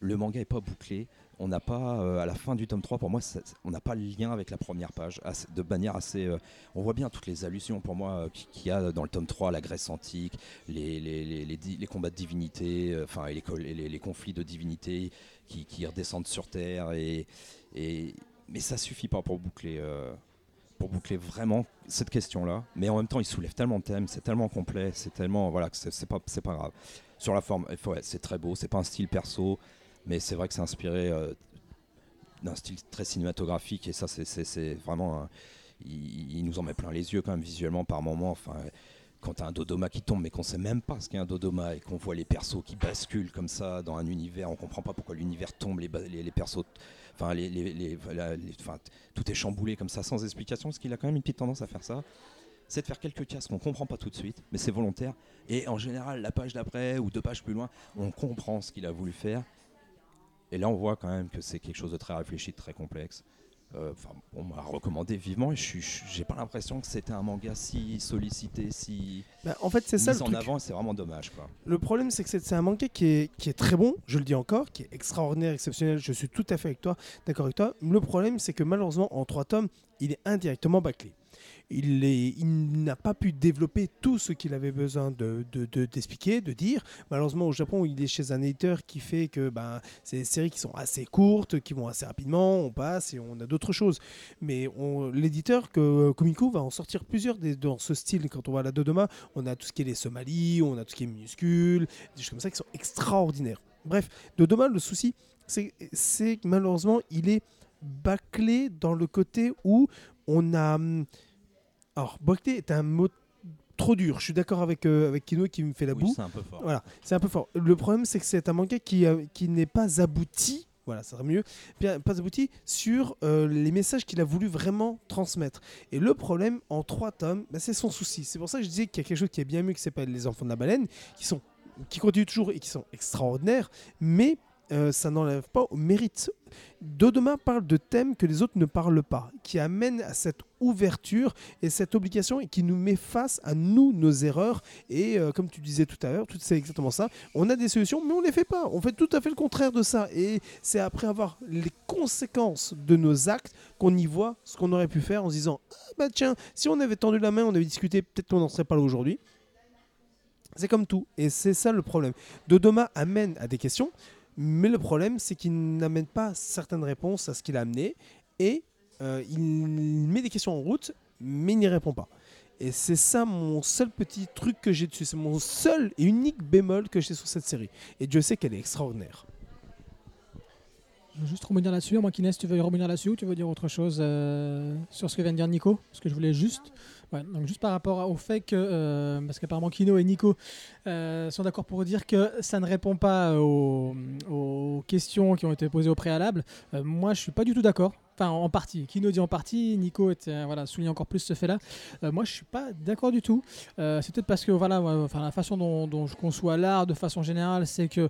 Speaker 4: Le manga est pas bouclé. On n'a pas, euh, à la fin du tome 3, pour moi, on n'a pas le lien avec la première page, de manière assez. euh, on voit bien toutes les allusions, pour moi, euh, qui- qu'il y a dans le tome 3, la Grèce antique, les, combats de divinité, enfin, les, conflits de divinité qui, redescendent sur Terre. Et, mais ça suffit pas pour boucler. pour boucler vraiment cette question-là, mais en même temps, il soulève tellement de thèmes, c'est tellement complet, c'est tellement voilà que c'est pas pas grave. Sur la forme, c'est très beau, c'est pas un style perso, mais c'est vrai que c'est inspiré euh, d'un style très cinématographique et ça c'est- vraiment il, nous en met plein les yeux quand même visuellement par moments. Enfin, quand t'as un Dodoma qui tombe mais qu'on sait même pas ce qu'est un Dodoma et qu'on voit les persos qui basculent comme ça dans un univers, on comprend pas pourquoi l'univers tombe, les, les, persos, enfin tout est chamboulé comme ça sans explication, parce qu'il a quand même une petite tendance à faire ça. C'est de faire quelques cases qu'on comprend pas tout de suite, mais c'est volontaire. Et en général, la page d'après ou deux pages plus loin, on comprend ce qu'il a voulu faire. Et là, on voit quand même que c'est quelque chose de très réfléchi, de très complexe. Euh, on m'a recommandé vivement et je j'ai pas l'impression que c'était un manga si sollicité, si
Speaker 3: Bah, en fait, c'est ça
Speaker 4: mis
Speaker 3: le
Speaker 4: en
Speaker 3: truc.
Speaker 4: avant. C'est vraiment dommage, quoi.
Speaker 3: Le problème, c'est que c'est c'est un manga qui est, qui est très bon, je le dis encore, qui est extraordinaire, exceptionnel. Je suis tout à fait avec toi, d'accord avec toi. Le problème, c'est que malheureusement, en trois tomes, il est indirectement bâclé. Il, n'a pas pu développer tout ce qu'il avait besoin de, de- de- d'expliquer, de dire. Malheureusement, au Japon, il est chez un éditeur qui fait que ben, c'est des séries qui sont assez courtes, qui vont assez rapidement, on passe et on a d'autres choses. Mais l'éditeur, que Comico, va en sortir plusieurs dans ce style. Quand on va à la Dodoma, on a tout ce qui est les Somalis, on a tout ce qui est minuscule, des choses comme ça qui sont extraordinaires. Bref, Dodoma, le souci, c'est c'est que malheureusement, il est bâclé dans le côté où on a. Alors, bâclé est un mot trop dur. Je suis d'accord avec, euh, avec Kino qui me fait la
Speaker 4: Oui,
Speaker 3: boue.
Speaker 4: c'est un peu fort.
Speaker 3: Voilà, c'est un peu fort. Le problème, c'est que c'est un manga qui, euh, qui n'est pas abouti. Voilà, ça serait mieux. Bien, pas abouti sur euh, les messages qu'il a voulu vraiment transmettre. Et le problème, en trois tomes, bah, c'est son souci. C'est pour ça que je disais qu'il y a quelque chose qui est bien mieux qui s'appelle Les Enfants de la Baleine, qui, sont, qui continuent toujours et qui sont extraordinaires, mais euh, ça n'enlève pas au mérite. Dodoma parle de thèmes que les autres ne parlent pas, qui amènent à cette ouverture et cette obligation et qui nous met face à nous, nos erreurs. Et euh, comme tu disais tout à l'heure, c'est exactement ça. On a des solutions, mais on les fait pas. On fait tout à fait le contraire de ça. Et c'est après avoir les conséquences de nos actes qu'on y voit ce qu'on aurait pu faire en se disant ah, bah tiens, si on avait tendu la main, on avait discuté, peut-être qu'on n'en serait pas là aujourd'hui. C'est comme tout. Et c'est ça le problème. Dodoma amène à des questions, mais le problème, c'est qu'il n'amène pas certaines réponses à ce qu'il a amené. Et euh, il met des questions en route, mais il n'y répond pas. Et c'est ça mon seul petit truc que j'ai dessus. C'est mon seul et unique bémol que j'ai sur cette série. Et Dieu sait qu'elle est extraordinaire.
Speaker 1: Je veux juste rebondir là-dessus. Moi, Inès, tu veux rebondir là-dessus ou tu veux dire autre chose euh, sur ce que vient de dire Nico? Parce que je voulais juste. Donc juste par rapport au fait que. euh, parce qu'apparemment, Kino et Nico euh, sont d'accord pour dire que ça ne répond pas aux, questions qui ont été posées au préalable. Moi, je suis pas du tout d'accord. Enfin, en partie. Kino dit en partie. Nico était, voilà, souligne encore plus ce fait-là. Moi, je suis pas d'accord du tout. C'est peut-être parce que voilà, enfin, la façon dont, je conçois l'art de façon générale, c'est que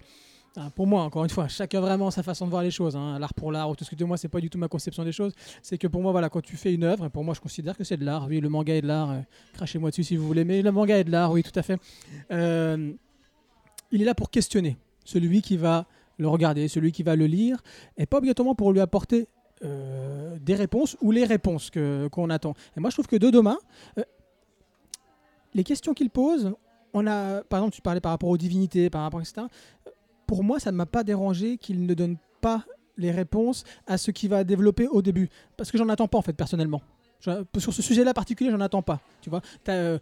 Speaker 1: pour moi, encore une fois, chacun vraiment sa façon de voir les choses. hein. L'art pour l'art ou tout ce que tu moi, c'est pas du tout ma conception des choses. C'est que pour moi, voilà, quand tu fais une œuvre, et pour moi, je considère que c'est de l'art. Oui, le manga est de l'art. euh, Crachez-moi dessus si vous voulez, mais le manga est de l'art, oui, tout à fait. Euh, il est là pour questionner celui qui va le regarder, celui qui va le lire, et pas obligatoirement pour lui apporter euh, des réponses ou les réponses que- qu'on attend. Et moi, je trouve que Dodoma, euh, les questions qu'il pose, on a, par exemple, tu parlais par rapport aux divinités, par rapport, etc. Pour moi, ça ne m'a pas dérangé qu'il ne donne pas les réponses à ce qu'il va développer au début. Parce que j'en attends pas, en fait, personnellement. Je- sur ce sujet-là particulier, j'en attends pas. Tu vois, euh,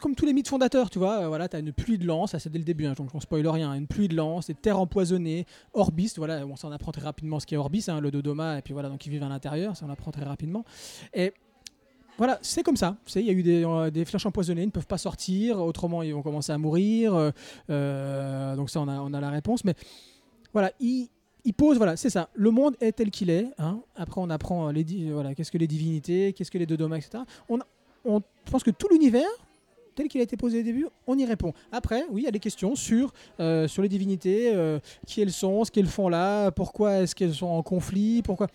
Speaker 1: comme tous les mythes fondateurs, tu vois, euh, voilà, tu as une pluie de lance, ça c'est dès le début, hein, donc on spoil rien, une pluie de lance, des terres empoisonnées, Orbis, voilà, on s'en apprend très rapidement ce qu'est Orbis, hein, le Dodoma, et puis voilà, donc ils vivent à l'intérieur, ça on apprend très rapidement. Et voilà, c'est comme ça. Il y a eu des, euh, des flèches empoisonnées, ils ne peuvent pas sortir, autrement ils vont commencer à mourir. euh, euh, donc ça, on a, la réponse. Mais voilà, il, pose, voilà, c'est ça. Le monde est tel qu'il est. hein. Après, on apprend les, voilà, qu'est-ce que les divinités, qu'est-ce que les Dodoma, etc. On, on pense que tout l'univers tel qu'il a été posé au début, on y répond. Après, oui, il y a des questions sur, sur les divinités, qui elles sont, ce qu'elles font là, pourquoi est-ce qu'elles sont en conflit, pourquoi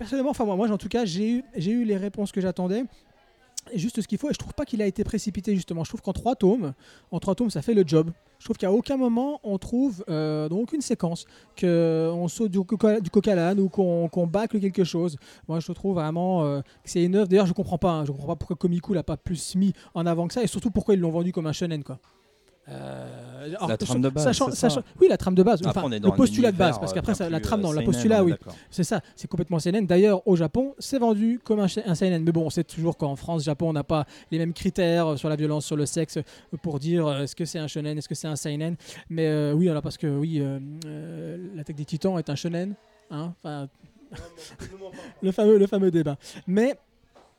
Speaker 1: personnellement, enfin moi, moi en tout cas, j'ai eu, j'ai eu les réponses que j'attendais. Juste ce qu'il faut, et je trouve pas qu'il a été précipité justement. Je trouve qu'en trois tomes, en trois tomes, ça fait le job. Je trouve qu'à aucun moment on trouve euh, dans aucune séquence qu'on saute du, coca, du ou qu'on qu'on bâcle quelque chose. Moi, je trouve vraiment euh, que c'est une œuvre. D'ailleurs, je comprends pas. hein, je comprends pas pourquoi Komiku l'a pas plus mis en avant que ça, et surtout pourquoi ils l'ont vendu comme un shonen quoi. Euh, alors,
Speaker 4: La trame de base,
Speaker 1: sachant- sachant- oui, la trame de base.
Speaker 4: Après,
Speaker 1: Enfin, le postulat de base, parce
Speaker 4: euh,
Speaker 1: qu'après, ça- la trame,
Speaker 4: euh,
Speaker 1: non,
Speaker 4: seinen,
Speaker 1: postulat,
Speaker 4: est
Speaker 1: oui. C'est ça, c'est complètement seinen. D'ailleurs, au Japon, c'est vendu comme un, seinen. Mais bon, on sait toujours qu'en France, Japon, on n'a pas les mêmes critères euh, sur la violence, sur le sexe, euh, pour dire euh, est-ce que c'est un shonen, est-ce que c'est un seinen. Mais euh, oui, alors parce que oui, euh, euh, l'attaque des titans est un shonen. Hein enfin, le, fameux, le fameux débat. Mais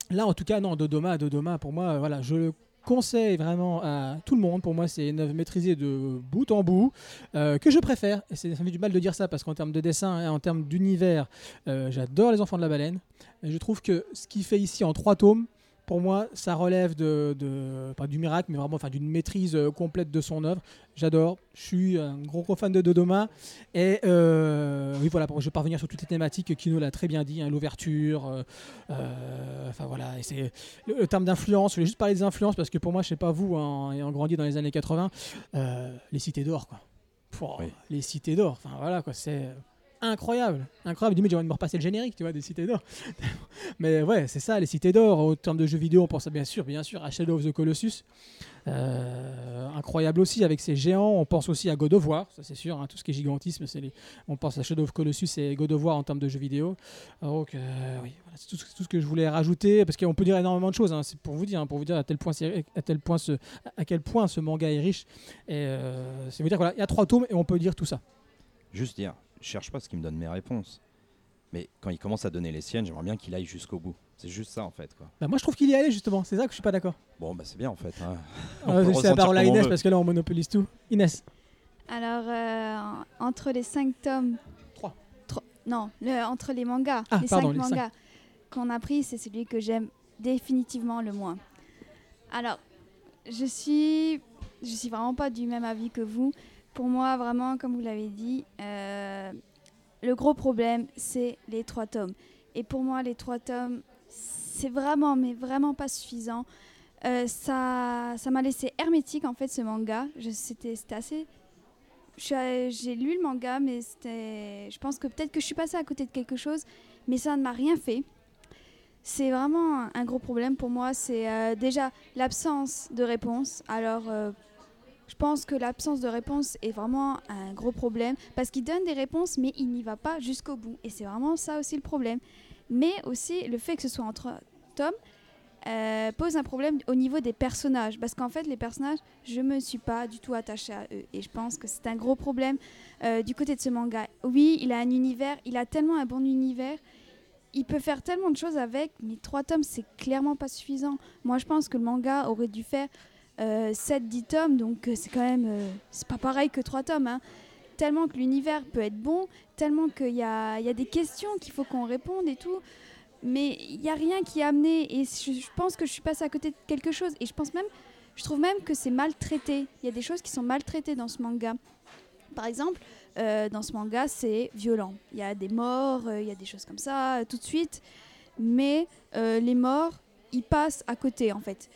Speaker 1: là, en tout cas, non, Dodoma, Dodoma, pour moi, euh, voilà, je le conseille vraiment à tout le monde. Pour moi, c'est une œuvre maîtrisée de bout en bout, euh, que je préfère. Et c'est- ça me fait du mal de dire ça parce qu'en termes de dessin et en termes d'univers, euh, j'adore Les Enfants de la Baleine. Et je trouve que ce qu'il fait ici en trois tomes, pour moi, ça relève de, de- pas du miracle, mais vraiment enfin, d'une maîtrise euh, complète de son œuvre. J'adore. Je suis un gros, gros fan de Dodoma. Et euh, oui, voilà, pour- je vais pas revenir sur toutes les thématiques. Kino l'a très bien dit, hein, l'ouverture. euh, enfin voilà, et c'est le, le terme d'influence. Je voulais juste parler des influences parce que pour moi, je sais pas vous, hein, ayant grandi dans les années 80, euh, les cités d'or, quoi.
Speaker 4: Oui.
Speaker 1: Les cités d'or. Enfin voilà, quoi, c'est incroyable, incroyable. Limite, j'ai envie de me repasser le générique, tu vois, des cités d'or. Mais ouais, c'est ça, les cités d'or. En termes de jeux vidéo, on pense bien sûr, bien sûr, à Shadow of the Colossus. Euh, incroyable aussi avec ces géants. On pense aussi à God of War, ça c'est sûr. hein, tout ce qui est gigantisme, c'est on pense à Shadow of Colossus et God of War en termes de jeux vidéo. Donc euh, oui, c'est tout, ce- que je voulais rajouter parce qu'on peut dire énormément de choses. hein, c'est pour vous dire, hein, pour vous dire à tel point, c'est- à tel point à quel point ce manga est riche. Et euh, c'est vous dire voilà, il y a trois tomes et on peut dire tout ça.
Speaker 4: Juste dire, je cherche pas ce qui me donne mes réponses. Mais quand il commence à donner les siennes, j'aimerais bien qu'il aille jusqu'au bout. C'est juste ça en fait. Quoi.
Speaker 1: Bah, moi, je trouve qu'il y est allé justement. C'est ça que je suis pas d'accord.
Speaker 4: Bon, bah c'est bien en fait. hein.
Speaker 1: On
Speaker 4: On
Speaker 1: laisser la parole à Inès parce que là, on monopolise tout. Inès.
Speaker 2: Alors, euh, entre les cinq tomes.
Speaker 1: Trois.
Speaker 2: Tro- non, le- entre les mangas,
Speaker 1: Ah,
Speaker 2: les
Speaker 1: pardon,
Speaker 2: cinq
Speaker 1: les cinq.
Speaker 2: mangas qu'on a pris, c'est celui que j'aime définitivement le moins. Alors, je suis, je suis vraiment pas du même avis que vous. Pour moi, vraiment, comme vous l'avez dit, euh, le gros problème, c'est les trois tomes. Et pour moi, les trois tomes, c'est vraiment, mais vraiment pas suffisant. Euh, ça ça m'a laissé hermétique en fait ce manga. C'était assez. J'ai lu le manga, mais. Je pense que peut-être que je suis passée à côté de quelque chose, mais ça ne m'a rien fait. C'est vraiment un, gros problème pour moi. C'est euh, déjà l'absence de réponse. Alors, je pense que l'absence de réponse est vraiment un gros problème parce qu'il donne des réponses, mais il n'y va pas jusqu'au bout. Et c'est vraiment ça aussi le problème. Mais aussi le fait que ce soit en trois tomes euh, pose un problème au niveau des personnages. Parce qu'en fait, les personnages, je me suis pas du tout attachée à eux. Et je pense que c'est un gros problème euh, du côté de ce manga. Oui, il a un univers, il a tellement un bon univers. Il peut faire tellement de choses avec, mais trois tomes, c'est clairement pas suffisant. Moi, je pense que le manga aurait dû faire 7-10 tomes, donc euh, c'est quand même. euh, c'est pas pareil que trois tomes. hein. Tellement que l'univers peut être bon, tellement qu'il y y a des questions qu'il faut qu'on réponde et tout mais il n'y a rien qui est amené et je, pense que je suis passée à côté de quelque chose et je pense même je trouve même que c'est maltraité il y a des choses qui sont maltraitées dans ce manga Par exemple, euh, dans ce manga, c'est violent. Il y a des morts, euh, il y a des choses comme ça, euh, tout de suite. Mais euh, les morts, ils passent à côté, en fait.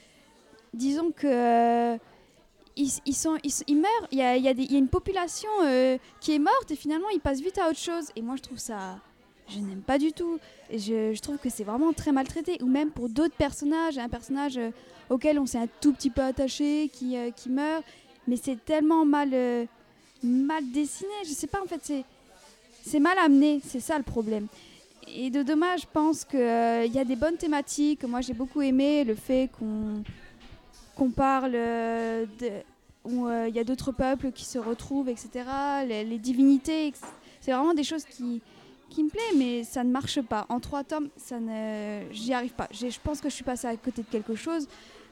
Speaker 2: Disons que. euh, ils, meurent, il y a, une population euh, qui est morte et finalement ils passent vite à autre chose. Et moi je trouve ça. Je n'aime pas du tout. Je, trouve que c'est vraiment très maltraité. Ou même pour d'autres personnages, un personnage euh, auquel on s'est un tout petit peu attaché, qui, meurt. Mais c'est tellement mal, mal dessiné. Je sais pas, en fait, c'est mal amené. C'est ça le problème. Et de dommage, je pense qu'il y a des bonnes thématiques. Moi, j'ai beaucoup aimé le fait qu'on, qu'on parle euh, de, où euh, il y a d'autres peuples qui se retrouvent, etc. Les, les divinités, c'est vraiment des choses qui, qui me plaisent, mais ça ne marche pas. En trois tomes, ça ne, j'y arrive pas. Je pense que je suis passée à côté de quelque chose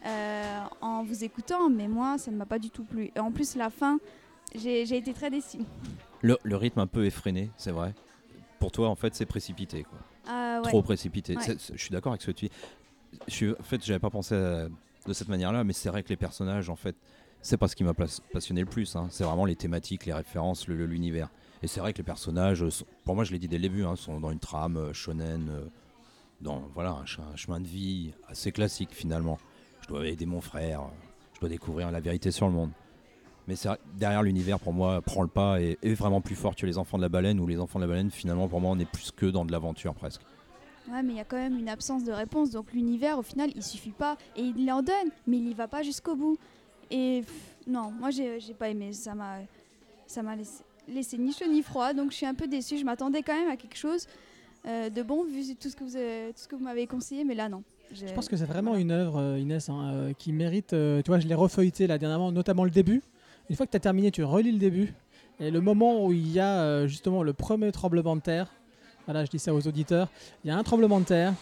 Speaker 2: euh, en vous écoutant, mais moi, ça ne m'a pas du tout plu. Et en plus, la fin, j'ai été très déçue.
Speaker 4: Le, le rythme un peu effréné, c'est vrai. Pour toi, en fait, c'est précipité. Quoi.
Speaker 2: Ah ouais.
Speaker 4: Trop précipité.
Speaker 2: Ouais.
Speaker 4: Je suis d'accord avec ce que tu dis. En fait, j'avais pas pensé à- de cette manière-là, mais c'est vrai que les personnages, en fait, c'est pas ce qui m'a passionné le plus. hein. C'est vraiment les thématiques, les références, l'univers. Et c'est vrai que les personnages, pour moi, je l'ai dit dès le début, hein, sont dans une trame euh, shonen, euh, dans voilà un, un chemin de vie assez classique finalement. Je dois aider mon frère, je dois découvrir la vérité sur le monde. Mais derrière l'univers, pour moi, prend le pas et est vraiment plus fort que les enfants de la baleine, où les enfants de la baleine, finalement, pour moi, on est plus que dans de l'aventure presque.
Speaker 2: Ouais, mais il y a quand même une absence de réponse. Donc l'univers, au final, il suffit pas. Et il en donne, mais il y va pas jusqu'au bout. Et pff, non, moi, j'ai j'ai pas aimé. Ça m'a ça m'a laissé, laissé ni chaud ni froid. Donc je suis un peu déçue. Je m'attendais quand même à quelque chose euh, de bon, vu tout ce que vous, avez- tout ce que vous m'avez conseillé. Mais là, non.
Speaker 1: Je pense que c'est vraiment une œuvre, euh, Inès, hein, euh, qui mérite. euh, tu vois, je l'ai refeuilleté là dernièrement, notamment le début. Une fois que tu as terminé, tu relis le début. Et le moment où il y a euh, justement le premier tremblement de terre, voilà, je dis ça aux auditeurs, il y a un tremblement de terre.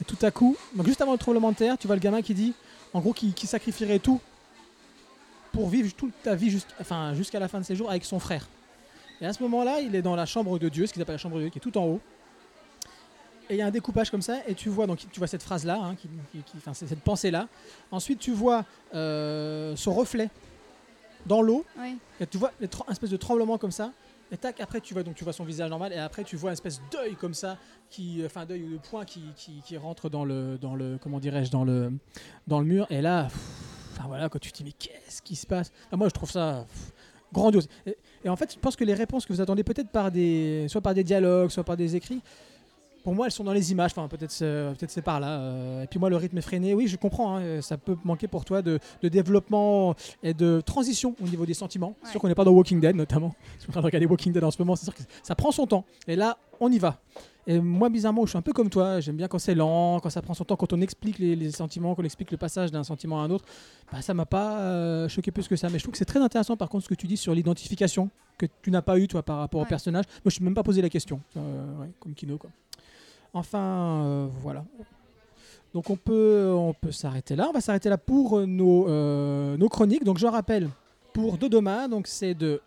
Speaker 1: Et tout à coup, donc juste avant le tremblement de terre, tu vois le gamin qui dit, en gros, qui, qui sacrifierait tout pour vivre toute ta vie enfin, jusqu'à la fin de ses jours avec son frère. Et à ce moment-là, il est dans la chambre de Dieu, ce qu'ils appellent la chambre de Dieu, qui est tout en haut. Et il y a un découpage comme ça, et tu vois donc tu vois cette phrase là, qui, qui- qui- enfin, c'est cette pensée là. Ensuite, tu vois euh, son reflet dans l'eau, et tu vois une espèce de tremblement comme ça. Et tac, après tu vois donc tu vois son visage normal, et après tu vois une espèce d'œil comme ça, qui, enfin d'œil ou de point qui, qui, rentre dans le, dans le, comment dirais-je, dans le, dans le mur. Et là, voilà, quand tu te dis mais qu'est-ce qui se passe? Ah, Moi, je trouve ça grandiose. Et, et en fait, je pense que les réponses que vous attendez peut-être par des, soit par des dialogues, soit par des écrits, pour moi, elles sont dans les images. Enfin, peut-être c'est, peut-être c'est par là. euh, et puis moi, le rythme effréné, oui, je comprends. hein, ça peut manquer pour toi de, de développement et de transition au niveau des sentiments. C'est
Speaker 2: Ouais.
Speaker 1: sûr qu'on n'est pas dans Walking Dead, notamment. Je suis en train de regarder Walking Dead en ce moment. C'est sûr que ça prend son temps. Et là, on y va. Et moi, bizarrement, je suis un peu comme toi. J'aime bien quand c'est lent, quand ça prend son temps, quand on explique les, les sentiments, qu'on explique le passage d'un sentiment à un autre. Bah, ça m'a pas euh, choqué plus que ça. Mais je trouve que c'est très intéressant, par contre, ce que tu dis sur l'identification que tu n'as pas eu, toi, par rapport au personnage. Moi, je ne suis même pas posé la question. Euh, ouais, comme Kino, quoi. Enfin, euh, voilà. Donc on peut, s'arrêter là. On va s'arrêter là pour euh, nos, euh, nos chroniques. Donc je rappelle, pour Dodoma, c'est de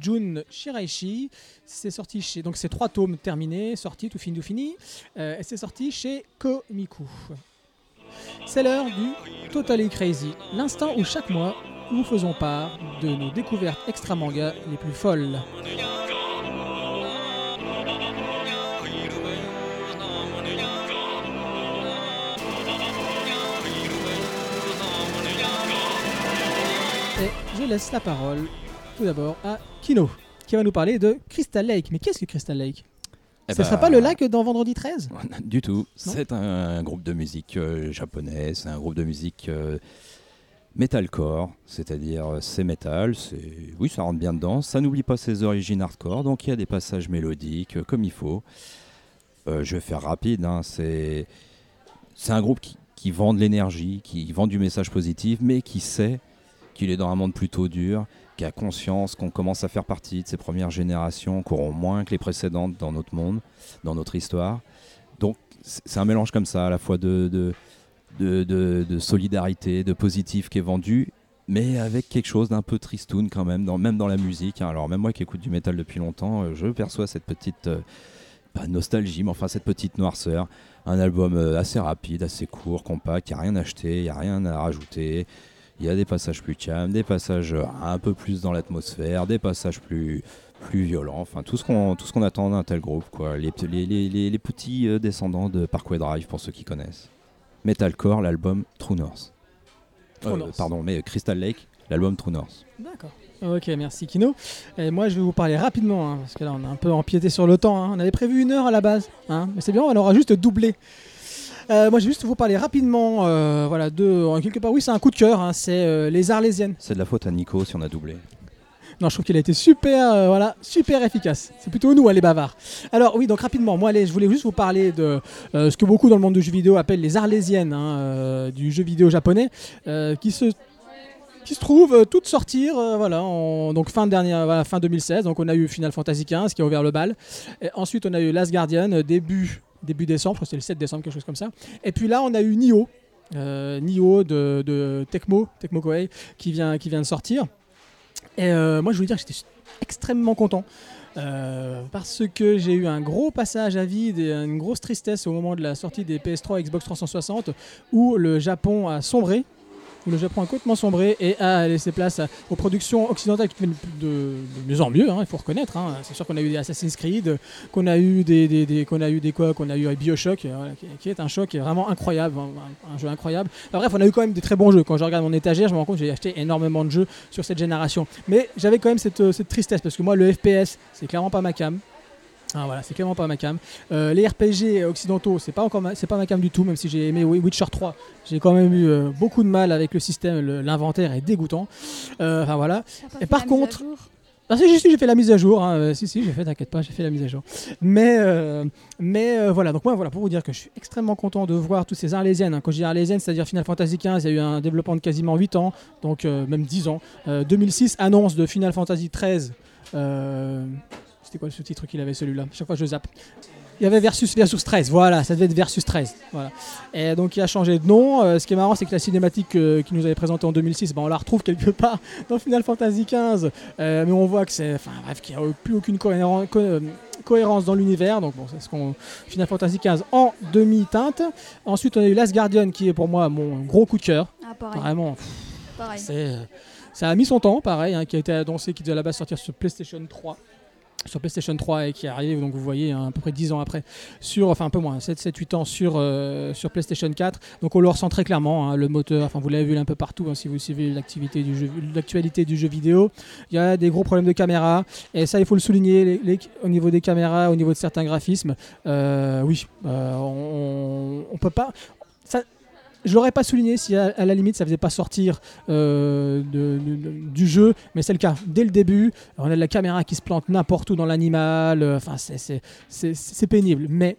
Speaker 1: Jun Shiraishi. C'est sorti chez. Donc c'est trois tomes terminés, sortis, tout fini, tout fini. Et c'est sorti chez Komiku. C'est l'heure du Totally Crazy, l'instant où chaque mois nous faisons part de nos découvertes extra manga les plus folles. Laisse la parole tout d'abord à Kino, qui va nous parler de Crystal Lake. Mais qu'est-ce que Crystal Lake?
Speaker 4: Eh
Speaker 1: Ce
Speaker 4: ben,
Speaker 1: sera pas le lac dans Vendredi 13
Speaker 4: Du tout. C'est un, groupe de musique euh, japonais, c'est un groupe de musique euh, metalcore, c'est-à-dire euh, c'est metal, oui ça rentre bien dedans, ça n'oublie pas ses origines hardcore, donc il y a des passages mélodiques euh, comme il faut. Je vais faire rapide, hein, c'est c'est un groupe qui, qui vend de l'énergie, qui vend du message positif, mais qui sait qu'il est dans un monde plutôt dur, qui a conscience qu'on commence à faire partie de ces premières générations, qui auront moins que les précédentes dans notre monde, dans notre histoire. Donc c'est un mélange comme ça, à la fois de, de, de, solidarité, de positif qui est vendu, mais avec quelque chose d'un peu tristoun quand même, dans, même dans la musique. hein. Alors même moi qui écoute du métal depuis longtemps, euh, je perçois cette petite euh, pas nostalgie, mais enfin cette petite noirceur. Un album euh, assez rapide, assez court, compact, il n'y a rien à acheter, il n'y a rien à rajouter. Il y a des passages plus calmes, des passages euh, un peu plus dans l'atmosphère, des passages plus, plus violents. Enfin, tout ce qu'on tout ce qu'on attend d'un tel groupe, quoi. Les, les, les- les- petits euh, descendants de Parkway Drive, pour ceux qui connaissent. Metalcore, l'album True North.
Speaker 1: True
Speaker 4: Euh. Pardon, mais Crystal Lake, l'album True North.
Speaker 1: D'accord. Ok, merci Kino. Et moi, je vais vous parler rapidement, hein, parce que là, on a un peu empiété sur le temps. hein. On avait prévu une heure à la base, hein, mais c'est bien, on aura juste doublé. Euh, moi, je vais juste vous parler rapidement, euh, voilà, de en quelque part. Oui, c'est un coup de cœur. hein, c'est euh, les Arlésiennes.
Speaker 4: C'est de la faute à Nico si on a doublé.
Speaker 1: Non, je trouve qu'il a été super, euh, voilà, super efficace. C'est plutôt nous, hein, les bavards. Alors oui, donc rapidement, moi, allez, je voulais juste vous parler de euh, ce que beaucoup dans le monde du jeu vidéo appellent les Arlésiennes hein, euh, du jeu vidéo japonais, qui se qui se trouvent euh, toutes sortir, voilà, en, donc fin dernière, voilà, fin 2016. Donc on a eu Final Fantasy XV qui a ouvert le bal. Et ensuite on a eu Last Guardian début début décembre, c'est le 7 décembre, quelque chose comme ça. Et puis là on a eu Nioh, euh, Nioh de, de Tecmo, Tecmo Koei, qui vient qui vient de sortir. Et euh, moi, je voulais dire que j'étais extrêmement content. euh, parce que j'ai eu un gros passage à vide et une grosse tristesse au moment de la sortie des PS3 et Xbox 360 où le Japon a sombré, où le Japon a complètement sombré et a laissé place aux productions occidentales qui viennent de, de mieux en mieux, hein, il faut reconnaître. hein. C'est sûr qu'on a eu des Assassin's Creed, qu'on a eu des, des- qu'on a eu des quoi, qu'on a eu Bioshock, euh, qui, est un choc vraiment incroyable, un, un jeu incroyable. Bref, on a eu quand même des très bons jeux. Quand je regarde mon étagère, je me rends compte que j'ai acheté énormément de jeux sur cette génération. Mais j'avais quand même cette, euh, cette tristesse parce que moi, le FPS, c'est clairement pas ma cam. Ah, voilà, c'est clairement pas ma cam. Euh, les RPG occidentaux, c'est pas encore ma, c'est pas ma cam du tout, même si j'ai aimé Wi- Witcher 3. J'ai quand même eu euh, beaucoup de mal avec le système, le- l'inventaire est dégoûtant. Euh, Enfin voilà. Et par contre- Ah, si, si, j'ai fait la mise à jour. hein. Si, si, j'ai fait, t'inquiète pas, j'ai fait la mise à jour. Mais, euh, mais euh, voilà, donc moi, voilà, pour vous dire que je suis extrêmement content de voir tous ces Arlésiennes. hein. Quand je dis Arlésiennes, c'est-à-dire Final Fantasy XV, il y a eu un développement de quasiment 8 ans, donc euh, même 10 ans. Euh, 2006, annonce de Final Fantasy XIII. C'était quoi le sous-titre qu'il avait celui-là? Chaque fois, je zappe. Il y avait Versus Versus 13, voilà, ça devait être Versus 13. Voilà. Et donc il a changé de nom. Euh, ce qui est marrant, c'est que la cinématique euh, qu'il nous avait présentée en 2006, ben, on la retrouve quelque part dans Final Fantasy XV. Euh, mais on voit que c'est. Enfin bref, qu'il n'y a plus aucune co- euh, cohérence dans l'univers. Donc bon, c'est ce qu'on. Final Fantasy XV en demi-teinte. Ensuite, on a eu Last Guardian qui est pour moi mon gros coup de cœur.
Speaker 2: Ah, pareil.
Speaker 1: Vraiment, pff,
Speaker 2: pareil.
Speaker 1: c'est. Ça a mis son temps, pareil, hein, qui a été annoncé, qui devait à la base sortir sur PlayStation 3. Sur PlayStation 3 et qui est arrivé, donc vous voyez, hein, à peu près 10 ans après, sur, enfin un peu moins, 7, 7 8 ans sur, euh, sur PlayStation 4. Donc on le ressent très clairement, hein, le moteur, enfin vous l'avez vu un peu partout hein, si vous suivez l'activité du l'actualité du jeu vidéo. Il y a des gros problèmes de caméra, et ça il faut le souligner, au niveau des caméras, au niveau de certains graphismes. euh, oui, euh, on, on peut pas. Je l'aurais pas souligné si à, la limite ça faisait pas sortir euh, du jeu, mais c'est le cas. Dès le début, on a de la caméra qui se plante n'importe où dans l'animal. euh, Enfin, c'est- pénible, mais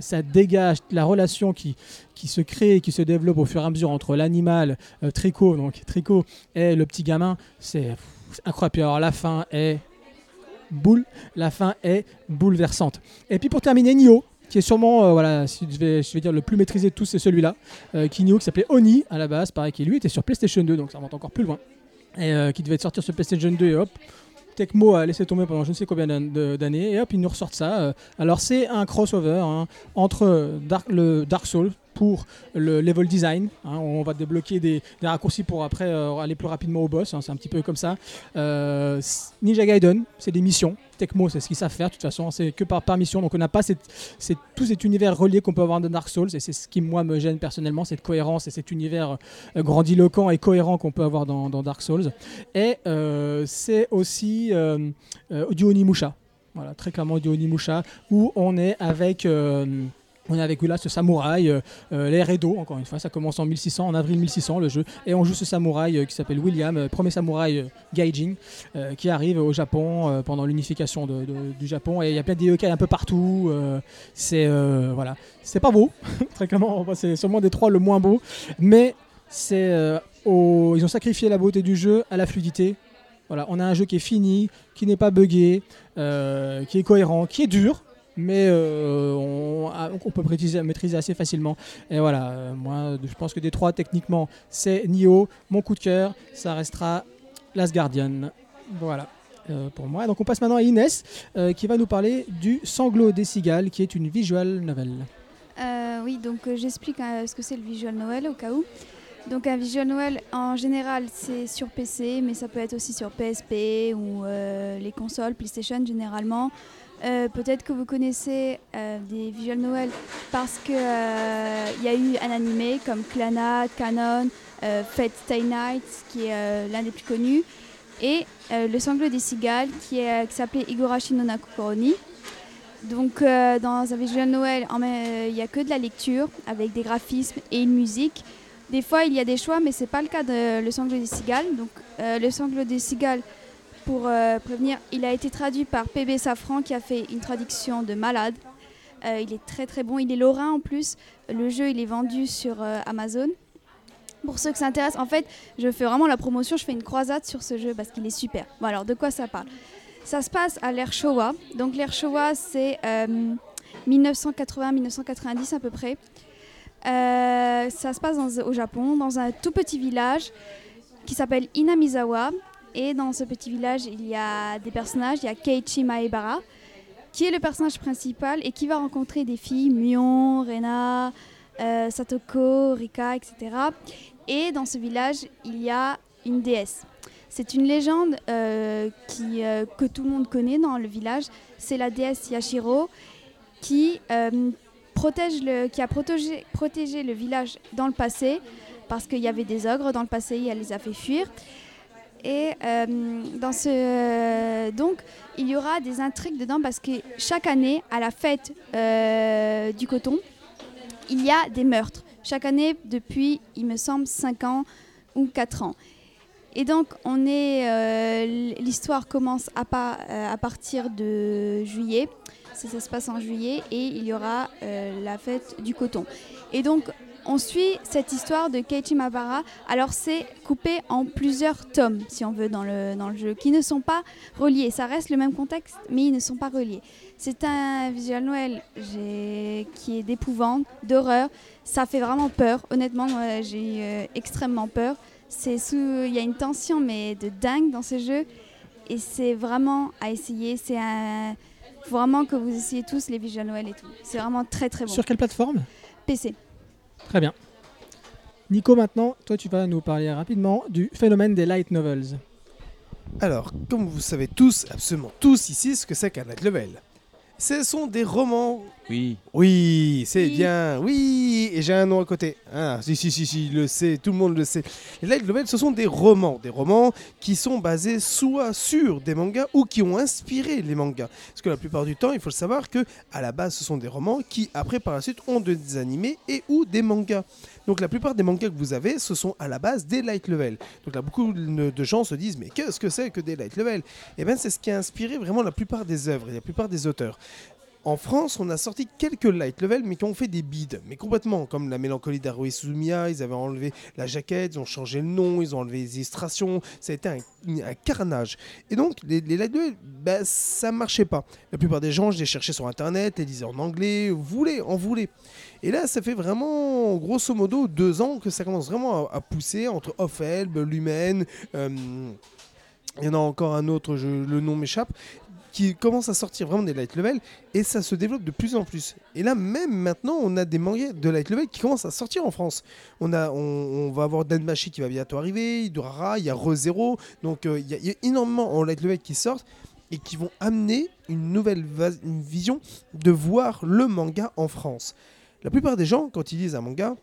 Speaker 1: ça dégage la relation qui, se crée et qui se développe au fur et à mesure entre l'animal, euh, Tricot, donc Tricot, et le petit gamin. C'est incroyable. Alors la fin est boule, la fin est bouleversante. Et puis pour terminer, Nioh, qui est sûrement, euh, voilà, si je vais, je vais dire le plus maîtrisé de tous, c'est celui-là, euh, qui s'appelait Oni à la base, pareil, qui lui était sur PlayStation 2, donc ça remonte encore plus loin, et euh, qui devait sortir sur PlayStation 2 et hop. Tecmo a laissé tomber pendant je ne sais combien d'années et hop ils nous ressortent ça. euh. Alors c'est un crossover hein, entre Dark, le Dark Souls pour le level design. hein, on va débloquer des, raccourcis pour après euh, aller plus rapidement au boss. hein, c'est un petit peu comme ça. Euh, Ninja Gaiden, c'est des missions. Tecmo, c'est ce qu'ils savent faire. De toute façon, c'est que par, mission. Donc on n'a pas cette, c'est tout cet univers relié qu'on peut avoir dans Dark Souls. Et c'est ce qui moi me gêne personnellement, cette cohérence et cet univers euh, grandiloquent et cohérent qu'on peut avoir dans, Dark Souls. Et c'est aussi du Onimusha. Voilà, très clairement du Onimusha, où on est avec. On est avec là ce samouraï, euh, euh, l'ère Edo, encore une fois, ça commence en 1600, en avril 1600 le jeu, et on joue ce samouraï euh, qui s'appelle William, premier samouraï Gaijin, qui arrive au Japon pendant l'unification du Japon, et il y a plein de yokai un peu partout, c'est voilà, c'est pas beau, très clairement, c'est sûrement des trois le moins beau, mais c'est au- ils ont sacrifié la beauté du jeu à la fluidité. On a un jeu qui est fini, qui n'est pas buggé, qui est cohérent, qui est dur, mais euh, on, peut maîtriser, assez facilement. Et voilà, euh, moi je pense que des trois techniquement c'est Nioh, mon coup de cœur, ça restera Last Guardian. Voilà. euh, pour moi. Donc on passe maintenant à Inès qui va nous parler du Sanglot des cigales qui est une visual novel.
Speaker 2: Oui, donc j'explique euh, ce que c'est le visual novel au cas où. Donc un visual novel en général c'est sur PC, mais ça peut être aussi sur PSP ou les consoles PlayStation généralement. Euh, Peut-être que vous connaissez euh, des visual novels parce qu'il y a eu un animé comme Clannad, Canon, euh, Fate Stay Night qui est euh, l'un des plus connus, et euh, Le sanglot des cigales qui, euh, s'appelait Igorashi no Nakukoroni. Donc euh, dans un visual novel, euh, il n'y a que de la lecture avec des graphismes et une musique. Des fois, il y a des choix, mais c'est pas le cas de Le sanglot des cigales. Donc, euh, Le sanglot des cigales, pour euh, prévenir, il a été traduit par PB Safran qui a fait une traduction de Malade. Euh, il est très très bon. Il est lorrain en plus. Le jeu, il est vendu sur euh, Amazon. Pour ceux que ça intéresse, en fait, je fais vraiment la promotion. Je fais une croisade sur ce jeu parce qu'il est super. Bon, alors, de quoi ça parle? Ça se passe à l'ère Showa. Donc, l'ère Showa, c'est euh, 1980-1990 à peu près. Ça se passe au Japon, dans un tout petit village qui s'appelle Inamizawa. Et dans ce petit village, il y a des personnages. Il y a Keiichi Maebara, qui est le personnage principal et qui va rencontrer des filles, Mion, Rena, euh, Satoko, Rika, etc. Et dans ce village, il y a une déesse. C'est une légende euh, euh, que tout le monde connaît dans le village. C'est la déesse Yashiro qui a protégé, protégé le village dans le passé parce qu'il y avait des ogres dans le passé, et elle les a fait fuir. Et euh, ce, donc, il y aura des intrigues dedans parce que chaque année, à la fête euh, du coton, il y a des meurtres. Chaque année, depuis, il me semble, 5 ans ou 4 ans. Et donc, on est, euh, l'histoire commence à, euh, à partir de juillet. Ça, se passe en juillet et il y aura euh, la fête du coton. Et donc, on suit cette histoire de Keiichi Mabara. Alors, c'est coupé en plusieurs tomes, si on veut, dans le, dans le jeu, qui ne sont pas reliés. Ça reste le même contexte, mais ils ne sont pas reliés. C'est un visual Noël qui est d'épouvante, d'horreur. Ça fait vraiment peur. Honnêtement, j'ai eu euh, extrêmement peur. Il y a une tension mais de dingue dans ce jeu et c'est vraiment à essayer. C'est un, faut vraiment que vous essayez tous les visual Noël et tout. C'est vraiment très très bon.
Speaker 1: Sur quelle plateforme?
Speaker 2: PC.
Speaker 1: Très bien. Nico, maintenant, toi, tu vas nous parler rapidement du phénomène des light novels.
Speaker 3: Alors, comme vous savez tous, absolument tous ici, ce que c'est qu'un light level. Ce sont des romans.
Speaker 4: Oui.
Speaker 3: Oui, c'est
Speaker 2: Oui.
Speaker 3: bien. Oui, et j'ai un nom à côté. Ah, si, si, si, si, le sait, tout le monde le sait. Les light novels, ce sont des romans. Des romans qui sont basés soit sur des mangas ou qui ont inspiré les mangas. Parce que la plupart du temps, il faut le savoir que à la base, ce sont des romans qui, après, par la suite, ont de- des animés et ou des mangas. Donc la plupart des mangas que vous avez, ce sont à la base des light level. Donc là, beaucoup de gens se disent, mais qu'est-ce que c'est que des light level? Et bien, c'est ce qui a inspiré vraiment la plupart des œuvres et la plupart des auteurs. En France, on a sorti quelques light level, mais qui ont fait des bides, mais complètement, comme la mélancolie d'Haruhi Suzumiya, ils avaient enlevé la jaquette, ils ont changé le nom, ils ont enlevé les illustrations, ça a été un, carnage. Et donc, les, light level, ben, ça marchait pas. La plupart des gens, je les cherchais sur Internet, les lisaient en anglais, voulez, en voulez. Et là, ça fait vraiment, grosso modo, deux ans que ça commence vraiment à, pousser entre Off-Elb, Lumen, euh, il y en a encore un autre, le nom m'échappe, qui commence à sortir vraiment des light level et ça se développe de plus en plus. Et là, même maintenant, on a des mangas de light level qui commencent à sortir en France. On, a, on, va avoir Danmachi qui va bientôt arriver, Idurara, il y a ReZero, donc euh, il y, a- énormément en light level qui sortent et qui vont amener une nouvelle vision de voir le manga en France. La plupart des gens, quand ils lisent un manga,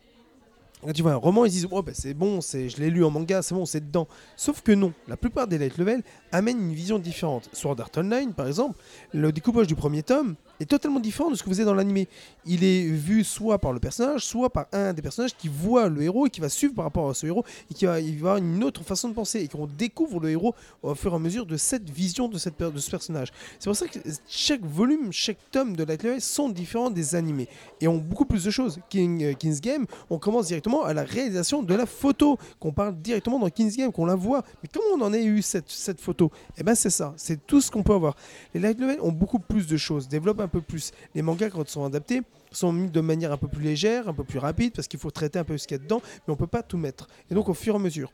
Speaker 3: quand tu vois un roman, ils disent oh, bah, c'est bon, c'est, je l'ai lu en manga, c'est bon, c'est dedans. Sauf que non, la plupart des light level amènent une vision différente. Sword Art Online, par exemple, le découpage du premier tome est totalement différent de ce que vous avez dans l'animé. Il est vu soit par le personnage, soit par un des personnages qui voit le héros et qui va suivre par rapport à ce héros et qui va, avoir une autre façon de penser et qu'on découvre le héros au fur et à mesure de cette vision de, cette, de ce personnage. C'est pour ça que chaque volume, chaque tome de Light Level sont différents des animés et ont beaucoup plus de choses. King, euh, King's Game, on commence directement à la réalisation de la photo, qu'on parle directement dans King's Game, qu'on la voit. Mais comment on en a eu cette, cette photo? Eh ben c'est ça, c'est tout ce qu'on peut avoir. Les light level ont beaucoup plus de choses, développent un peu plus. Les mangas, quand ils sont adaptés, sont mis de manière un peu plus légère, un peu plus rapide, parce qu'il faut traiter un peu ce qu'il y a dedans, mais on peut pas tout mettre. Et donc, au fur et à mesure,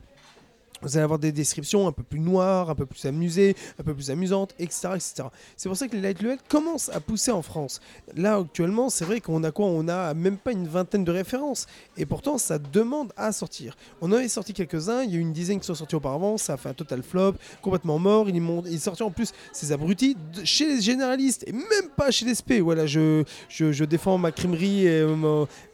Speaker 3: Vous allez avoir des descriptions un peu plus noires, un peu plus amusées, un peu plus amusantes, etc. etc. C'est pour ça que les light level commencent à pousser en France. Là, actuellement, c'est vrai qu'on a quoi? On a même pas une vingtaine de références. Et pourtant, ça demande à sortir. On en avait sorti quelques-uns, il y a eu une dizaine qui sont sortis auparavant, ça a fait un total flop, complètement mort. Il est, mon- il est sorti en plus, ces abrutis, chez les généralistes, et même pas chez les SP. Voilà, je, je, défends ma crimerie et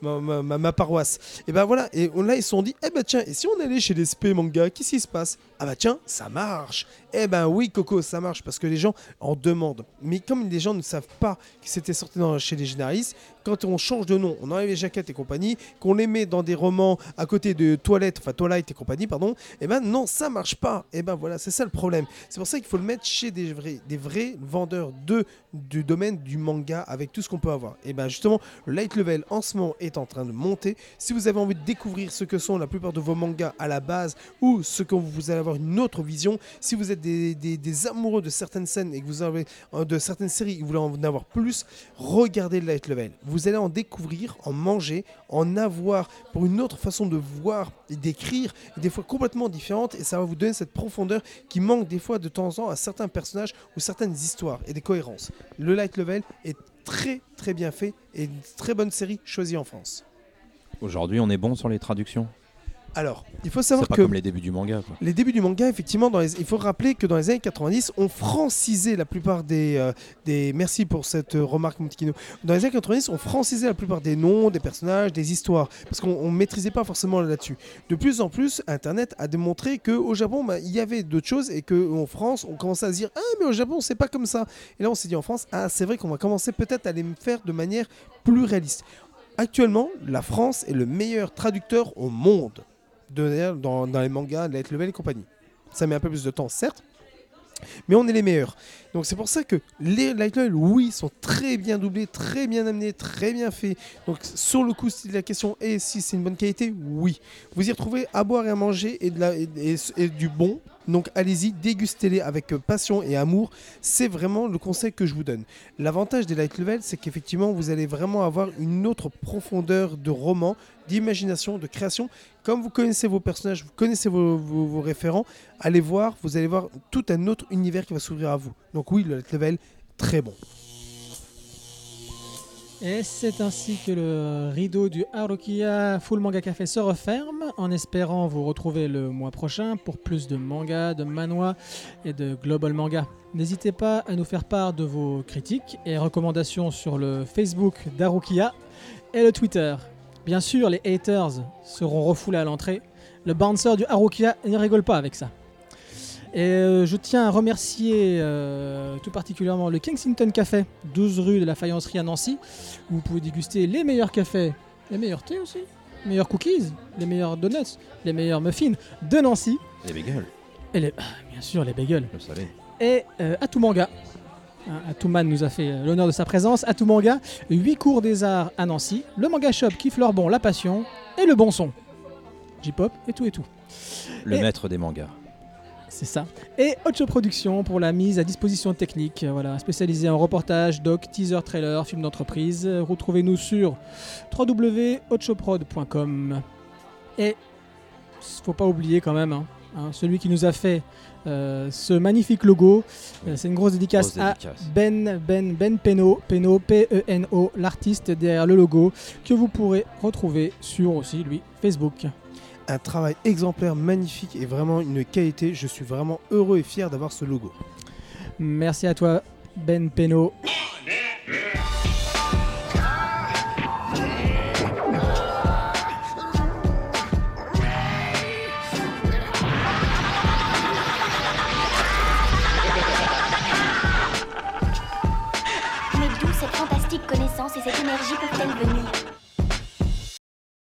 Speaker 3: ma, ma, paroisse. Et ben voilà, et là, ils se sont dit, eh ben tiens, et si on allait chez les SP manga, qu'est-ce se passe? Ah bah tiens, ça marche Eh ben oui, Coco, ça marche, parce que les gens en demandent. Mais comme les gens ne savent pas que c'était sorti dans- chez les généralistes, quand on change de nom, on enlève les jaquettes et compagnie, qu'on les met dans des romans à côté de toilettes, enfin Twilight et compagnie, pardon, et ben non, ça marche pas. Et ben voilà, c'est ça le problème. C'est pour ça qu'il faut le mettre chez des vrais, des vrais vendeurs de, du domaine du manga avec tout ce qu'on peut avoir. Et ben justement, light level en ce moment est en train de monter. Si vous avez envie de découvrir ce que sont la plupart de vos mangas à la base ou ce que vous allez avoir une autre vision, si vous êtes des, amoureux de certaines scènes et que vous avez euh, de certaines séries et vous voulez en avoir plus, regardez le light level. Vous allez en découvrir, en manger, en avoir pour une autre façon de voir et d'écrire, des fois complètement différente, et ça va vous donner cette profondeur qui manque des fois de temps en temps à certains personnages ou certaines histoires et des cohérences. Le light level est très très bien fait et une très bonne série choisie en France.
Speaker 4: Aujourd'hui, on est bon sur les traductions?
Speaker 3: Alors, il faut savoir
Speaker 4: pas
Speaker 3: que
Speaker 4: comme les débuts du manga. Quoi.
Speaker 3: les débuts du manga, effectivement, dans les- il faut rappeler que dans les années 90, on francisait la plupart des, euh, des... Merci pour cette euh, remarque, Montikino. Dans les années 90, on francisait la plupart des noms, des personnages, des histoires, parce qu'on ne maîtrisait pas forcément là-dessus. De plus en plus, Internet a démontré qu'au Japon, bah, il y avait d'autres choses et qu'en France, on commençait à se dire Ah, mais au Japon, c'est pas comme ça. Et là, on s'est dit en France Ah, c'est vrai qu'on va commencer peut-être à les faire de manière plus réaliste. Actuellement, la France est le meilleur traducteur au monde dans, dans les mangas, Light Level et compagnie. Ça met un peu plus de temps, certes, mais on est les meilleurs. Donc c'est pour ça que les Light Level, oui, sont très bien doublés, très bien amenés, très bien faits. Donc sur le coup, si la question est si c'est une bonne qualité, oui. Vous y retrouvez à boire et à manger et, de la, et, et- et du bon. Donc allez-y, dégustez-les avec euh, passion et amour. C'est vraiment le conseil que je vous donne. L'avantage des light level, c'est qu'effectivement, vous allez vraiment avoir une autre profondeur de roman, d'imagination, de création. Comme vous connaissez vos personnages, vous connaissez vos, vos- vos référents, allez voir, vous allez voir tout un autre univers qui va s'ouvrir à vous. Donc oui, le light level, très bon.
Speaker 1: Et c'est ainsi que le rideau du Harukiya Full Manga Café se referme, en espérant vous retrouver le mois prochain pour plus de manga, de manhwa et de global manga. N'hésitez pas à nous faire part de vos critiques et recommandations sur le Facebook d'Harukiya et le Twitter. Bien sûr, les haters seront refoulés à l'entrée. Le bouncer du Harukiya ne rigole pas avec ça. Et euh, je tiens à remercier euh, tout particulièrement le Kensington Café, 12 rue de la Faïencerie à Nancy, où vous pouvez déguster les meilleurs cafés, les meilleurs thés aussi, les meilleurs cookies, les meilleurs donuts, les meilleurs muffins de Nancy,
Speaker 4: Les bagels,
Speaker 1: et les, ah, bien sûr les bagels, et euh, Atumanga. Hein, Atuman nous a fait euh, l'honneur de sa présence. Atumanga, 8 cours des arts à Nancy, le manga shop qui bon la passion et le bon son. J-pop et tout et tout.
Speaker 4: Le
Speaker 1: Et-
Speaker 4: maître des mangas.
Speaker 1: C'est ça. Et Ocho Productions pour la mise à disposition technique, euh, voilà, spécialisée en reportage, doc, teaser, trailer, film d'entreprise. Euh, Retrouvez-nous sur www.ochoprod.com. Et faut pas oublier quand même, hein, hein, celui qui nous a fait euh, ce magnifique logo, euh, c'est une grosse dédicace
Speaker 4: Grosse
Speaker 1: à
Speaker 4: dédicace.
Speaker 1: Ben Ben Ben Peno, Peno P-E-N-O, l'artiste derrière le logo que vous pourrez retrouver sur aussi lui Facebook.
Speaker 3: Un travail exemplaire, magnifique et vraiment une qualité. Je suis vraiment heureux et fier d'avoir ce logo.
Speaker 1: Merci à toi Ben Peno.
Speaker 5: Mais d'où cette fantastique connaissance et cette énergie peuvent-elles venir?